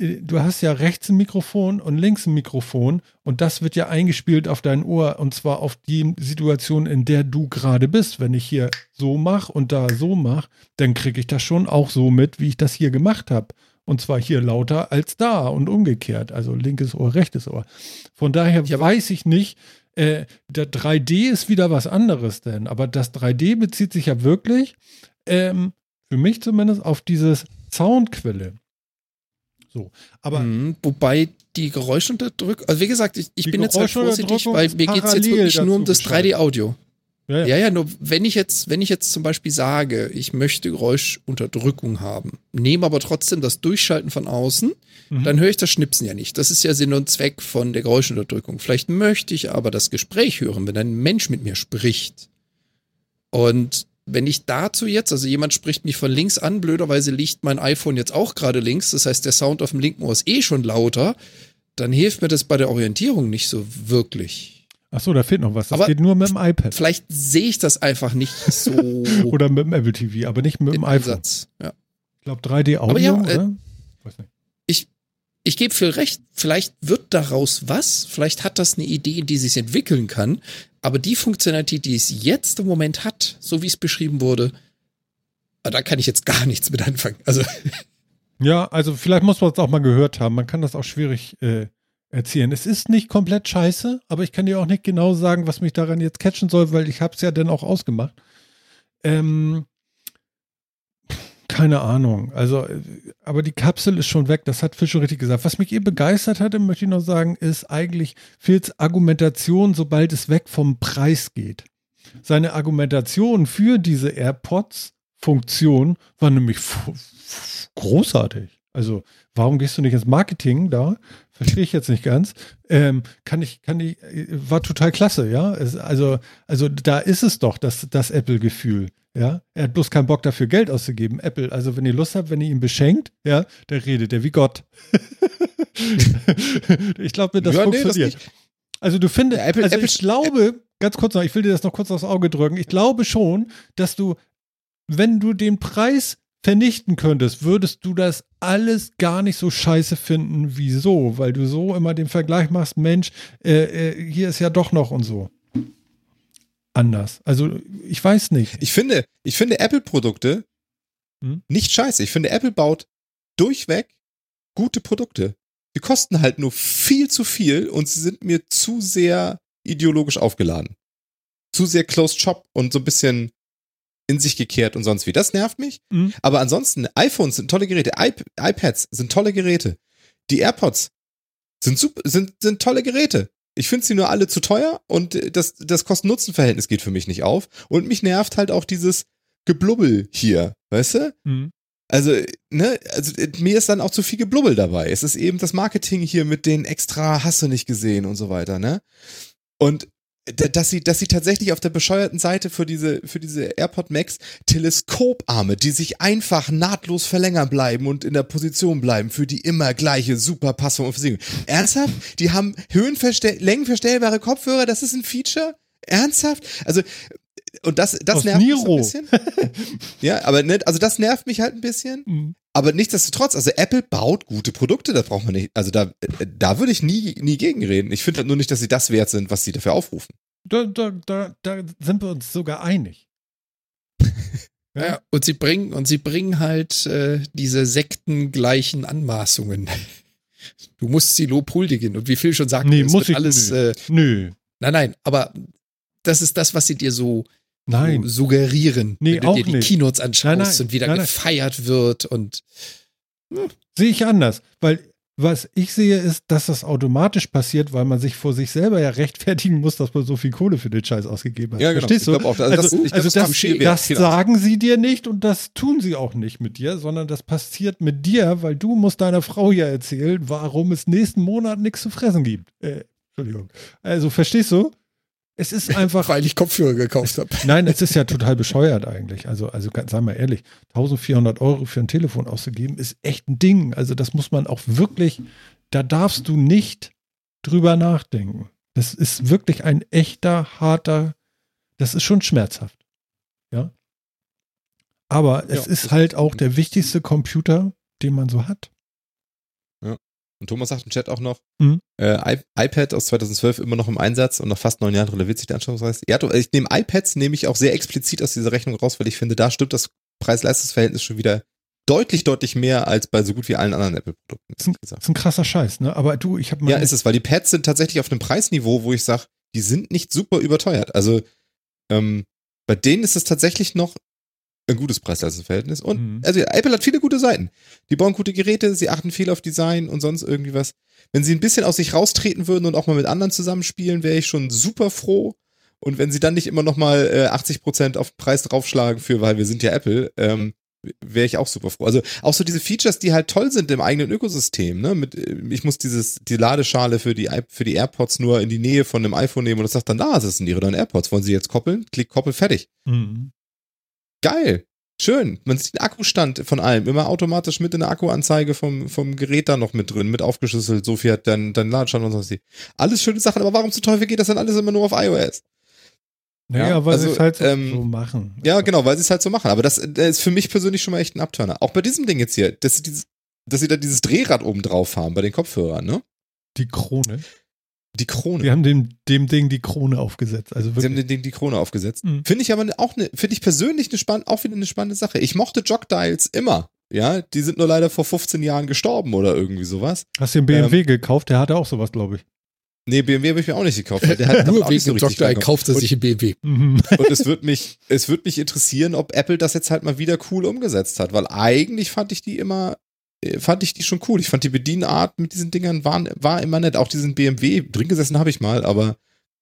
du hast ja rechts ein Mikrofon und links ein Mikrofon und das wird ja eingespielt auf dein Ohr und zwar auf die Situation, in der du gerade bist. Wenn ich hier so mache und da so mache, dann kriege ich das schon auch so mit, wie ich das hier gemacht habe. Und zwar hier lauter als da und umgekehrt. Also linkes Ohr, rechtes Ohr. Von daher Ja, weiß ich nicht, äh, der 3D ist wieder was anderes denn. Aber das 3D bezieht sich ja wirklich, ähm, für mich zumindest, auf dieses Soundquelle. So. Aber Mhm, wobei die Geräuschunterdrückung, also wie gesagt, ich, ich bin jetzt halt vorsichtig, weil mir geht es jetzt wirklich nur um das 3D-Audio. ja, Ja, ja, nur wenn ich jetzt, wenn ich jetzt zum Beispiel sage, ich möchte Geräuschunterdrückung haben, nehme aber trotzdem das Durchschalten von außen, Mhm. dann höre ich das Schnipsen ja nicht. Das ist ja Sinn und Zweck von der Geräuschunterdrückung. Vielleicht möchte ich aber das Gespräch hören, wenn ein Mensch mit mir spricht. Und wenn ich dazu jetzt, also jemand spricht mich von links an, blöderweise liegt mein iPhone jetzt auch gerade links, das heißt, der Sound auf dem linken Ohr ist eh schon lauter, dann hilft mir das bei der Orientierung nicht so wirklich. Ach so, da fehlt noch was. Das Aber- geht nur mit dem iPad. Vielleicht sehe ich das einfach nicht so Oder mit dem Apple TV, aber nicht mit dem iPhone. Ansatz. Ja. Ich glaube 3D Audio, Aber ja, äh, oder? Weiß nicht. Ich gebe viel recht, vielleicht wird daraus was, vielleicht hat das eine Idee, die sich entwickeln kann, aber die Funktionalität, die es jetzt im Moment hat, so wie es beschrieben wurde, ah, da kann ich jetzt gar nichts mit anfangen. Also, Ja, also vielleicht muss man es auch mal gehört haben. Man kann das auch schwierig äh, erzählen. Es ist nicht komplett scheiße, aber ich kann dir auch nicht genau sagen, was mich daran jetzt catchen soll, weil ich habe es ja dann auch ausgemacht. Ähm, keine Ahnung. Also, aber die Kapsel ist schon weg. Das hat schon richtig gesagt. Was mich eh begeistert hatte, möchte ich noch sagen, ist eigentlich Phils Argumentation, sobald es weg vom Preis geht. Seine Argumentation für diese AirPods-Funktion war nämlich großartig. Also, warum gehst du nicht ins Marketing da? Verstehe ich jetzt nicht ganz. Ähm, kann ich, kann ich, war total klasse, ja. Es, also, also da ist es doch, das, das Apple-Gefühl. Ja, er hat bloß keinen Bock dafür Geld auszugeben. Apple, also wenn ihr Lust habt, wenn ihr ihn beschenkt, ja, der redet er wie Gott. ich glaube, das Ja, nee, das funktioniert. also du findest, Apple- also Apple- ich glaube, ganz kurz noch, ich will dir das noch kurz aufs Auge drücken. Ich glaube schon, dass du, wenn du den Preis vernichten könntest, würdest du das alles gar nicht so scheiße finden. Wieso? Weil du so immer den Vergleich machst, Mensch, äh, äh, hier ist ja doch noch und so. Anders. Also ich weiß nicht. Ich finde, ich finde Apple-Produkte Hm? nicht scheiße. Ich finde, Apple baut durchweg gute Produkte. Die kosten halt nur viel zu viel und sie sind mir zu sehr ideologisch aufgeladen. Zu sehr closed shop und so ein bisschen in sich gekehrt und sonst wie. Das nervt mich. Mhm. Aber ansonsten, iPhones sind tolle Geräte, iP iPads sind tolle Geräte. Die AirPods sind super, sind, sind tolle Geräte. Ich finde sie nur alle zu teuer und das, das Kosten-Nutzen-Verhältnis geht für mich nicht auf. Und mich nervt halt auch dieses Geblubbel hier, weißt du? Mhm. Also, ne, also mir ist dann auch zu viel Geblubbel dabei. Es ist eben das Marketing hier mit den extra hast du nicht gesehen und so weiter, ne? Und dass sie, dass sie tatsächlich auf der bescheuerten Seite für diese, für diese AirPod Max Teleskoparme, die sich einfach nahtlos verlängern bleiben und in der Position bleiben für die immer gleiche super Passung und Versicherung. Ernsthaft? Die haben Höhenverstell längenverstellbare Kopfhörer, das ist ein Feature? Ernsthaft? Also, und das, das Aus nervt mich so Niro. ein bisschen. ja, aber ne, also das nervt mich halt ein bisschen. Mhm. Aber nichtsdestotrotz, also Apple baut gute Produkte, da braucht man nicht, also da, äh, da würde ich nie, nie gegenreden. Ich finde halt nur nicht, dass sie das wert sind, was sie dafür aufrufen. Da, da, da, da sind wir uns sogar einig. ja. und sie bringen, und sie bringen halt äh, diese sektengleichen Anmaßungen. Du musst sie lobhuldigen. Und wie Phil schon sagte, Nee, muss wird ich alles, nicht. äh, Nö. nein, nein, aber das ist das, was sie dir so, Nein. so suggerieren. Nee, wenn du auch dir die nicht. Keynotes anschaust Nein, nein, und wieder nein, gefeiert wird und Sehe ich anders. Weil was ich sehe, ist, dass das automatisch passiert, weil man sich vor sich selber ja rechtfertigen muss, dass man so viel Kohle für den Scheiß ausgegeben hat. Ja, genau. Verstehst du? Ich auch, also also das- ich also das das, das sagen sie dir nicht und das tun sie auch nicht mit dir, sondern das passiert mit dir, weil du musst deiner Frau ja erzählen, warum es nächsten Monat nichts zu fressen gibt. Äh, Entschuldigung. Also verstehst du? Es ist einfach Weil ich Kopfhörer gekauft habe. Nein, es ist ja total bescheuert eigentlich. Also, also ganz- sagen wir ehrlich, 1400 Euro für ein Telefon auszugeben, ist echt ein Ding. Also das muss man auch wirklich, da darfst du nicht drüber nachdenken. Das ist wirklich ein echter, harter, das ist schon schmerzhaft. Ja. Aber es Ja, ist halt auch der wichtigste Computer, den man so hat. Und Thomas sagt im Chat auch noch, Mhm. äh, iPad aus 2012 immer noch im Einsatz und nach fast neun Jahren relativiert sich der Anschauungspreis. Ja, ich nehme iPads nehme ich auch sehr explizit aus dieser Rechnung raus, weil ich finde, da stimmt das Preis-Leistungs-Verhältnis schon wieder deutlich, deutlich mehr als bei so gut wie allen anderen Apple-Produkten. Das das ist ein krasser Scheiß, ne? Aber du, ich habe mal. Ja, ist es, weil die Pads sind tatsächlich auf einem Preisniveau, wo ich sage, die sind nicht super überteuert. Also ähm, bei denen ist es tatsächlich noch ein gutes Preis-Leistungs-Verhältnis. Und Mhm. also Apple hat viele gute Seiten. Die bauen gute Geräte, sie achten viel auf Design und sonst irgendwie was. Wenn sie ein bisschen aus sich raustreten würden und auch mal mit anderen zusammenspielen, wäre ich schon super froh. Und wenn sie dann nicht immer noch mal äh, 80% auf den Preis draufschlagen für, weil wir sind ja Apple, ähm, wäre ich auch super froh. Also auch so diese Features, die halt toll sind im eigenen Ökosystem, ne? Mit, äh, ich muss dieses, die Ladeschale für die, für die AirPods nur in die Nähe von einem iPhone nehmen und das sagt dann, da, das sind ihre neuen AirPods. Wollen sie jetzt koppeln? Klick, koppel, fertig. Mhm. Geil. Schön. Man sieht den Akkustand von allem. Immer automatisch mit in der Akkuanzeige vom, vom Gerät da noch mit drin, mit aufgeschlüsselt. So viel hat dann, dann Ladestand und sonst die. Alles schöne Sachen, aber warum zum Teufel geht das dann alles immer nur auf iOS? Naja, Ja, weil also, sie es halt so, ähm, so machen. Ja, genau, weil sie es halt so machen. Aber das, das ist für mich persönlich schon mal echt ein Abturner. Auch bei diesem Ding jetzt hier, dass sie, dieses, dass sie da dieses Drehrad oben drauf haben bei den Kopfhörern, ne? Die Krone. Die Krone. Wir haben dem, dem Ding die Krone aufgesetzt. Also Sie wirklich. haben den Ding die Krone aufgesetzt. Mhm. Finde ich aber auch eine, finde ich persönlich eine spann auch wieder eine spannende Sache. Ich mochte Jogdials immer. Ja, die sind nur leider vor 15 Jahren gestorben oder irgendwie sowas. Hast du den BMW gekauft? Der hatte auch sowas, glaube ich. Nee, BMW habe ich mir auch nicht gekauft. Der hat Nur wegen so dem Dr. angekommen. kauft er sich ein BMW. Mhm. Und es wird mich, es wird mich interessieren, ob Apple das jetzt halt mal wieder cool umgesetzt hat, weil eigentlich fand ich die immer, fand ich die schon cool. Ich fand die Bedienart mit diesen Dingern waren, war immer nett. Auch diesen BMW, drin gesessen habe ich mal, aber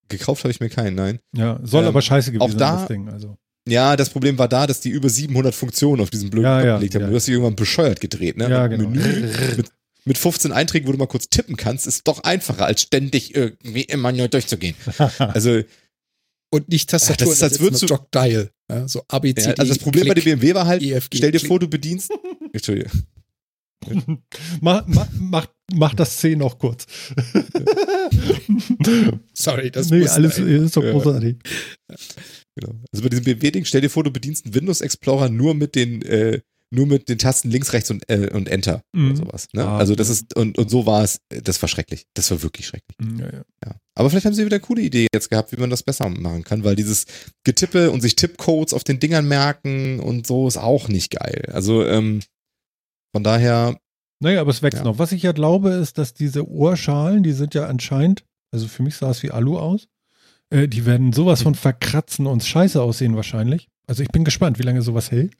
gekauft habe ich mir keinen, nein. Ja, soll Ähm, aber scheiße gewesen auch sein, da- das Ding. Also. Ja, das Problem war da, dass die über 700 Funktionen auf diesem blöden Ja, ja, gelegt haben. ja. Du hast dich irgendwann bescheuert gedreht, ne? Ja, Mit genau. Menü, mit, mit 15 Einträgen, wo du mal kurz tippen kannst, ist doch einfacher, als ständig irgendwie immer nur durchzugehen. Also, Und nicht Tastatur, Ja, das ist, als würdest du- Jog-Dial. Ja, so A, B, C, ja, also das Problem bei Klick, dem BMW war halt, EFG, stell dir Klick. vor, du bedienst. Entschuldigung. mach, mach, mach, mach das C noch kurz. Sorry, das nee, muss alles sein. ist doch Ja. großartig. Genau. Also bei diesem BMW-Ding, stell dir vor, du bedienst einen Windows Explorer nur mit den, äh, nur mit den Tasten links, rechts und, äh, und Enter Mhm. oder sowas. Ne? Ah, also das ist, und, und so war es, das war schrecklich. Das war wirklich schrecklich. Ja, ja. Ja. Aber vielleicht haben sie wieder eine coole Idee jetzt gehabt, wie man das besser machen kann, weil dieses Getippe und sich Tippcodes auf den Dingern merken und so ist auch nicht geil. Also, ähm, von daher, Naja, aber es wächst Ja. noch. Was ich ja glaube, ist, dass diese Ohrschalen, die sind ja anscheinend, also für mich sah es wie Alu aus, äh, die werden sowas von verkratzen und scheiße aussehen wahrscheinlich. Also ich bin gespannt, wie lange sowas hält.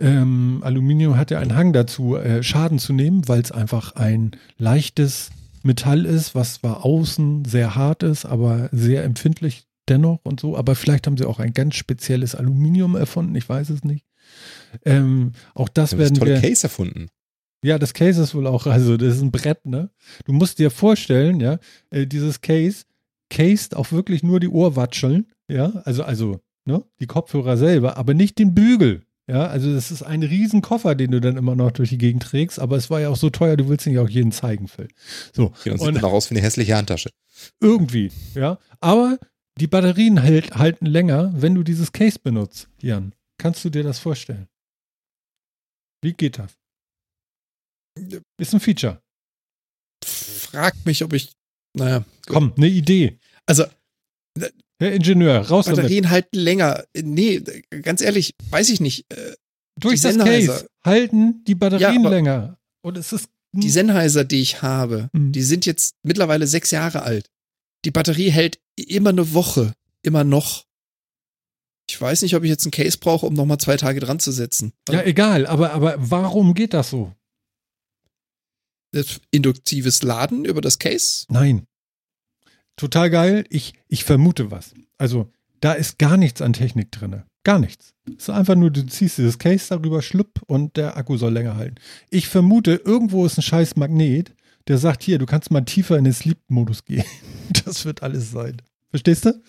Ähm, Aluminium hat ja einen Hang dazu, äh, Schaden zu nehmen, weil es einfach ein leichtes Metall ist, was zwar außen sehr hart ist, aber sehr empfindlich dennoch und so. Aber vielleicht haben sie auch ein ganz spezielles Aluminium erfunden, ich weiß es nicht. Ähm, auch das sie haben das werden tolle wir. Case erfunden. Ja, das Case ist wohl auch, also das ist ein Brett, ne? Du musst dir vorstellen, ja, äh, dieses Case cased auch wirklich nur die Ohrwatscheln, ja, also, also, ne, die Kopfhörer selber, aber nicht den Bügel. Ja, also das ist ein riesen Koffer, den du dann immer noch durch die Gegend trägst, aber es war ja auch so teuer, du willst ihn ja auch jeden zeigen, Phil. So, Genau, sieht und dann auch aus wie eine hässliche Handtasche. irgendwie, ja. Aber die Batterien hält, halten länger, wenn du dieses Case benutzt, Jan. Kannst du dir das vorstellen? Wie geht das? Ist ein Feature. Fragt mich, ob ich, naja, Komm, eine Idee. also Herr Ingenieur, raus damit. Batterien halten länger. Nee, ganz ehrlich, weiß ich nicht. Äh, Durch die das Sennheiser. Case halten die Batterien Ja, länger. Und es ist Die Sennheiser, die ich habe, Mhm. die sind jetzt mittlerweile sechs Jahre alt. Die Batterie hält immer eine Woche, immer noch. Ich weiß nicht, ob ich jetzt einen Case brauche, um nochmal zwei Tage dran zu setzen. ja egal, aber, aber warum geht das so? induktives Laden über das Case? Nein. Total geil. Ich, ich vermute was. Also, da ist gar nichts an Technik drin. Gar nichts. Es ist einfach nur, du ziehst dieses Case darüber, schlupp und der Akku soll länger halten. Ich vermute, irgendwo ist ein scheiß Magnet, der sagt, hier, du kannst mal tiefer in den Sleep-Modus gehen. Das wird alles sein. Verstehst du?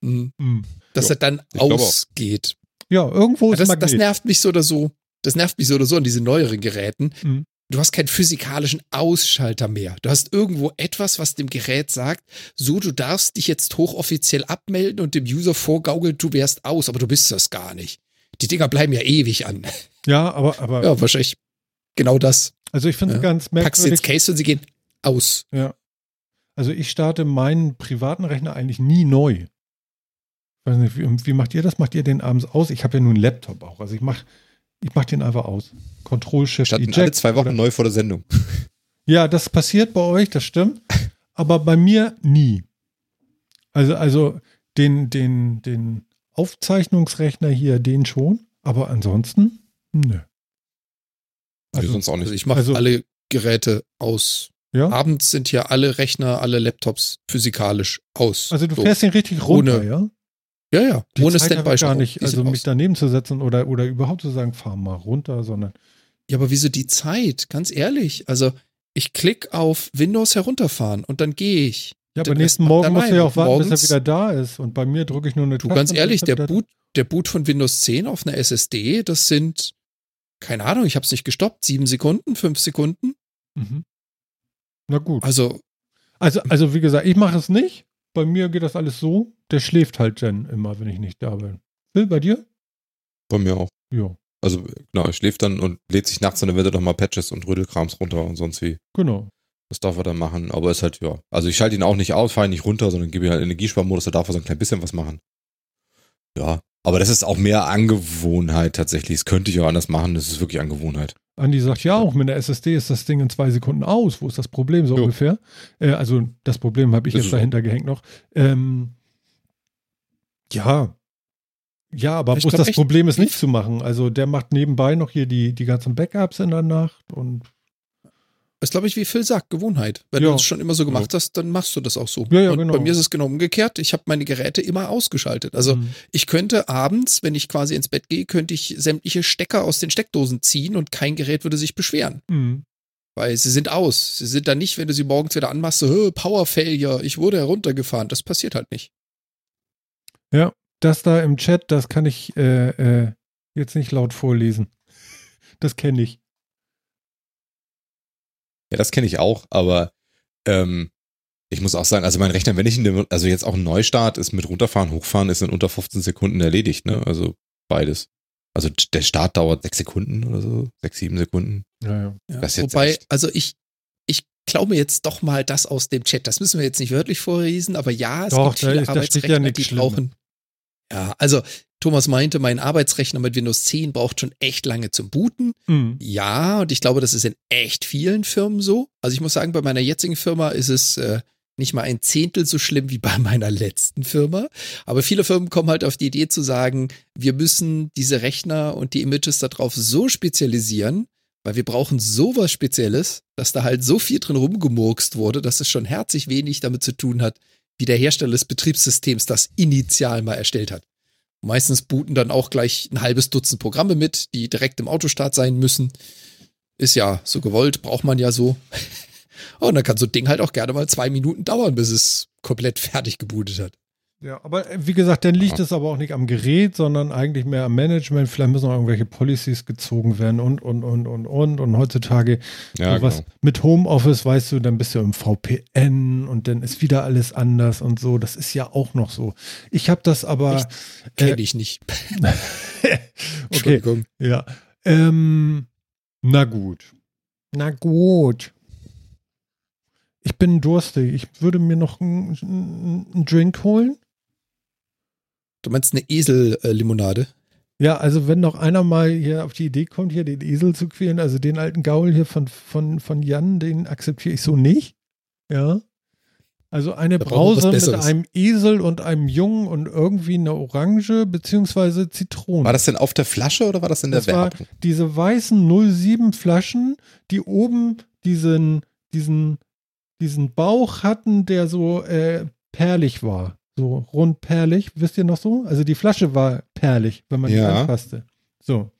Mhm. Mhm. Dass Ja, er dann ich ausgeht. Ja, irgendwo ist Das, Magnet. das nervt mich so oder so. Das nervt mich so oder so an diesen neueren Geräten. Mhm. Du hast keinen physikalischen Ausschalter mehr. Du hast irgendwo etwas, was dem Gerät sagt, so, du darfst dich jetzt hochoffiziell abmelden und dem User vorgaukeln, du wärst aus, aber du bist das gar nicht. Die Dinger bleiben ja ewig an. Ja, aber, aber Ja, wahrscheinlich genau das. also ich finde es Ja. ganz Packst merkwürdig. jetzt Case und sie gehen aus. Ja. Also ich starte meinen privaten Rechner eigentlich nie neu. Weiß nicht, wie, wie macht ihr das? Macht ihr den abends aus? Ich habe ja nur einen Laptop auch. Also ich mache ich mach den einfach aus. Control Shift Eject alle zwei Wochen oder- neu vor der Sendung. Ja, das passiert bei euch, das stimmt. Aber bei mir nie. Also, also den, den, den Aufzeichnungsrechner hier, den schon. Aber ansonsten, nö. Also, Also, sonst auch Also nicht. ich mache Also- alle Geräte aus. ja. Abends sind hier alle Rechner, alle Laptops physikalisch aus. Also du So. fährst den richtig runter, Ohne- ja? Ja, ja. Die Ohne Zeit Standby gar nicht, also mich aus. daneben zu setzen oder, oder überhaupt zu sagen, fahr mal runter, sondern Ja, aber wieso die Zeit? Ganz ehrlich. Also ich klicke auf Windows herunterfahren und dann gehe ich. Ja, aber nächsten Morgen er musst du ja auch warten, morgens- bis er wieder da ist. Und bei mir drücke ich nur eine Du, Taste ganz ehrlich, der er Boot, der Boot von Windows 10 auf einer SSD, das sind, keine Ahnung, ich habe es nicht gestoppt, sieben Sekunden, fünf Sekunden. Mhm. Na gut. Also, Also, also wie gesagt, ich mache es nicht. Bei mir geht das alles so. Der schläft halt Jen immer, wenn ich nicht da bin. Will bei dir? Bei mir auch. Ja, Also, genau, er schläft dann und lädt sich nachts dann eventuell nochmal Patches und Rödelkrams runter und sonst wie. genau. Das darf er dann machen. Aber ist halt, ja. Also ich schalte ihn auch nicht aus, fahre ihn nicht runter, sondern gebe ihm halt Energiesparmodus, da darf er so ein klein bisschen was machen. Ja. Aber das ist auch mehr Angewohnheit tatsächlich. Das könnte ich auch anders machen. Das ist wirklich Angewohnheit. Andi sagt ja auch, mit der SSD ist das Ding in zwei Sekunden aus. Wo ist das Problem so Jo. ungefähr? Äh, also das Problem habe ich Ist jetzt es dahinter gehängt noch. Ähm, ja. Ja, aber bloß glaub das Problem ist wie- nicht zu machen. Also der macht nebenbei noch hier die, die ganzen Backups in der Nacht und ist glaube ich, wie Phil sagt, Gewohnheit. Wenn Ja. du es schon immer so gemacht hast, dann machst du das auch so. Ja, ja, und genau. bei mir ist es genau umgekehrt. Ich habe meine Geräte immer ausgeschaltet. Also Mhm. ich könnte abends, wenn ich quasi ins Bett gehe, könnte ich sämtliche Stecker aus den Steckdosen ziehen und kein Gerät würde sich beschweren. Mhm. Weil sie sind aus. Sie sind dann nicht, wenn du sie morgens wieder anmachst, so, "Hö, Power Failure, ich wurde heruntergefahren. Das passiert halt nicht. Das da im Chat, das kann ich äh, äh, jetzt nicht laut vorlesen. Das kenne ich. Ja, das kenne ich auch, aber ähm, ich muss auch sagen, also mein Rechner, wenn ich ihn, also jetzt auch ein Neustart ist mit runterfahren, hochfahren, ist in unter 15 Sekunden erledigt, ne? Also beides. Also der Start dauert sechs Sekunden oder so, sechs, sieben Sekunden. Ja, ja. Ja, Das jetzt Wobei, echt- also ich, ich glaube jetzt doch mal das aus dem Chat. Das müssen wir jetzt nicht wörtlich vorlesen, aber ja, es Doch, gibt viele ist- da ja Arbeitsrechner, nichts die Schlimmes. brauchen. Ja, also Thomas meinte, mein Arbeitsrechner mit Windows 10 braucht schon echt lange zum Booten. Mhm. Ja, und ich glaube, das ist in echt vielen Firmen so. Also ich muss sagen, bei meiner jetzigen Firma ist es äh, nicht mal ein Zehntel so schlimm wie bei meiner letzten Firma. Aber viele Firmen kommen halt auf die Idee zu sagen, wir müssen diese Rechner und die Images darauf so spezialisieren, weil wir brauchen sowas Spezielles, dass da halt so viel drin rumgemurkst wurde, dass es schon herzlich wenig damit zu tun hat, wie der Hersteller des Betriebssystems das initial mal erstellt hat. Meistens booten dann auch gleich ein halbes Dutzend Programme mit, die direkt im Autostart sein müssen. Ist ja so gewollt, braucht man ja so. Und dann kann so ein Ding halt auch gerne mal zwei Minuten dauern, bis es komplett fertig gebootet hat. Ja, aber äh, wie gesagt, dann liegt Ja. es aber auch nicht am Gerät, sondern eigentlich mehr am Management. Vielleicht müssen noch irgendwelche Policies gezogen werden und, und, und, und, und. Und heutzutage Ja, sowas genau. mit Homeoffice, weißt du, dann bist du im VPN und dann ist wieder alles anders und so. Das ist ja auch noch so. Ich habe das aber. Kenne ich nicht. okay, Entschuldigung. ja. Ähm, na gut. Na gut. Ich bin durstig. Ich würde mir noch einen einen Drink holen. Du meinst eine Esel-Limonade? Ja, also wenn noch einer mal hier auf die Idee kommt, hier den Esel zu quälen, also den alten Gaul hier von, von, von Jan, den akzeptiere ich so nicht. Ja. Also eine Brause mit einem Esel und einem Jungen und irgendwie eine Orange beziehungsweise Zitrone. War das denn auf der Flasche oder war das in der Das Werbung? diese weißen 07 Flaschen, die oben diesen, diesen, diesen Bauch hatten, der so äh, perlig war. So rund perlig, wisst ihr noch so? Also die Flasche war perlig, wenn man die Ja. anfasste. So.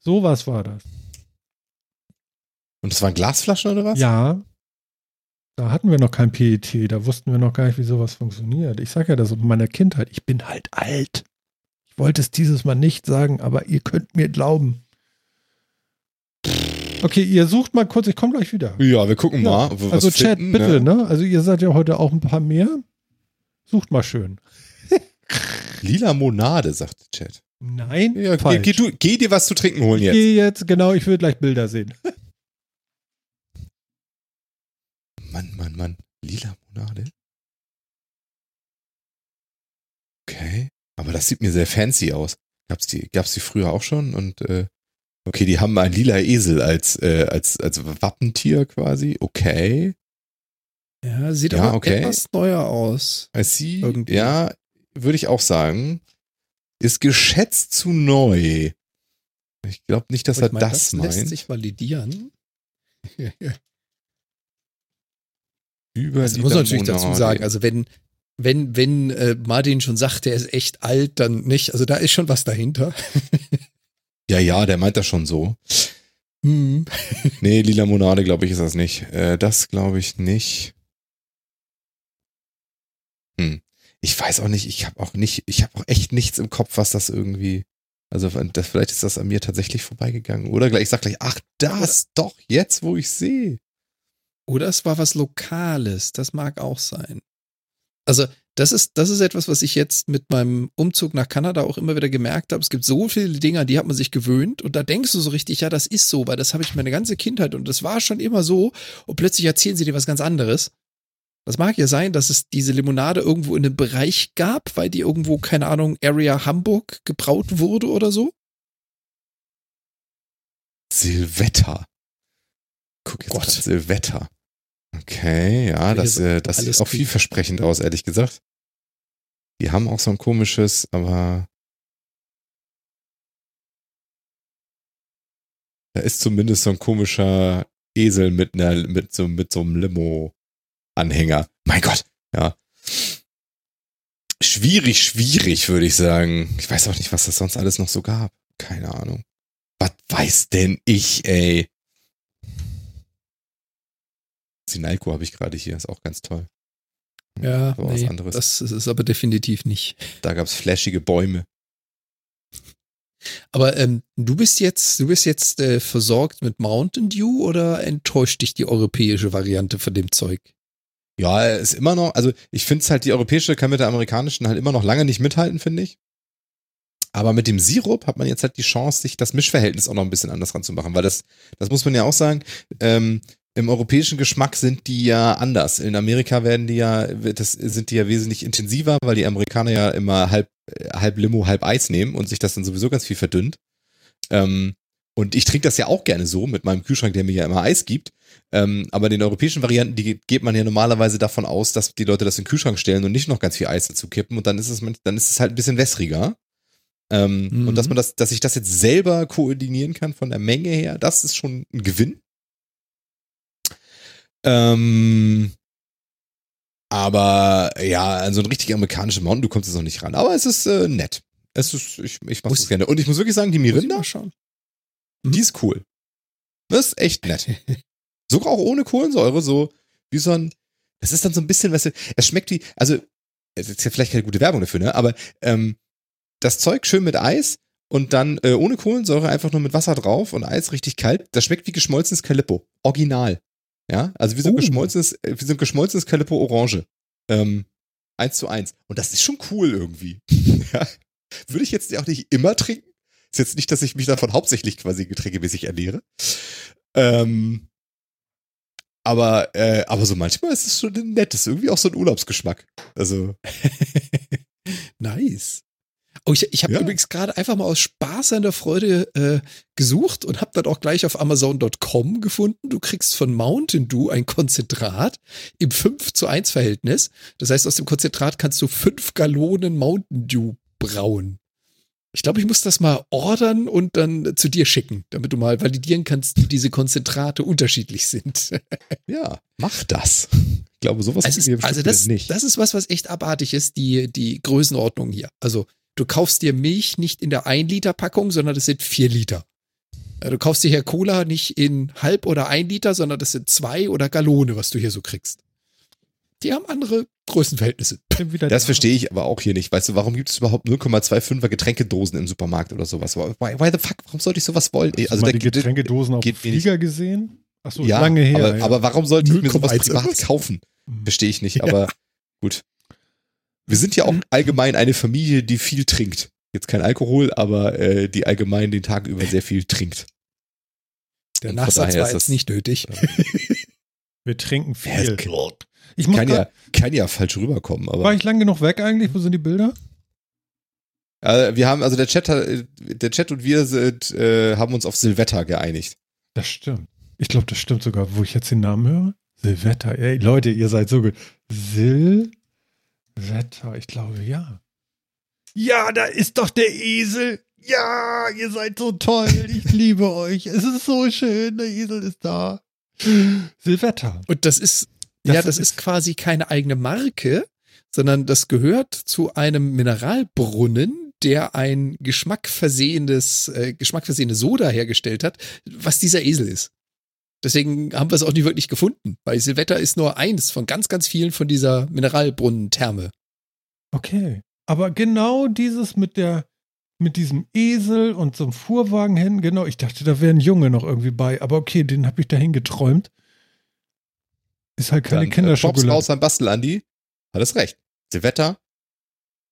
So was war das. Und das waren Glasflaschen oder was? Ja. Da hatten wir noch kein PET, da wussten wir noch gar nicht, wie sowas funktioniert. Ich sage ja das in meiner Kindheit. Ich bin halt alt. Ich wollte es dieses Mal nicht sagen, aber ihr könnt mir glauben. Okay, ihr sucht mal kurz, ich komme gleich wieder. Ja, wir gucken Ja, mal. also Chat, finden, bitte, ne? ne? Also ihr seid ja heute auch ein paar mehr. Sucht mal schön. Lila Monade, sagt der Chat. Nein, Ja, geh, falsch. geh, du, geh dir was zu trinken holen jetzt. gehe jetzt, genau, ich will gleich Bilder sehen. Mann, Mann, Mann. Lila Monade? Okay. Aber das sieht mir sehr fancy aus. Gab's die, gab's die früher auch schon? Und äh, okay, die haben einen lila Esel als, äh, als, als Wappentier quasi. Okay. Ja, sieht Ja, aber okay. etwas neuer aus. I see. Irgendwie. Ja, würde ich auch sagen. Ist geschätzt zu neu. Ich glaube nicht, dass Aber er ich meine, das, lässt meint. sich validieren. Über Also muss man natürlich dazu sagen, also wenn, wenn, wenn äh, Martin schon sagt, der ist echt alt, dann nicht. Also da ist schon was dahinter. Ja, ja, der meint das schon so. Hm. Nee, lila Monade, glaube ich, ist das nicht. Äh, das glaube ich nicht. Hm. Ich weiß auch nicht, ich habe auch nicht, ich habe auch echt nichts im Kopf, was das irgendwie. Also das, vielleicht ist das an mir tatsächlich vorbeigegangen. Oder gleich, ich sag gleich, ach, das doch, jetzt, wo ich sehe. Oder es war was Lokales. Das mag auch sein. Also, das ist, das ist etwas, was ich jetzt mit meinem Umzug nach Kanada auch immer wieder gemerkt habe. Es gibt so viele Dinge, an die hat man sich gewöhnt. Und da denkst du so richtig, ja, das ist so, weil das habe ich meine ganze Kindheit und das war schon immer so. Und plötzlich erzählen sie dir was ganz anderes. Das mag ja sein, dass es diese Limonade irgendwo in einem Bereich gab, weil die irgendwo, keine Ahnung, Area Hamburg gebraut wurde oder so. Silvetta. Guck jetzt Gott. Silvetta. Okay, ja, das, äh, das sieht auch vielversprechend aus, ehrlich gesagt. Die haben auch so ein komisches, aber da ist zumindest so ein komischer Esel mit einer, mit so, mit so einem Limo-Anhänger. Mein Gott, ja. Schwierig, schwierig, würde ich sagen. Ich weiß auch nicht, was das sonst alles noch so gab. Keine Ahnung. Was weiß denn ich, ey? Sinalco habe ich gerade hier, ist auch ganz toll. Ja, Aber was nee, anderes. das ist es aber definitiv nicht. Da gab's flashige Bäume. Aber ähm, du bist jetzt, du bist jetzt äh, versorgt mit Mountain Dew oder enttäuscht dich die europäische Variante von dem Zeug? Ja, ist immer noch, also ich finde es halt, die europäische kann mit der amerikanischen halt immer noch lange nicht mithalten, finde ich. Aber mit dem Sirup hat man jetzt halt die Chance, sich das Mischverhältnis auch noch ein bisschen anders ranzumachen, weil das, das muss man ja auch sagen, ähm, im europäischen Geschmack sind die ja anders. In Amerika werden die ja, das sind die ja wesentlich intensiver, weil die Amerikaner ja immer halb, äh, halb Limo, halb Eis nehmen und sich das dann sowieso ganz viel verdünnt. Ähm, und ich trinke das ja auch gerne so mit meinem Kühlschrank, der mir ja immer Eis gibt. Ähm, aber den europäischen Varianten, die geht man ja normalerweise davon aus, dass die Leute das in den Kühlschrank stellen und nicht noch ganz viel Eis dazu kippen und dann ist es, dann ist es halt ein bisschen wässriger. Ähm, Mhm. Und dass man das, dass ich das jetzt selber koordinieren kann von der Menge her, das ist schon ein Gewinn. Ähm, aber ja, an so einen richtig amerikanischen Mountain, du kommst jetzt noch nicht ran. Aber es ist äh, nett. Es ist, ich, ich mach's Muss- gerne. Und ich muss wirklich sagen, die Mirinda, die ist cool. Das ist echt nett. Sogar auch ohne Kohlensäure, so wie so ein. Das ist dann so ein bisschen, weißt du, es schmeckt wie, also, es ist ja vielleicht keine gute Werbung dafür, ne? Aber ähm, das Zeug schön mit Eis und dann äh, ohne Kohlensäure einfach nur mit Wasser drauf und Eis richtig kalt. Das schmeckt wie geschmolzenes Calippo. Original. Ja, also wie so ein Oh. geschmolzenes, äh, wie so ein geschmolzenes Calippo Orange. Ähm, eins zu eins. Und das ist schon cool irgendwie. ja. Würde ich jetzt auch nicht immer trinken. Ist jetzt nicht, dass ich mich davon hauptsächlich quasi getränkemäßig ernähre. Ähm, aber, äh, aber so manchmal ist es schon nett. Das ist irgendwie auch so ein Urlaubsgeschmack. Also, nice. Oh, ich, ich habe Ja. übrigens gerade einfach mal aus Spaß an der Freude äh, gesucht und habe dann auch gleich auf Amazon.com gefunden. Du kriegst von Mountain Dew ein Konzentrat im 5 zu 1 Verhältnis. Das heißt, aus dem Konzentrat kannst du 5 Gallonen Mountain Dew brauen. Ich glaube, ich muss das mal ordern und dann zu dir schicken, damit du mal validieren kannst, wie diese Konzentrate unterschiedlich sind. Ja, mach das. Ich glaube, sowas wir ist, also das, nicht. das ist was, was echt abartig ist, die, die Größenordnung hier. Also du kaufst dir Milch nicht in der 1-Liter-Packung, sondern das sind 4 Liter. Du kaufst dir hier Cola nicht in halb oder ein Liter, sondern das sind zwei oder Gallone, was du hier so kriegst. Die haben andere Größenverhältnisse. Das da. verstehe ich aber auch hier nicht. Weißt du, warum gibt es überhaupt 0,25er Getränkedosen im Supermarkt oder sowas? Why, why the fuck? Warum sollte ich sowas wollen? Hast du Also mal die Getränkedosen auf geht nicht. Flieger gesehen? Achso, ja, lange her. aber, ja. aber warum sollte ich mir sowas 0,1 privat was? kaufen? Mhm. Verstehe ich nicht, aber gut. Wir sind ja auch allgemein eine Familie, die viel trinkt. Jetzt kein Alkohol, aber äh, die allgemein den Tag über sehr viel trinkt. Der Nachsatz war ist jetzt das- nicht nötig. Wir trinken Ja, viel. Ich muss Kann grad, ja, kann ja falsch rüberkommen, aber. war ich lang genug weg eigentlich? Wo sind die Bilder? Äh, wir haben, also der Chat, hat- der Chat und wir sind, äh, haben uns auf Silvester geeinigt. Das stimmt. Ich glaube, das stimmt sogar, wo ich jetzt den Namen höre. Silvester. Ey, Leute, ihr seid so gut. Silvester. Ich glaube, ja. Ja, da ist doch der Esel. Ja, ihr seid so toll. Ich liebe euch. Es ist so schön. Der Esel ist da. Silvester. Und das ist, Das ja, das ist- quasi keine eigene Marke, sondern das gehört zu einem Mineralbrunnen, der ein geschmackversehendes, äh, geschmackversehene Soda hergestellt hat, was dieser Esel ist. Deswegen haben wir es auch nie wirklich gefunden, weil Silvetter ist nur eins von ganz, ganz vielen von dieser Mineralbrunnentherme. Okay. Aber genau dieses mit der, mit diesem Esel und so einem Fuhrwagen hin, genau, ich dachte, da wäre ein Junge noch irgendwie bei, aber okay, den habe ich dahin geträumt. Ist halt keine Dann, äh, Kinderschokolade. raus an Bastel, Andi. Hat es recht. Silvester,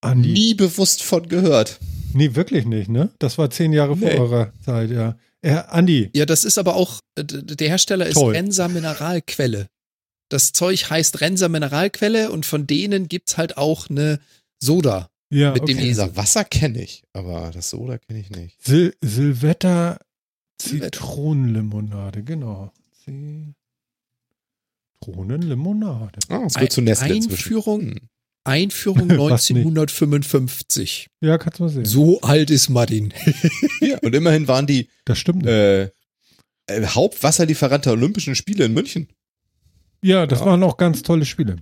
Andi. nie bewusst von gehört. Nee, wirklich nicht, ne? Das war zehn Jahre Nee. vor eurer Zeit, ja. Herr Andi, Ja, das ist aber auch, äh, der Hersteller ist Toll. Rensa Mineralquelle. Das Zeug heißt Rensa Mineralquelle und von denen gibt's halt auch eine Soda. ja, mit dem okay. Esel. Dieser Wasser kenne ich, aber das Soda kenne ich nicht. Sil Silvetta Silvetta. Zitronenlimonade, genau. Zitronenlimonade. Ah, es Ein- wird zu Nestle Einführung- inzwischen. Einführung Was nicht? 1955. Ja, kannst du mal sehen. So alt ist Martin. Ja, und immerhin waren die Das stimmt. äh, äh, Hauptwasserlieferant der Olympischen Spiele in München. ja, das ja. waren auch ganz tolle Spiele.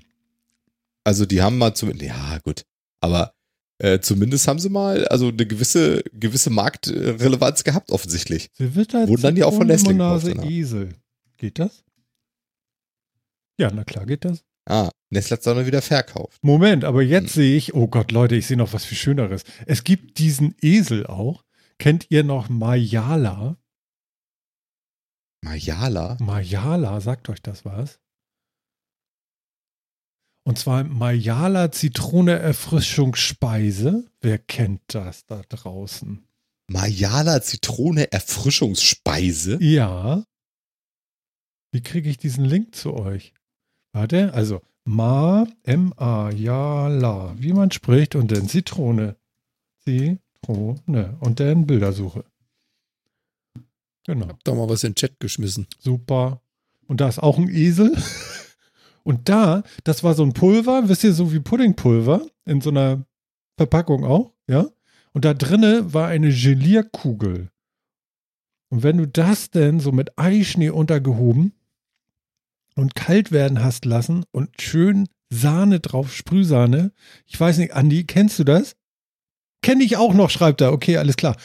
Also die haben mal zumindest, ja gut, aber äh, zumindest haben sie mal also eine gewisse gewisse Marktrelevanz gehabt offensichtlich. Silvetta Wurden dann ja auch von Nestle gekauft. Esel. Geht das? Ja, na klar geht das. Ah, Nestle hat es dann wieder verkauft. Moment, aber jetzt Hm. sehe ich, oh Gott, Leute, ich sehe noch was viel Schöneres. Es gibt diesen Esel auch. Kennt ihr noch Mayala? Mayala. Mayala, sagt euch das was? Und zwar Mayala Zitrone Erfrischungsspeise. Wer kennt das da draußen? Mayala Zitrone Erfrischungsspeise. Ja. Wie kriege ich diesen Link zu euch? Warte, also Ma, M-A, ja, la, wie man spricht und dann Zitrone. Zitrone und dann Bildersuche. Genau, Hab da mal was in den Chat geschmissen. super. Und da ist auch ein Esel. Und da, das war so ein Pulver, wisst ihr, so wie Puddingpulver, in so einer Verpackung auch, ja? Und da drinne war eine Gelierkugel. Und wenn du das denn so mit Eischnee untergehoben und kalt werden hast lassen und schön Sahne drauf, Sprühsahne. Ich weiß nicht, Andi, kennst du das? Kenn ich auch noch, schreibt er. Okay, alles klar.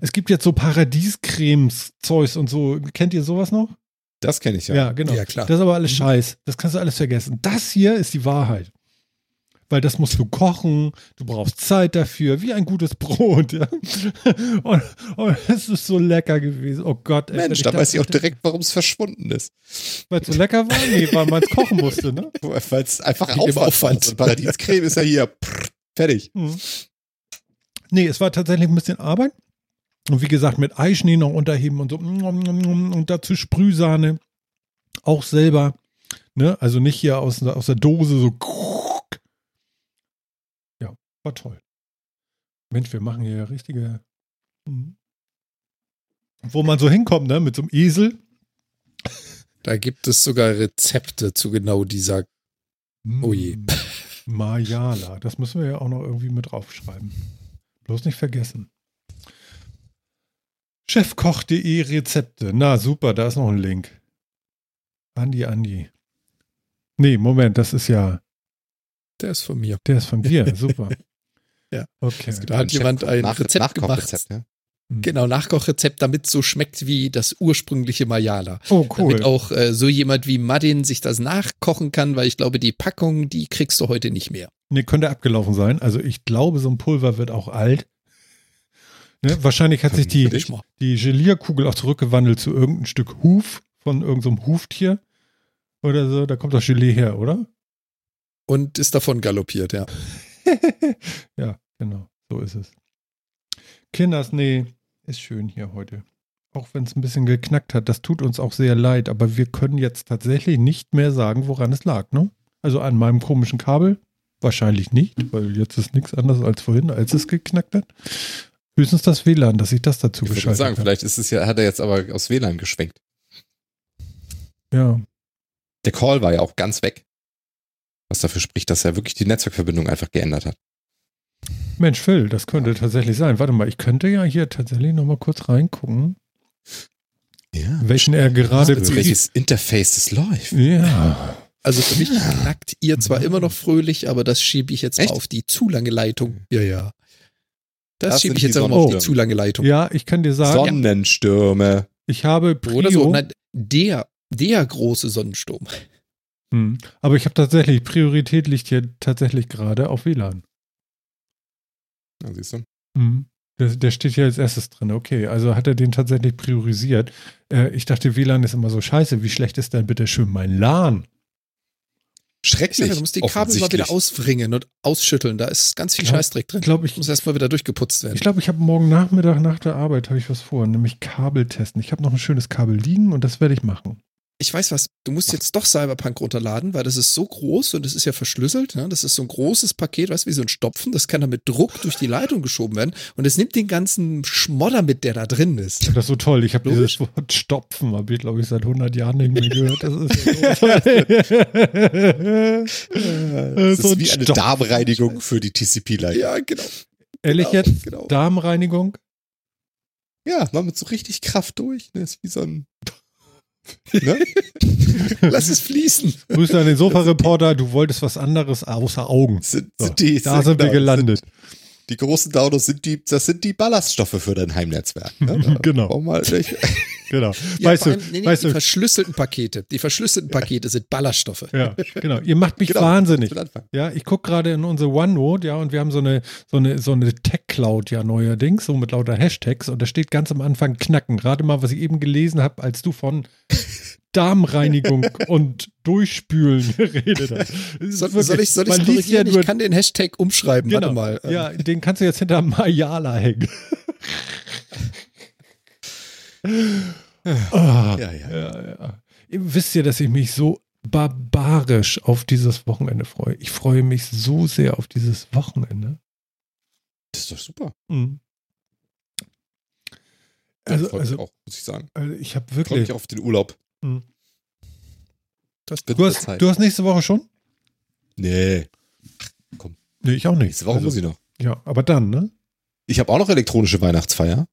Es gibt jetzt so Paradiescremes, Zeus und so. Kennt ihr sowas noch? Das kenne ich ja. Ja, genau. Ja, klar. Das ist aber alles. Scheiß. Das kannst du alles vergessen. Das hier ist die Wahrheit. Weil das musst du kochen, du brauchst Zeit dafür, wie ein gutes Brot. Ja? Und, und es ist so lecker gewesen. Oh Gott. ey, Mensch, da weiß ich auch direkt, warum es verschwunden ist. Weil es so lecker war? Nee, weil man es kochen musste, ne? Weil es einfach dem Aufwand Paradiescreme ist ja hier prr, fertig. Mhm. Nee, es war tatsächlich ein bisschen Arbeit. Und wie gesagt, mit Eischnee noch unterheben und so. Und dazu Sprühsahne. Auch selber. Ne? Also nicht hier aus, aus der Dose so. War toll. Mensch, wir machen hier richtige. Mhm. Wo man so hinkommt, ne? Mit so einem Esel. Da gibt es sogar Rezepte zu genau dieser. Oh je. Mayala. Das müssen wir ja auch noch irgendwie mit draufschreiben. Bloß nicht vergessen. Chefkoch.de Rezepte. Na super, da ist noch ein Link. Andi, Andi. Nee, Moment, das ist ja. Der ist von mir. Der ist von dir. Super. Ja. Okay. Da hat jemand ein Nach- Rezept gemacht. Nachkochrezept, ja. Genau, Nachkochrezept, damit es so schmeckt wie das ursprüngliche Mayala. Oh, cool. Damit auch äh, so jemand wie Madin sich das nachkochen kann, weil ich glaube, die Packung, die kriegst du heute nicht mehr. Nee, könnte abgelaufen sein. Also ich glaube, so ein Pulver wird auch alt. Ne? Wahrscheinlich hat sich die, die Gelierkugel auch zurückgewandelt zu irgendein Stück Huf von irgendeinem Huftier oder so. Da kommt das Gelee her, oder? Und ist davon galoppiert, ja. ja, genau. So ist es. Kinders, nee, ist schön hier heute. Auch wenn es ein bisschen geknackt hat, das tut uns auch sehr leid, aber wir können jetzt tatsächlich nicht mehr sagen, woran es lag, ne? Also an meinem komischen Kabel wahrscheinlich nicht, weil jetzt ist nichts anderes als vorhin, als es geknackt hat. Höchstens das WLAN, dass ich das dazu Ich würde geschaltet sagen, habe. vielleicht ist es ja, hat er jetzt aber aus WLAN geschwenkt. Ja, Der Call war ja auch ganz weg. Was dafür spricht, dass er wirklich die Netzwerkverbindung einfach geändert hat. Mensch, Phil, das könnte tatsächlich sein. Warte mal, ich könnte ja hier tatsächlich noch mal kurz reingucken, Ja. welchen er gerade. Also welches Interface das läuft. Ja, Also für mich knackt ihr zwar immer noch fröhlich, aber das schiebe ich jetzt Echt? mal auf die zu lange Leitung. Ja, ja. Das, Das schiebe ich jetzt aber mal auf die zu lange Leitung. ja, ich kann dir sagen, Sonnenstürme. ich habe Prio, Oder so. Nein, der, der große Sonnensturm. Hm. Aber ich habe tatsächlich, Priorität liegt hier tatsächlich gerade auf WLAN. Ja, siehst du? Hm. Der, der steht hier als erstes drin. Okay, also hat er den tatsächlich priorisiert. Äh, ich dachte, WLAN ist immer so scheiße. Wie schlecht ist denn bitte schön mein LAN? Ich sage, Schrecklich. du musst die Kabel mal wieder auswringen und ausschütteln. Da ist ganz viel Ja. Scheißdreck drin. Ich glaube, ich, Muss erstmal wieder durchgeputzt werden. ich, glaub, ich habe morgen Nachmittag nach der Arbeit habe ich was vor, nämlich Kabel testen. Ich habe noch ein schönes Kabel liegen und das werde ich machen. Ich weiß was, du musst jetzt doch Cyberpunk runterladen, weil das ist so groß und es ist ja verschlüsselt. Ne? Das ist so ein großes Paket, weißt du, wie so ein Stopfen. Das kann dann mit Druck durch die Leitung geschoben werden und es nimmt den ganzen Schmodder mit, der da drin ist. Das ist so toll. Ich habe dieses Wort Stopfen, habe ich glaube ich seit 100 Jahren nicht mehr gehört. Das ist ja so, Das so ein wie eine Stopfen. Darmreinigung für die TCP-Leitung. Ja, genau. Ehrlich genau, jetzt? Genau. Darmreinigung? Ja, mal mit so richtig Kraft durch. Ne? Ist wie so ein. Ne? Lass es fließen. Grüße an den Sofa-Reporter. Du wolltest was anderes außer Augen. Sind, So, sind die, Da sind wir genau, gelandet. Sind, die großen Downloads sind die, das sind die Ballaststoffe für dein Heimnetzwerk. Ne? Genau. brauchen wir nicht- Genau. Ja, weißt du, allem, nee, nee, weißt die du, verschlüsselten Pakete. Die verschlüsselten Pakete sind Ballaststoffe. ja, genau. Ihr macht mich Genau, wahnsinnig. Ja, ich gucke gerade in unsere OneNote, ja, und wir haben so eine, so eine, so eine Tech-Cloud ja neuerdings, so mit lauter Hashtags, und da steht ganz am Anfang Knacken. Gerade mal, was ich eben gelesen habe, als du von Darmreinigung und Durchspülen geredet. Es ist Soll, soll ich soll ja korrigieren? nur, ich kann den Hashtag umschreiben. genau, Warte mal. Ja, den kannst du jetzt hinter Mayala hängen. Ah. Ja, ja. Ja, ja. Ihr wisst ja, dass ich mich so barbarisch auf dieses Wochenende freue. Ich freue mich so sehr auf dieses Wochenende. Das ist doch super. Mhm. Ja, Also, also, auch, muss ich sagen. also ich habe Freue wirklich. mich auf den Urlaub. Mhm. Das Du hast, du hast nächste Woche schon? Nee, Nee, ich auch nicht. nächste Woche Also, muss ich noch. Ja, aber dann, ne? Ich habe auch noch elektronische Weihnachtsfeier.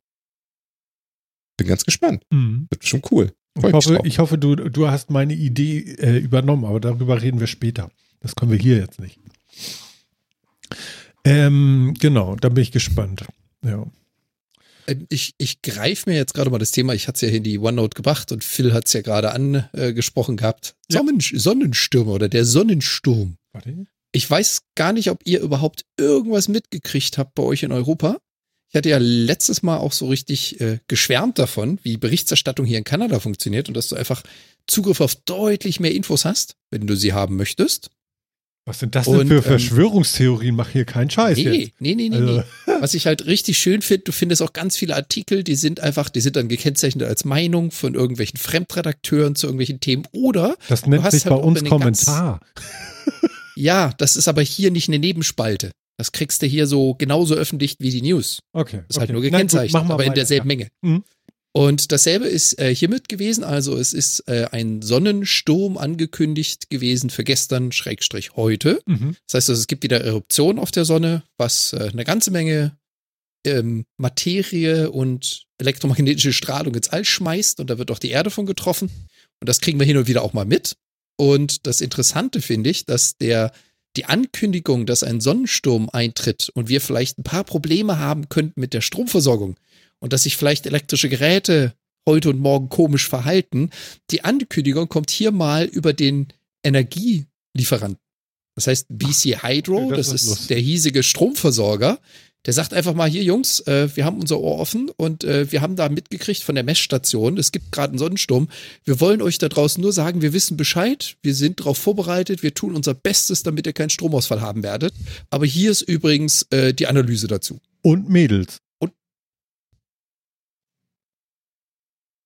Bin ganz gespannt. Mhm. Wird schon cool. Ich hoffe, ich hoffe du, du hast meine Idee äh, übernommen, aber darüber reden wir später. Das können wir hier jetzt nicht. Ähm, genau, da bin ich gespannt. Ja. Ähm, Ich, ich greife mir jetzt gerade mal das Thema, ich hatte es ja hier in die OneNote gebracht und Phil hat es ja gerade angesprochen gehabt. Ja. Sonnen, Sonnenstürme oder der Sonnensturm. Warte. Ich weiß gar nicht, ob ihr überhaupt irgendwas mitgekriegt habt bei euch in Europa. Ich hatte ja letztes Mal auch so richtig äh, geschwärmt davon, wie Berichterstattung hier in Kanada funktioniert und dass du einfach Zugriff auf deutlich mehr Infos hast, wenn du sie haben möchtest. Was sind das denn Und, für ähm, Verschwörungstheorien? Mach hier keinen Scheiß Nee, jetzt. nee, nee, nee, Also- nee. Was ich halt richtig schön finde, du findest auch ganz viele Artikel, die sind einfach, die sind dann gekennzeichnet als Meinung von irgendwelchen Fremdredakteuren zu irgendwelchen Themen. Oder, Das nennt hast sich halt bei uns eine ganz- Kommentar. ja, das ist aber hier nicht eine Nebenspalte. Das kriegst du hier so genauso öffentlich wie die News. Okay. Ist halt okay. nur Na gut, gekennzeichnet, mach mal aber in weiter, derselben ja. Menge. Mhm. Und dasselbe ist äh, hiermit gewesen. Also es ist äh, ein Sonnensturm angekündigt gewesen für gestern, Schrägstrich heute. Mhm. Das heißt, also, es gibt wieder Eruption auf der Sonne, was äh, eine ganze Menge ähm, Materie und elektromagnetische Strahlung ins All schmeißt und da wird auch die Erde von getroffen. Und das kriegen wir hin und wieder auch mal mit. Und das Interessante finde ich, dass der die Ankündigung, dass ein Sonnensturm eintritt und wir vielleicht ein paar Probleme haben könnten mit der Stromversorgung und dass sich vielleicht elektrische Geräte heute und morgen komisch verhalten, die Ankündigung kommt hier mal über den Energielieferanten. Das heißt, BC Hydro, Das das, ist lustig. der hiesige Stromversorger, der sagt einfach mal, hier Jungs, äh, wir haben unser Ohr offen und äh, wir haben da mitgekriegt von der Messstation, es gibt gerade einen Sonnensturm. Wir wollen euch da draußen nur sagen, wir wissen Bescheid, wir sind darauf vorbereitet, wir tun unser Bestes, damit ihr keinen Stromausfall haben werdet. Aber hier ist übrigens äh, die Analyse dazu. Und Mädels.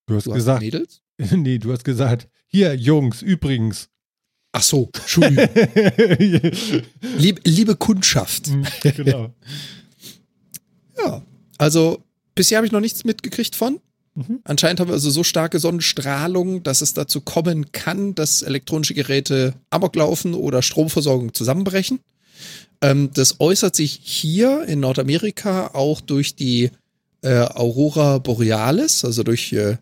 Du hast Du hast gesagt, Mädels? nee, du hast gesagt, hier, Jungs, übrigens. Ach so, Entschuldigung. liebe, liebe Kundschaft. Mhm, genau. Ja, also bisher habe ich noch nichts mitgekriegt von. Mhm. Anscheinend haben wir also so starke Sonnenstrahlung, dass es dazu kommen kann, dass elektronische Geräte amok laufen oder Stromversorgung zusammenbrechen. Ähm, das äußert sich hier in Nordamerika auch durch die äh, Aurora Borealis, also durch äh,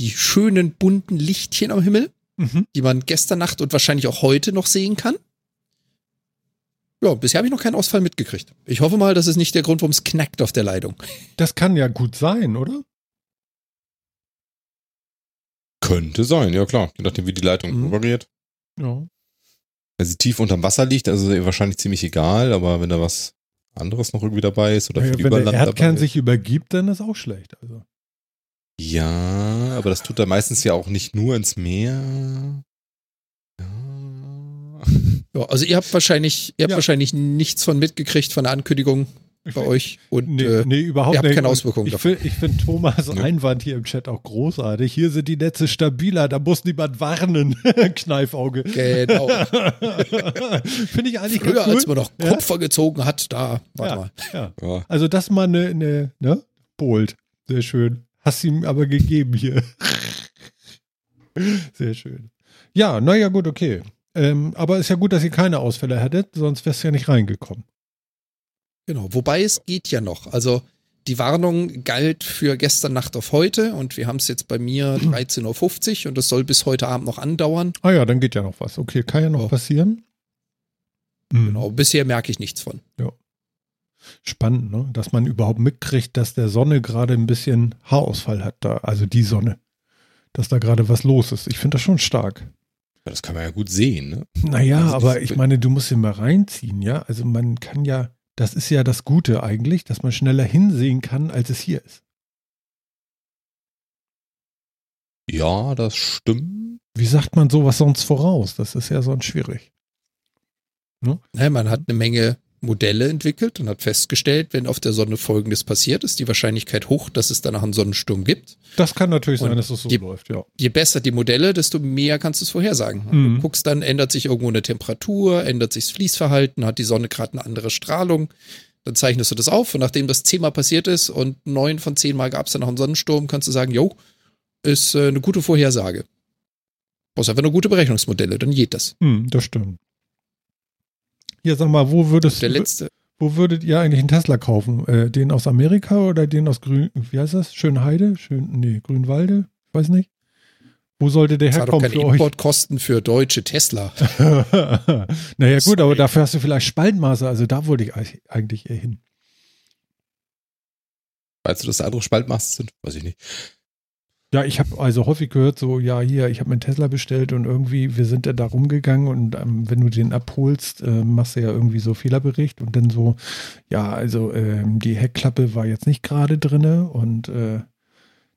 die schönen bunten Lichtchen am Himmel, Mhm. die man gestern Nacht und wahrscheinlich auch heute noch sehen kann. Ja, bisher habe ich noch keinen Ausfall mitgekriegt. Ich hoffe mal, das ist nicht der Grund, warum es knackt auf der Leitung. Das kann ja gut sein, oder? Könnte sein, ja klar. Je nachdem, wie die Leitung Mhm. rübergeht. Ja. Wenn sie tief unterm Wasser liegt, also wahrscheinlich ziemlich egal, aber wenn da was anderes noch irgendwie dabei ist oder Naja, viel wenn der Überland Erdkern dabei sich übergibt, dann ist auch schlecht. Also. Ja, aber das tut er meistens ja auch nicht nur ins Meer. Ja. Ja, also ihr habt wahrscheinlich, ihr habt Ja. wahrscheinlich nichts von mitgekriegt von der Ankündigung bei euch und Nee, äh, nee, überhaupt ihr habt nicht. keine Auswirkungen Ich davon. finde ich find Thomas Ja. Einwand hier im Chat auch großartig. Hier sind die Netze stabiler, da muss niemand warnen. Kneifauge. genau. finde ich eigentlich Früher, ganz cool. als man noch Ja. Kupfer gezogen hat, da, warte Ja. mal. ja. ja. Also das mal eine, eine ne? Bold. Sehr schön. Hast ihm aber gegeben hier. Sehr schön. Ja, naja, gut, okay. Ähm, aber ist ja gut, dass ihr keine Ausfälle hättet, sonst wärst du ja nicht reingekommen. Genau. Wobei es geht ja noch. Also die Warnung galt für gestern Nacht auf heute und wir haben es jetzt bei mir 13.50 Uhr und das soll bis heute Abend noch andauern. Ah ja, dann geht ja noch was. Okay, kann ja noch Ja. passieren. Mhm. Genau. Bisher merke ich nichts von. Spannend, ne? Dass man überhaupt mitkriegt, dass der Sonne gerade ein bisschen Haarausfall hat da, also die Sonne. Dass da gerade was los ist. Ich finde das schon stark. Ja, Das kann man ja gut sehen, ne? Naja, Also aber ich meine, du musst ihn mal reinziehen, ja. Also man kann ja, das ist ja das Gute eigentlich, dass man schneller hinsehen kann, als es hier ist. Ja, das stimmt. Wie sagt man sowas sonst voraus? Das ist ja sonst schwierig. Ja, man hat eine Menge Modelle entwickelt und hat festgestellt, wenn auf der Sonne Folgendes passiert, ist die Wahrscheinlichkeit hoch, dass es danach einen Sonnensturm gibt. Das kann natürlich sein, Und dass es so die- läuft, ja. Je besser die Modelle, desto mehr kannst du es vorhersagen. Mhm. Du guckst dann, ändert sich irgendwo eine Temperatur, ändert sich das Fließverhalten, hat die Sonne gerade eine andere Strahlung. Dann zeichnest du das auf und nachdem das zehnmal passiert ist und neun von zehn Mal gab es dann noch einen Sonnensturm, kannst du sagen, jo, ist äh, eine gute Vorhersage. Brauchst einfach nur gute Berechnungsmodelle, dann geht das. Hm, das stimmt. Ja, sag mal, wo würdest Der du, letzte, wo würdet ihr eigentlich einen Tesla kaufen? Äh, den aus Amerika oder den aus Grün, wie heißt das? Schönheide? Schön, nee, Grünwalde? Ich weiß nicht. Wo sollte der doch herkommen keine für euch? Importkosten für deutsche Tesla. naja, gut, Sorry. aber dafür hast du vielleicht Spaltmaße, also da wollte ich eig- eigentlich eher hin. Weißt du, dass da andere Spaltmaster sind? Weiß ich nicht. Ja, ich habe also häufig gehört, so, ja, hier, ich habe mir einen Tesla bestellt und irgendwie, wir sind da rumgegangen und ähm, wenn du den abholst, äh, machst du ja irgendwie so Fehlerbericht und dann so, ja, also ähm, die Heckklappe war jetzt nicht gerade drinne und äh,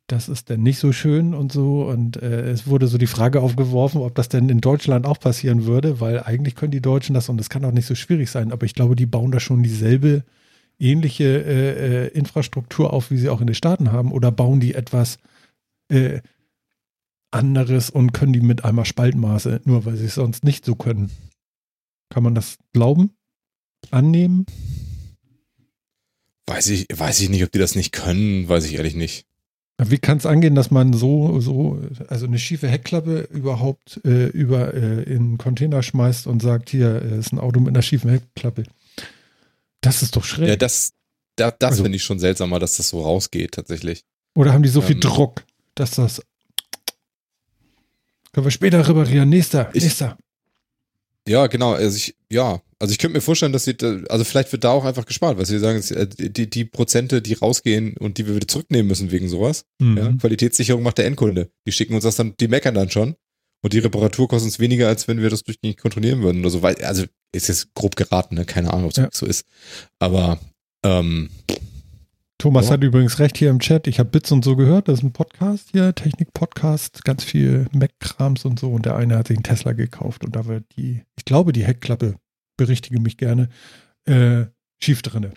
das ist dann nicht so schön und so und äh, es wurde so die Frage aufgeworfen, ob das denn in Deutschland auch passieren würde, weil eigentlich können die Deutschen das und das kann auch nicht so schwierig sein, aber ich glaube, die bauen da schon dieselbe ähnliche äh, äh, Infrastruktur auf, wie sie auch in den Staaten haben oder bauen die etwas äh, anderes und können die mit einmal Spaltmaße, nur weil sie es sonst nicht so können. Kann man das glauben? annehmen? Weiß ich, weiß ich nicht, ob die das nicht können, weiß ich ehrlich nicht. Wie kann es angehen, dass man so, so, also eine schiefe Heckklappe überhaupt äh, über äh, in einen Container schmeißt und sagt, hier äh, ist ein Auto mit einer schiefen Heckklappe. Das ist doch schräg. Ja, das, da, das Also- finde ich schon seltsamer, dass das so rausgeht, tatsächlich. Oder haben die so viel Ähm. Druck, dass das. Können wir später reparieren. Nächster, Ich- nächster. Ja, genau. Also ich, ja, also ich könnte mir vorstellen, dass sie, also vielleicht wird da auch einfach gespart, weil sie sagen, äh, die, die Prozente, die rausgehen und die wir wieder zurücknehmen müssen wegen sowas. Mhm. Ja, Qualitätssicherung macht der Endkunde. Die schicken uns das dann, die meckern dann schon. Und die Reparatur kostet uns weniger, als wenn wir das durchgängig kontrollieren würden oder so. Weil, also ist jetzt grob geraten, ne? Keine Ahnung, ob es Ja. so ist. Aber ähm, Thomas Ja. hat übrigens recht hier im Chat. Ich habe Bits und so gehört. Das ist ein Podcast hier, Technik-Podcast, ganz viel Mac-Krams und so. Und der eine hat sich einen Tesla gekauft und da wird die, ich glaube, die Heckklappe, berichtige mich gerne, äh, schief drinne.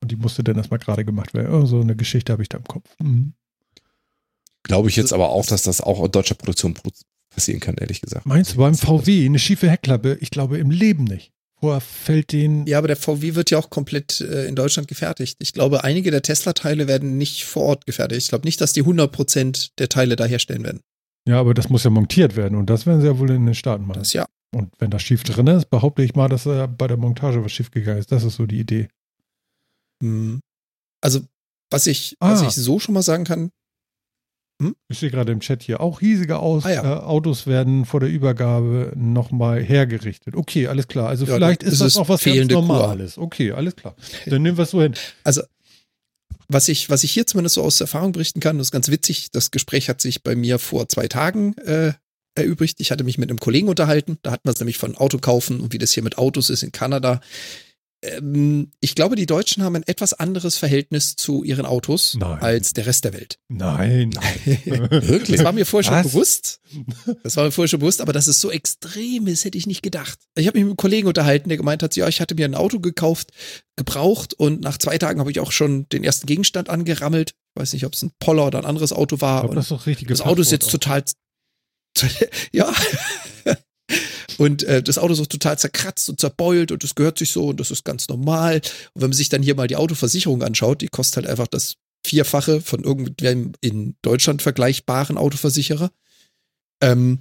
Und die musste dann erstmal gerade gemacht werden. Oh, so eine Geschichte habe ich da im Kopf. Mhm. glaube ich jetzt aber auch, dass das auch in deutscher Produktion pro- passieren kann, ehrlich gesagt. Meinst du beim VW eine schiefe Heckklappe? Ich glaube im Leben nicht. Vorher fällt den. Ja, aber der VW wird ja auch komplett äh, in Deutschland gefertigt. Ich glaube, einige der Tesla-Teile werden nicht vor Ort gefertigt. Ich glaube nicht, dass die 100% der Teile da herstellen werden. Ja, aber das muss ja montiert werden und das werden sie ja wohl in den Staaten machen. Das ja. Und wenn das schief drin ist, behaupte ich mal, dass äh, bei der Montage was schief gegangen ist. Das ist so die Idee. Hm. Also, was ich, Ah. was ich so schon mal sagen kann, Ich sehe gerade im Chat hier, auch riesige Aus Ah, ja. äh, Autos werden vor der Übergabe nochmal hergerichtet. Okay, alles klar. Also Ja, vielleicht ist das auch was ganz fehlende Kur. Normales. Okay, alles klar. Dann nehmen wir es so hin. was ich, was ich hier zumindest so aus Erfahrung berichten kann, das ist ganz witzig. Das Gespräch hat sich bei mir vor zwei Tagen äh, erübrigt. Ich hatte mich mit einem Kollegen unterhalten. Da hatten wir es nämlich von Auto kaufen und wie das hier mit Autos ist in Kanada. Ähm, ich glaube, die Deutschen haben ein etwas anderes Verhältnis zu ihren Autos Nein. als der Rest der Welt. Nein. Das war mir vorher schon Was? bewusst. Das war mir vorher schon bewusst, aber dass es so extrem ist, hätte ich nicht gedacht. Ich habe mich mit einem Kollegen unterhalten, der gemeint hat, ja, ich hatte mir ein Auto gekauft, gebraucht und nach zwei Tagen habe ich auch schon den ersten Gegenstand angerammelt. Ich weiß nicht, ob es ein Poller oder ein anderes Auto war. Und das das Auto ist jetzt total, ja. Und äh, das Auto ist auch total zerkratzt und zerbeult und das gehört sich so und das ist ganz normal. Und wenn man sich dann hier mal die Autoversicherung anschaut, die kostet halt einfach das Vierfache von irgendwem in Deutschland vergleichbaren Autoversicherer. Ähm,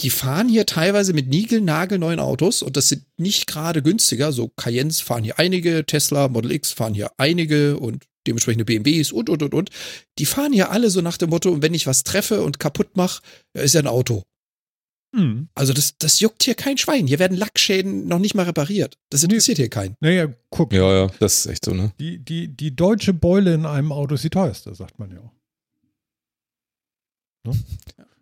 die fahren hier teilweise mit niegelnagelneuen Autos und das sind nicht gerade günstiger. So Cayennes fahren hier einige, Tesla, Model X fahren hier einige und dementsprechende BMWs und, und, und, und. Die fahren hier alle so nach dem Motto, und wenn ich was treffe und kaputt mache, ist ja ein Auto. Hm. Also das, das juckt hier kein Schwein. Hier werden Lackschäden noch nicht mal repariert. Das interessiert hier keinen. Naja, guck. Ja, ja, das ist echt so, ne? Die, die, die deutsche Beule in einem Auto ist die teuerste, sagt man ja auch. Ne?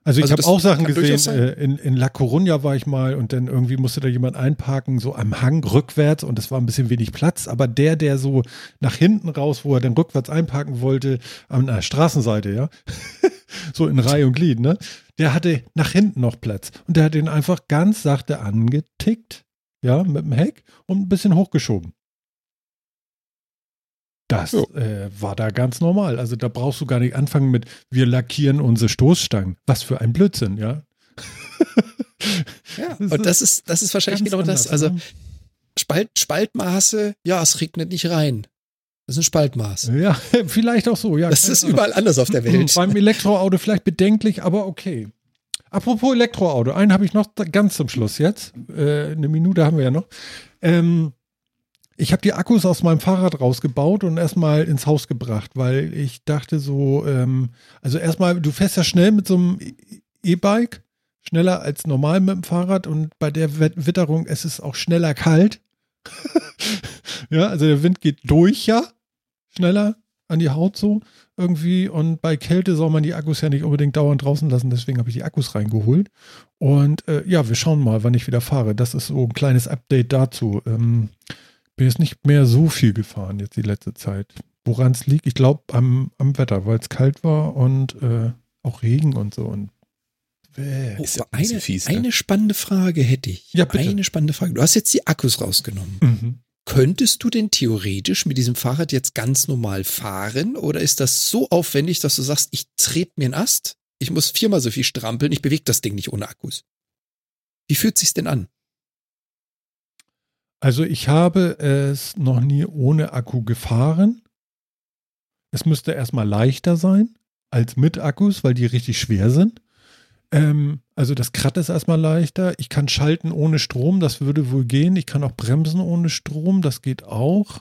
Also ich Also habe auch Sachen gesehen, äh, in, in La Coruña war ich mal und dann irgendwie musste da jemand einparken, so am Hang rückwärts und es war ein bisschen wenig Platz, aber der, der so nach hinten raus, wo er dann rückwärts einparken wollte, an der Straßenseite, ja, so in Reihe und Glied, ne, der hatte nach hinten noch Platz und der hat den einfach ganz sachte angetickt, ja, mit dem Heck und ein bisschen hochgeschoben. Das äh, war da ganz normal. Also da brauchst du gar nicht anfangen mit, wir lackieren unsere Stoßstangen. Was für ein Blödsinn, ja. Ja, Das und das ist, das ist wahrscheinlich genau das. anders, Also ne? Spalt, Spaltmaße, ja, es regnet nicht rein. Das ist ein Spaltmaß. Ja, vielleicht auch so, ja. Das ist Ahnung. überall anders auf der Welt. Beim Elektroauto vielleicht bedenklich, aber okay. Apropos Elektroauto, einen habe ich noch ganz zum Schluss jetzt. Äh, eine Minute haben wir ja noch. Ähm, ich habe die Akkus aus meinem Fahrrad rausgebaut und erstmal ins Haus gebracht, weil ich dachte so, ähm, also erstmal, du fährst ja schnell mit so einem E-Bike, schneller als normal mit dem Fahrrad und bei der Witterung es ist auch schneller kalt. ja, also der Wind geht durch ja, schneller an die Haut so irgendwie und bei Kälte soll man die Akkus ja nicht unbedingt dauernd draußen lassen, deswegen habe ich die Akkus reingeholt und äh, ja, wir schauen mal, wann ich wieder fahre. Das ist so ein kleines Update dazu. Ähm, bin jetzt nicht mehr so viel gefahren jetzt die letzte Zeit. Woran es liegt? Ich glaube am, am Wetter, weil es kalt war und äh, auch Regen und so und bäh. Oh, Ist ja ein eine, fies, ne? eine spannende Frage hätte ich. Ja, bitte. Eine spannende Frage. Du hast jetzt die Akkus rausgenommen. Mhm. Könntest du denn theoretisch mit diesem Fahrrad jetzt ganz normal fahren oder ist das so aufwendig, dass du sagst, ich trete mir einen Ast, ich muss viermal so viel strampeln, ich bewege das Ding nicht ohne Akkus? Wie fühlt sich's denn an? Also ich habe es noch nie ohne Akku gefahren. Es müsste erstmal leichter sein als mit Akkus, weil die richtig schwer sind. Ähm, also das Krat ist erstmal leichter. Ich kann schalten ohne Strom, das würde wohl gehen. Ich kann auch bremsen ohne Strom, das geht auch.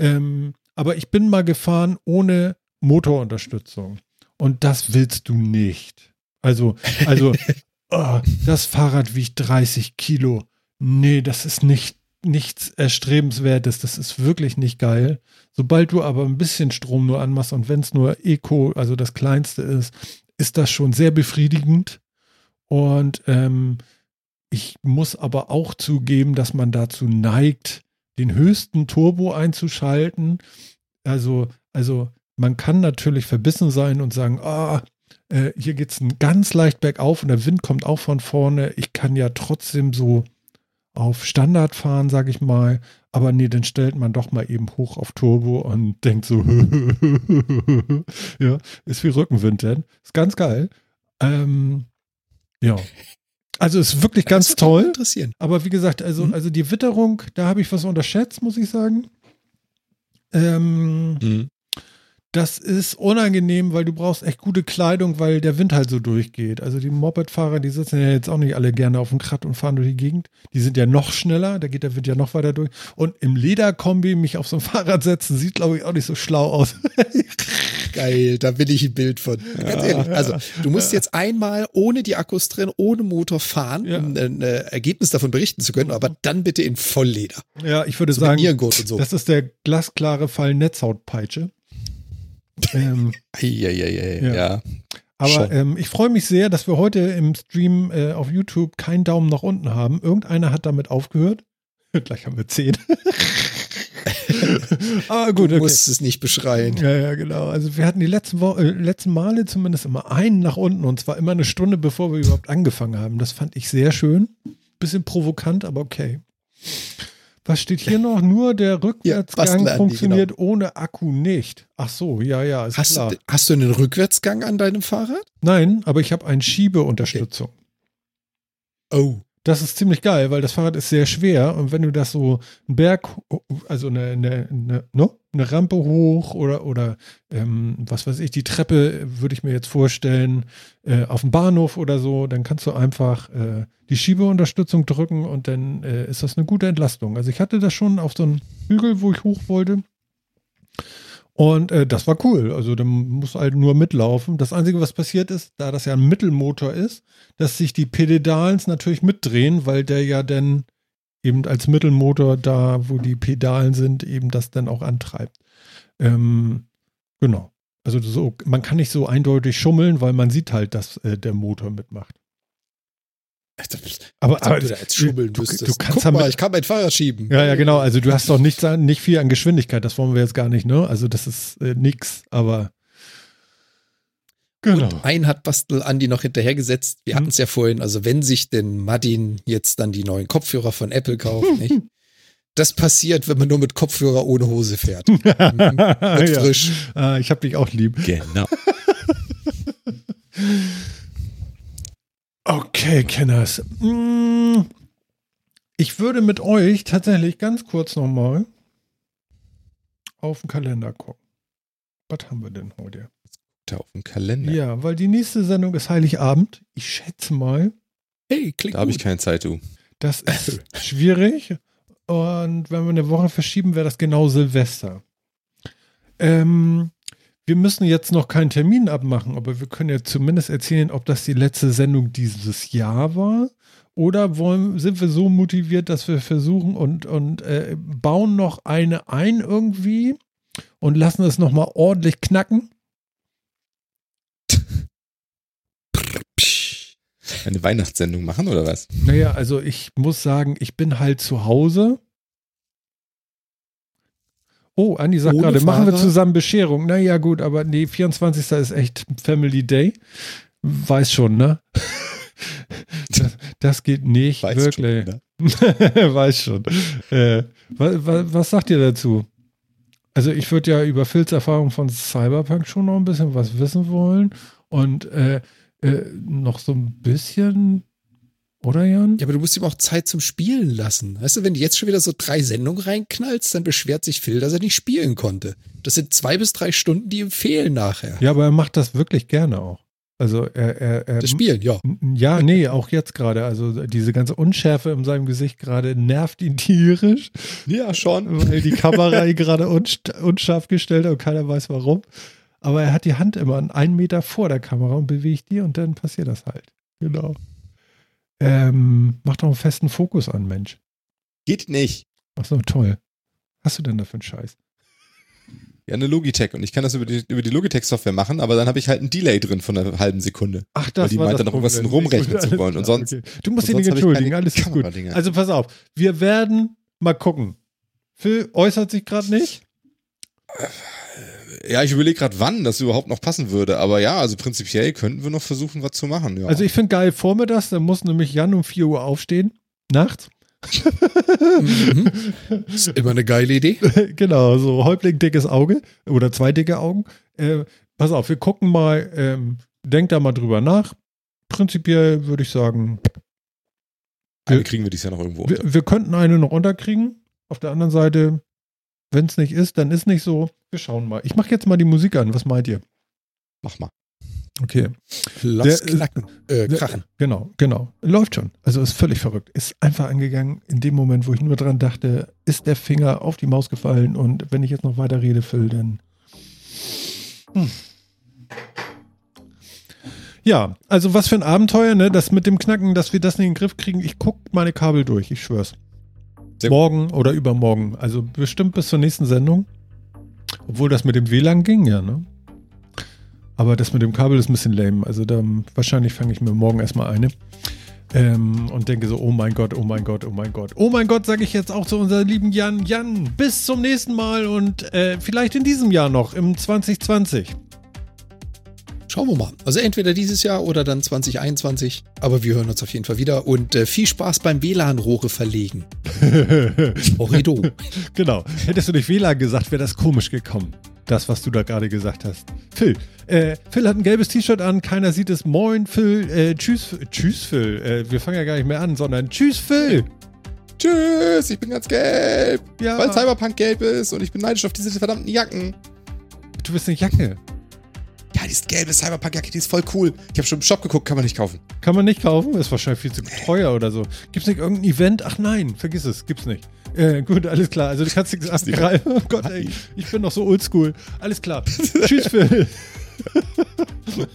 Ähm, aber ich bin mal gefahren ohne Motorunterstützung. Und das willst du nicht. Also, also, oh, das Fahrrad wiegt 30 Kilo. Nee, das ist nicht, nichts Erstrebenswertes. Das ist wirklich nicht geil. Sobald du aber ein bisschen Strom nur anmachst und wenn es nur Eco, also das kleinste ist, ist das schon sehr befriedigend. Und ähm, ich muss aber auch zugeben, dass man dazu neigt, den höchsten Turbo einzuschalten. Also, also man kann natürlich verbissen sein und sagen, ah, äh, hier geht es ganz leicht bergauf und der Wind kommt auch von vorne. Ich kann ja trotzdem so auf Standard fahren, sage ich mal. Aber nee, dann stellt man doch mal eben hoch auf Turbo und denkt so, ja, ist wie Rückenwind denn. Ist ganz geil. Ähm, ja. Also ist wirklich ganz das toll. Interessieren. Aber wie gesagt, also, Mhm. also die Witterung, da habe ich was unterschätzt, muss ich sagen. Ähm, Mhm. Das ist unangenehm, weil du brauchst echt gute Kleidung, weil der Wind halt so durchgeht. Also die Mopedfahrer, die sitzen ja jetzt auch nicht alle gerne auf dem Krat und fahren durch die Gegend. Die sind ja noch schneller, da geht der Wind ja noch weiter durch. Und im Lederkombi mich auf so ein Fahrrad setzen, sieht glaube ich auch nicht so schlau aus. Geil, da will ich ein Bild von. Ganz ehrlich. Also, du musst jetzt einmal ohne die Akkus drin, ohne Motor fahren, Ja. um ein äh, Ergebnis davon berichten zu können, aber dann bitte in Vollleder. ja, ich würde So sagen, das ist der glasklare Fall Netzhautpeitsche. Ähm, Eieiei, Ja. ja. Aber Schon. ähm, ich freue mich sehr, dass wir heute im Stream äh, auf YouTube keinen Daumen nach unten haben. Irgendeiner hat damit aufgehört. Gleich haben wir zehn. Aber gut, Du okay. musst es nicht beschreien. Ja, ja, genau. Also wir hatten die letzten, Wo äh, letzten Male zumindest immer einen nach unten und zwar immer eine Stunde, bevor wir überhaupt angefangen haben. Das fand ich sehr schön. Bisschen provokant, aber okay. Was steht hier noch? Nur der Rückwärtsgang Bastel Andi, funktioniert ohne Akku nicht. Ach so, ja, ja, ist Hast, klar. du- hast du einen Rückwärtsgang an deinem Fahrrad? Nein, aber ich habe eine Schiebeunterstützung. Oh. Das ist ziemlich geil, weil das Fahrrad ist sehr schwer und wenn du das so einen Berg, also eine, eine, eine, ne? eine Rampe hoch oder, oder ähm, was weiß ich, die Treppe würde ich mir jetzt vorstellen, äh, auf dem Bahnhof oder so, dann kannst du einfach äh, die Schiebeunterstützung drücken und dann äh, ist das eine gute Entlastung. Also ich hatte das schon auf so einem Hügel, wo ich hoch wollte. Und äh, das war cool. Also da muss halt nur mitlaufen. Das Einzige, was passiert ist, da das ja ein Mittelmotor ist, dass sich die Pedals natürlich mitdrehen, weil der ja dann eben als Mittelmotor da, wo die Pedalen sind, eben das dann auch antreibt. Ähm, genau. Also so, man kann nicht so eindeutig schummeln, weil man sieht halt, dass äh, der Motor mitmacht. Aber, Als ob du da jetzt schummeln du, müsstest. du kannst Guck mal, ich kann mein Fahrrad schieben. ja, ja, genau. Also du hast doch nicht, nicht viel an Geschwindigkeit. Das wollen wir jetzt gar nicht, ne? Also das ist äh, nix, aber genau. Und ein hat Bastel Andi noch hinterhergesetzt. Wir Mhm. hatten es ja vorhin. Also wenn sich denn Martin jetzt dann die neuen Kopfhörer von Apple kauft, nicht? Das passiert, wenn man nur mit Kopfhörer ohne Hose fährt. Wird ja. frisch. Ah, ich hab dich auch lieb. Genau. Okay, Kenners. Mm, Ich würde mit euch tatsächlich ganz kurz nochmal auf den Kalender gucken. Was haben wir denn heute? Da auf dem Kalender. Ja, weil die nächste Sendung ist Heiligabend. Ich schätze mal, Hey, klingt Da habe ich keine Zeit, du. das ist schwierig. Und wenn wir eine Woche verschieben, wäre das genau Silvester. Ähm, wir müssen jetzt noch keinen Termin abmachen, aber wir können ja zumindest erzählen, ob das die letzte Sendung dieses Jahr war. Oder wollen, sind wir so motiviert, dass wir versuchen und, und äh, bauen noch eine ein irgendwie und lassen es nochmal ordentlich knacken? Eine Weihnachtssendung machen oder was? Naja, also ich muss sagen, ich bin halt zu Hause. Oh, Andi sagt gerade, machen wir zusammen Bescherung. Naja, gut, aber nee, 24. ist echt Family Day. Weiß schon, ne? Das, das geht nicht, Weiß wirklich. schon, Weiß schon. Äh, was, was, was sagt ihr dazu? Also ich würde ja über Phils Erfahrung von Cyberpunk schon noch ein bisschen was wissen wollen und äh, äh, noch so ein bisschen Oder Jan? Ja, aber du musst ihm auch Zeit zum Spielen lassen. Weißt du, wenn du jetzt schon wieder so drei Sendungen reinknallst, dann beschwert sich Phil, dass er nicht spielen konnte. Das sind zwei bis drei Stunden, die ihm fehlen nachher. Ja, aber er macht das wirklich gerne auch. Also er, er, er Das Spielen, ja. Ja, nee, auch jetzt gerade. Also diese ganze Unschärfe in seinem Gesicht gerade nervt ihn tierisch, Ja, schon. weil die Kamera ihn gerade unst- unscharf gestellt hat und keiner weiß warum. Aber er hat die Hand immer einen Meter vor der Kamera und bewegt die und dann passiert das halt. Genau. Ähm, mach doch einen festen Fokus an, Mensch. Geht nicht. Ach so, toll. Hast du denn da für einen Scheiß? Ja, eine Logitech. Und ich kann das über die, über die Logitech-Software machen, aber dann habe ich halt ein Delay drin von einer halben Sekunde. Ach, Weil die meint dann noch irgendwas rumrechnen zu wollen. Und sonst- okay. Du musst dich nicht entschuldigen, alles ist gut. Also pass auf, wir werden mal gucken. Phil äußert sich gerade nicht. Ja, ich überlege gerade, wann das überhaupt noch passen würde. Aber ja, also prinzipiell könnten wir noch versuchen, was zu machen. Ja. Also ich finde geil vormittags, dann muss nämlich Jan um 4 Uhr aufstehen. Nachts. Mhm. Ist immer eine geile Idee. genau, so Häuptling dickes Auge oder zwei dicke Augen. Äh, pass auf, wir gucken mal, ähm, denkt da mal drüber nach. Prinzipiell würde ich sagen, Eine kriegen wir dies Jahr noch irgendwo wir, wir könnten eine noch unterkriegen. Auf der anderen Seite, wenn es nicht ist, dann ist nicht so. Wir schauen mal. Ich mache jetzt mal die Musik an. Was meint ihr? Mach mal. Okay. Lass Der- knacken. Äh, Der- krachen. Genau, genau. Läuft schon. Also ist völlig verrückt. Ist einfach angegangen in dem Moment, wo ich nur dran dachte, ist der Finger auf die Maus gefallen und wenn ich jetzt noch weiter rede, Phil, dann. Hm. Ja, also was für ein Abenteuer, ne? Das mit dem Knacken, dass wir das nicht in den Griff kriegen. Ich guck meine Kabel durch, ich schwör's. Sehr. Morgen oder übermorgen. Also bestimmt bis zur nächsten Sendung. Obwohl das mit dem WLAN ging, ja, ne? Aber das mit dem Kabel ist ein bisschen lame. Also da wahrscheinlich fange ich mir morgen erstmal eine. Ähm, und denke so, oh mein Gott, oh mein Gott, oh mein Gott. Oh mein Gott, sage ich jetzt auch zu unserem lieben Jan. Jan, bis zum nächsten Mal und äh, vielleicht in diesem Jahr noch, im 2020. Schauen wir mal. Also entweder dieses Jahr oder dann 2021. Aber wir hören uns auf jeden Fall wieder. Und äh, viel Spaß beim WLAN-Rohre verlegen. Horrido. genau. Hättest du nicht WLAN gesagt, wäre das komisch gekommen. Das, was du da gerade gesagt hast. Phil. Äh, Phil hat ein gelbes T-Shirt an, keiner sieht es. Moin, Phil. Äh, tschüss, tschüss, Phil. Äh, wir fangen ja gar nicht mehr an, sondern tschüss, Phil. Tschüss, ich bin ganz gelb. Ja. Weil Cyberpunk gelb ist und ich bin neidisch auf diese verdammten Jacken. Du bist eine Jacke. Ja, diese gelbe Cyberpunk-Jacke, die ist voll cool. Ich habe schon im Shop geguckt, kann man nicht kaufen. Kann man nicht kaufen, ist wahrscheinlich viel zu teuer oder so. Gibt's nicht irgendein Event? Ach nein, vergiss es, gibt's nicht. Äh, gut, alles klar. Also du kannst nichts abgreifen. Oh Gott, ey, ich bin noch so oldschool. Alles klar. Tschüss, Phil.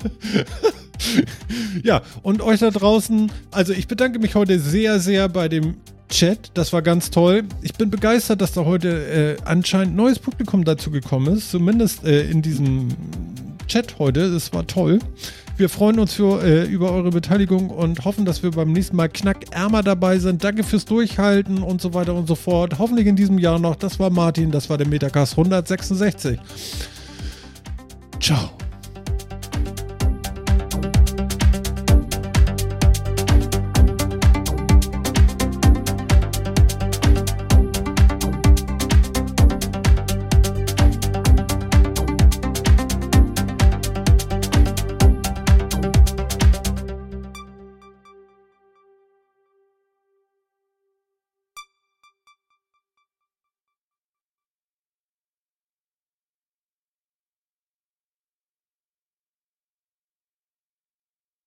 ja, und euch da draußen, also ich bedanke mich heute sehr, sehr bei dem Chat. Das war ganz toll. Ich bin begeistert, dass da heute äh, anscheinend neues Publikum dazu gekommen ist. Zumindest äh, in diesem Chat heute. Das war toll. Wir freuen uns für, äh, über eure Beteiligung und hoffen, dass wir beim nächsten Mal knackärmer dabei sind. Danke fürs Durchhalten und so weiter und so fort. Hoffentlich in diesem Jahr noch. Das war Martin, das war der Metacast 166. Ciao.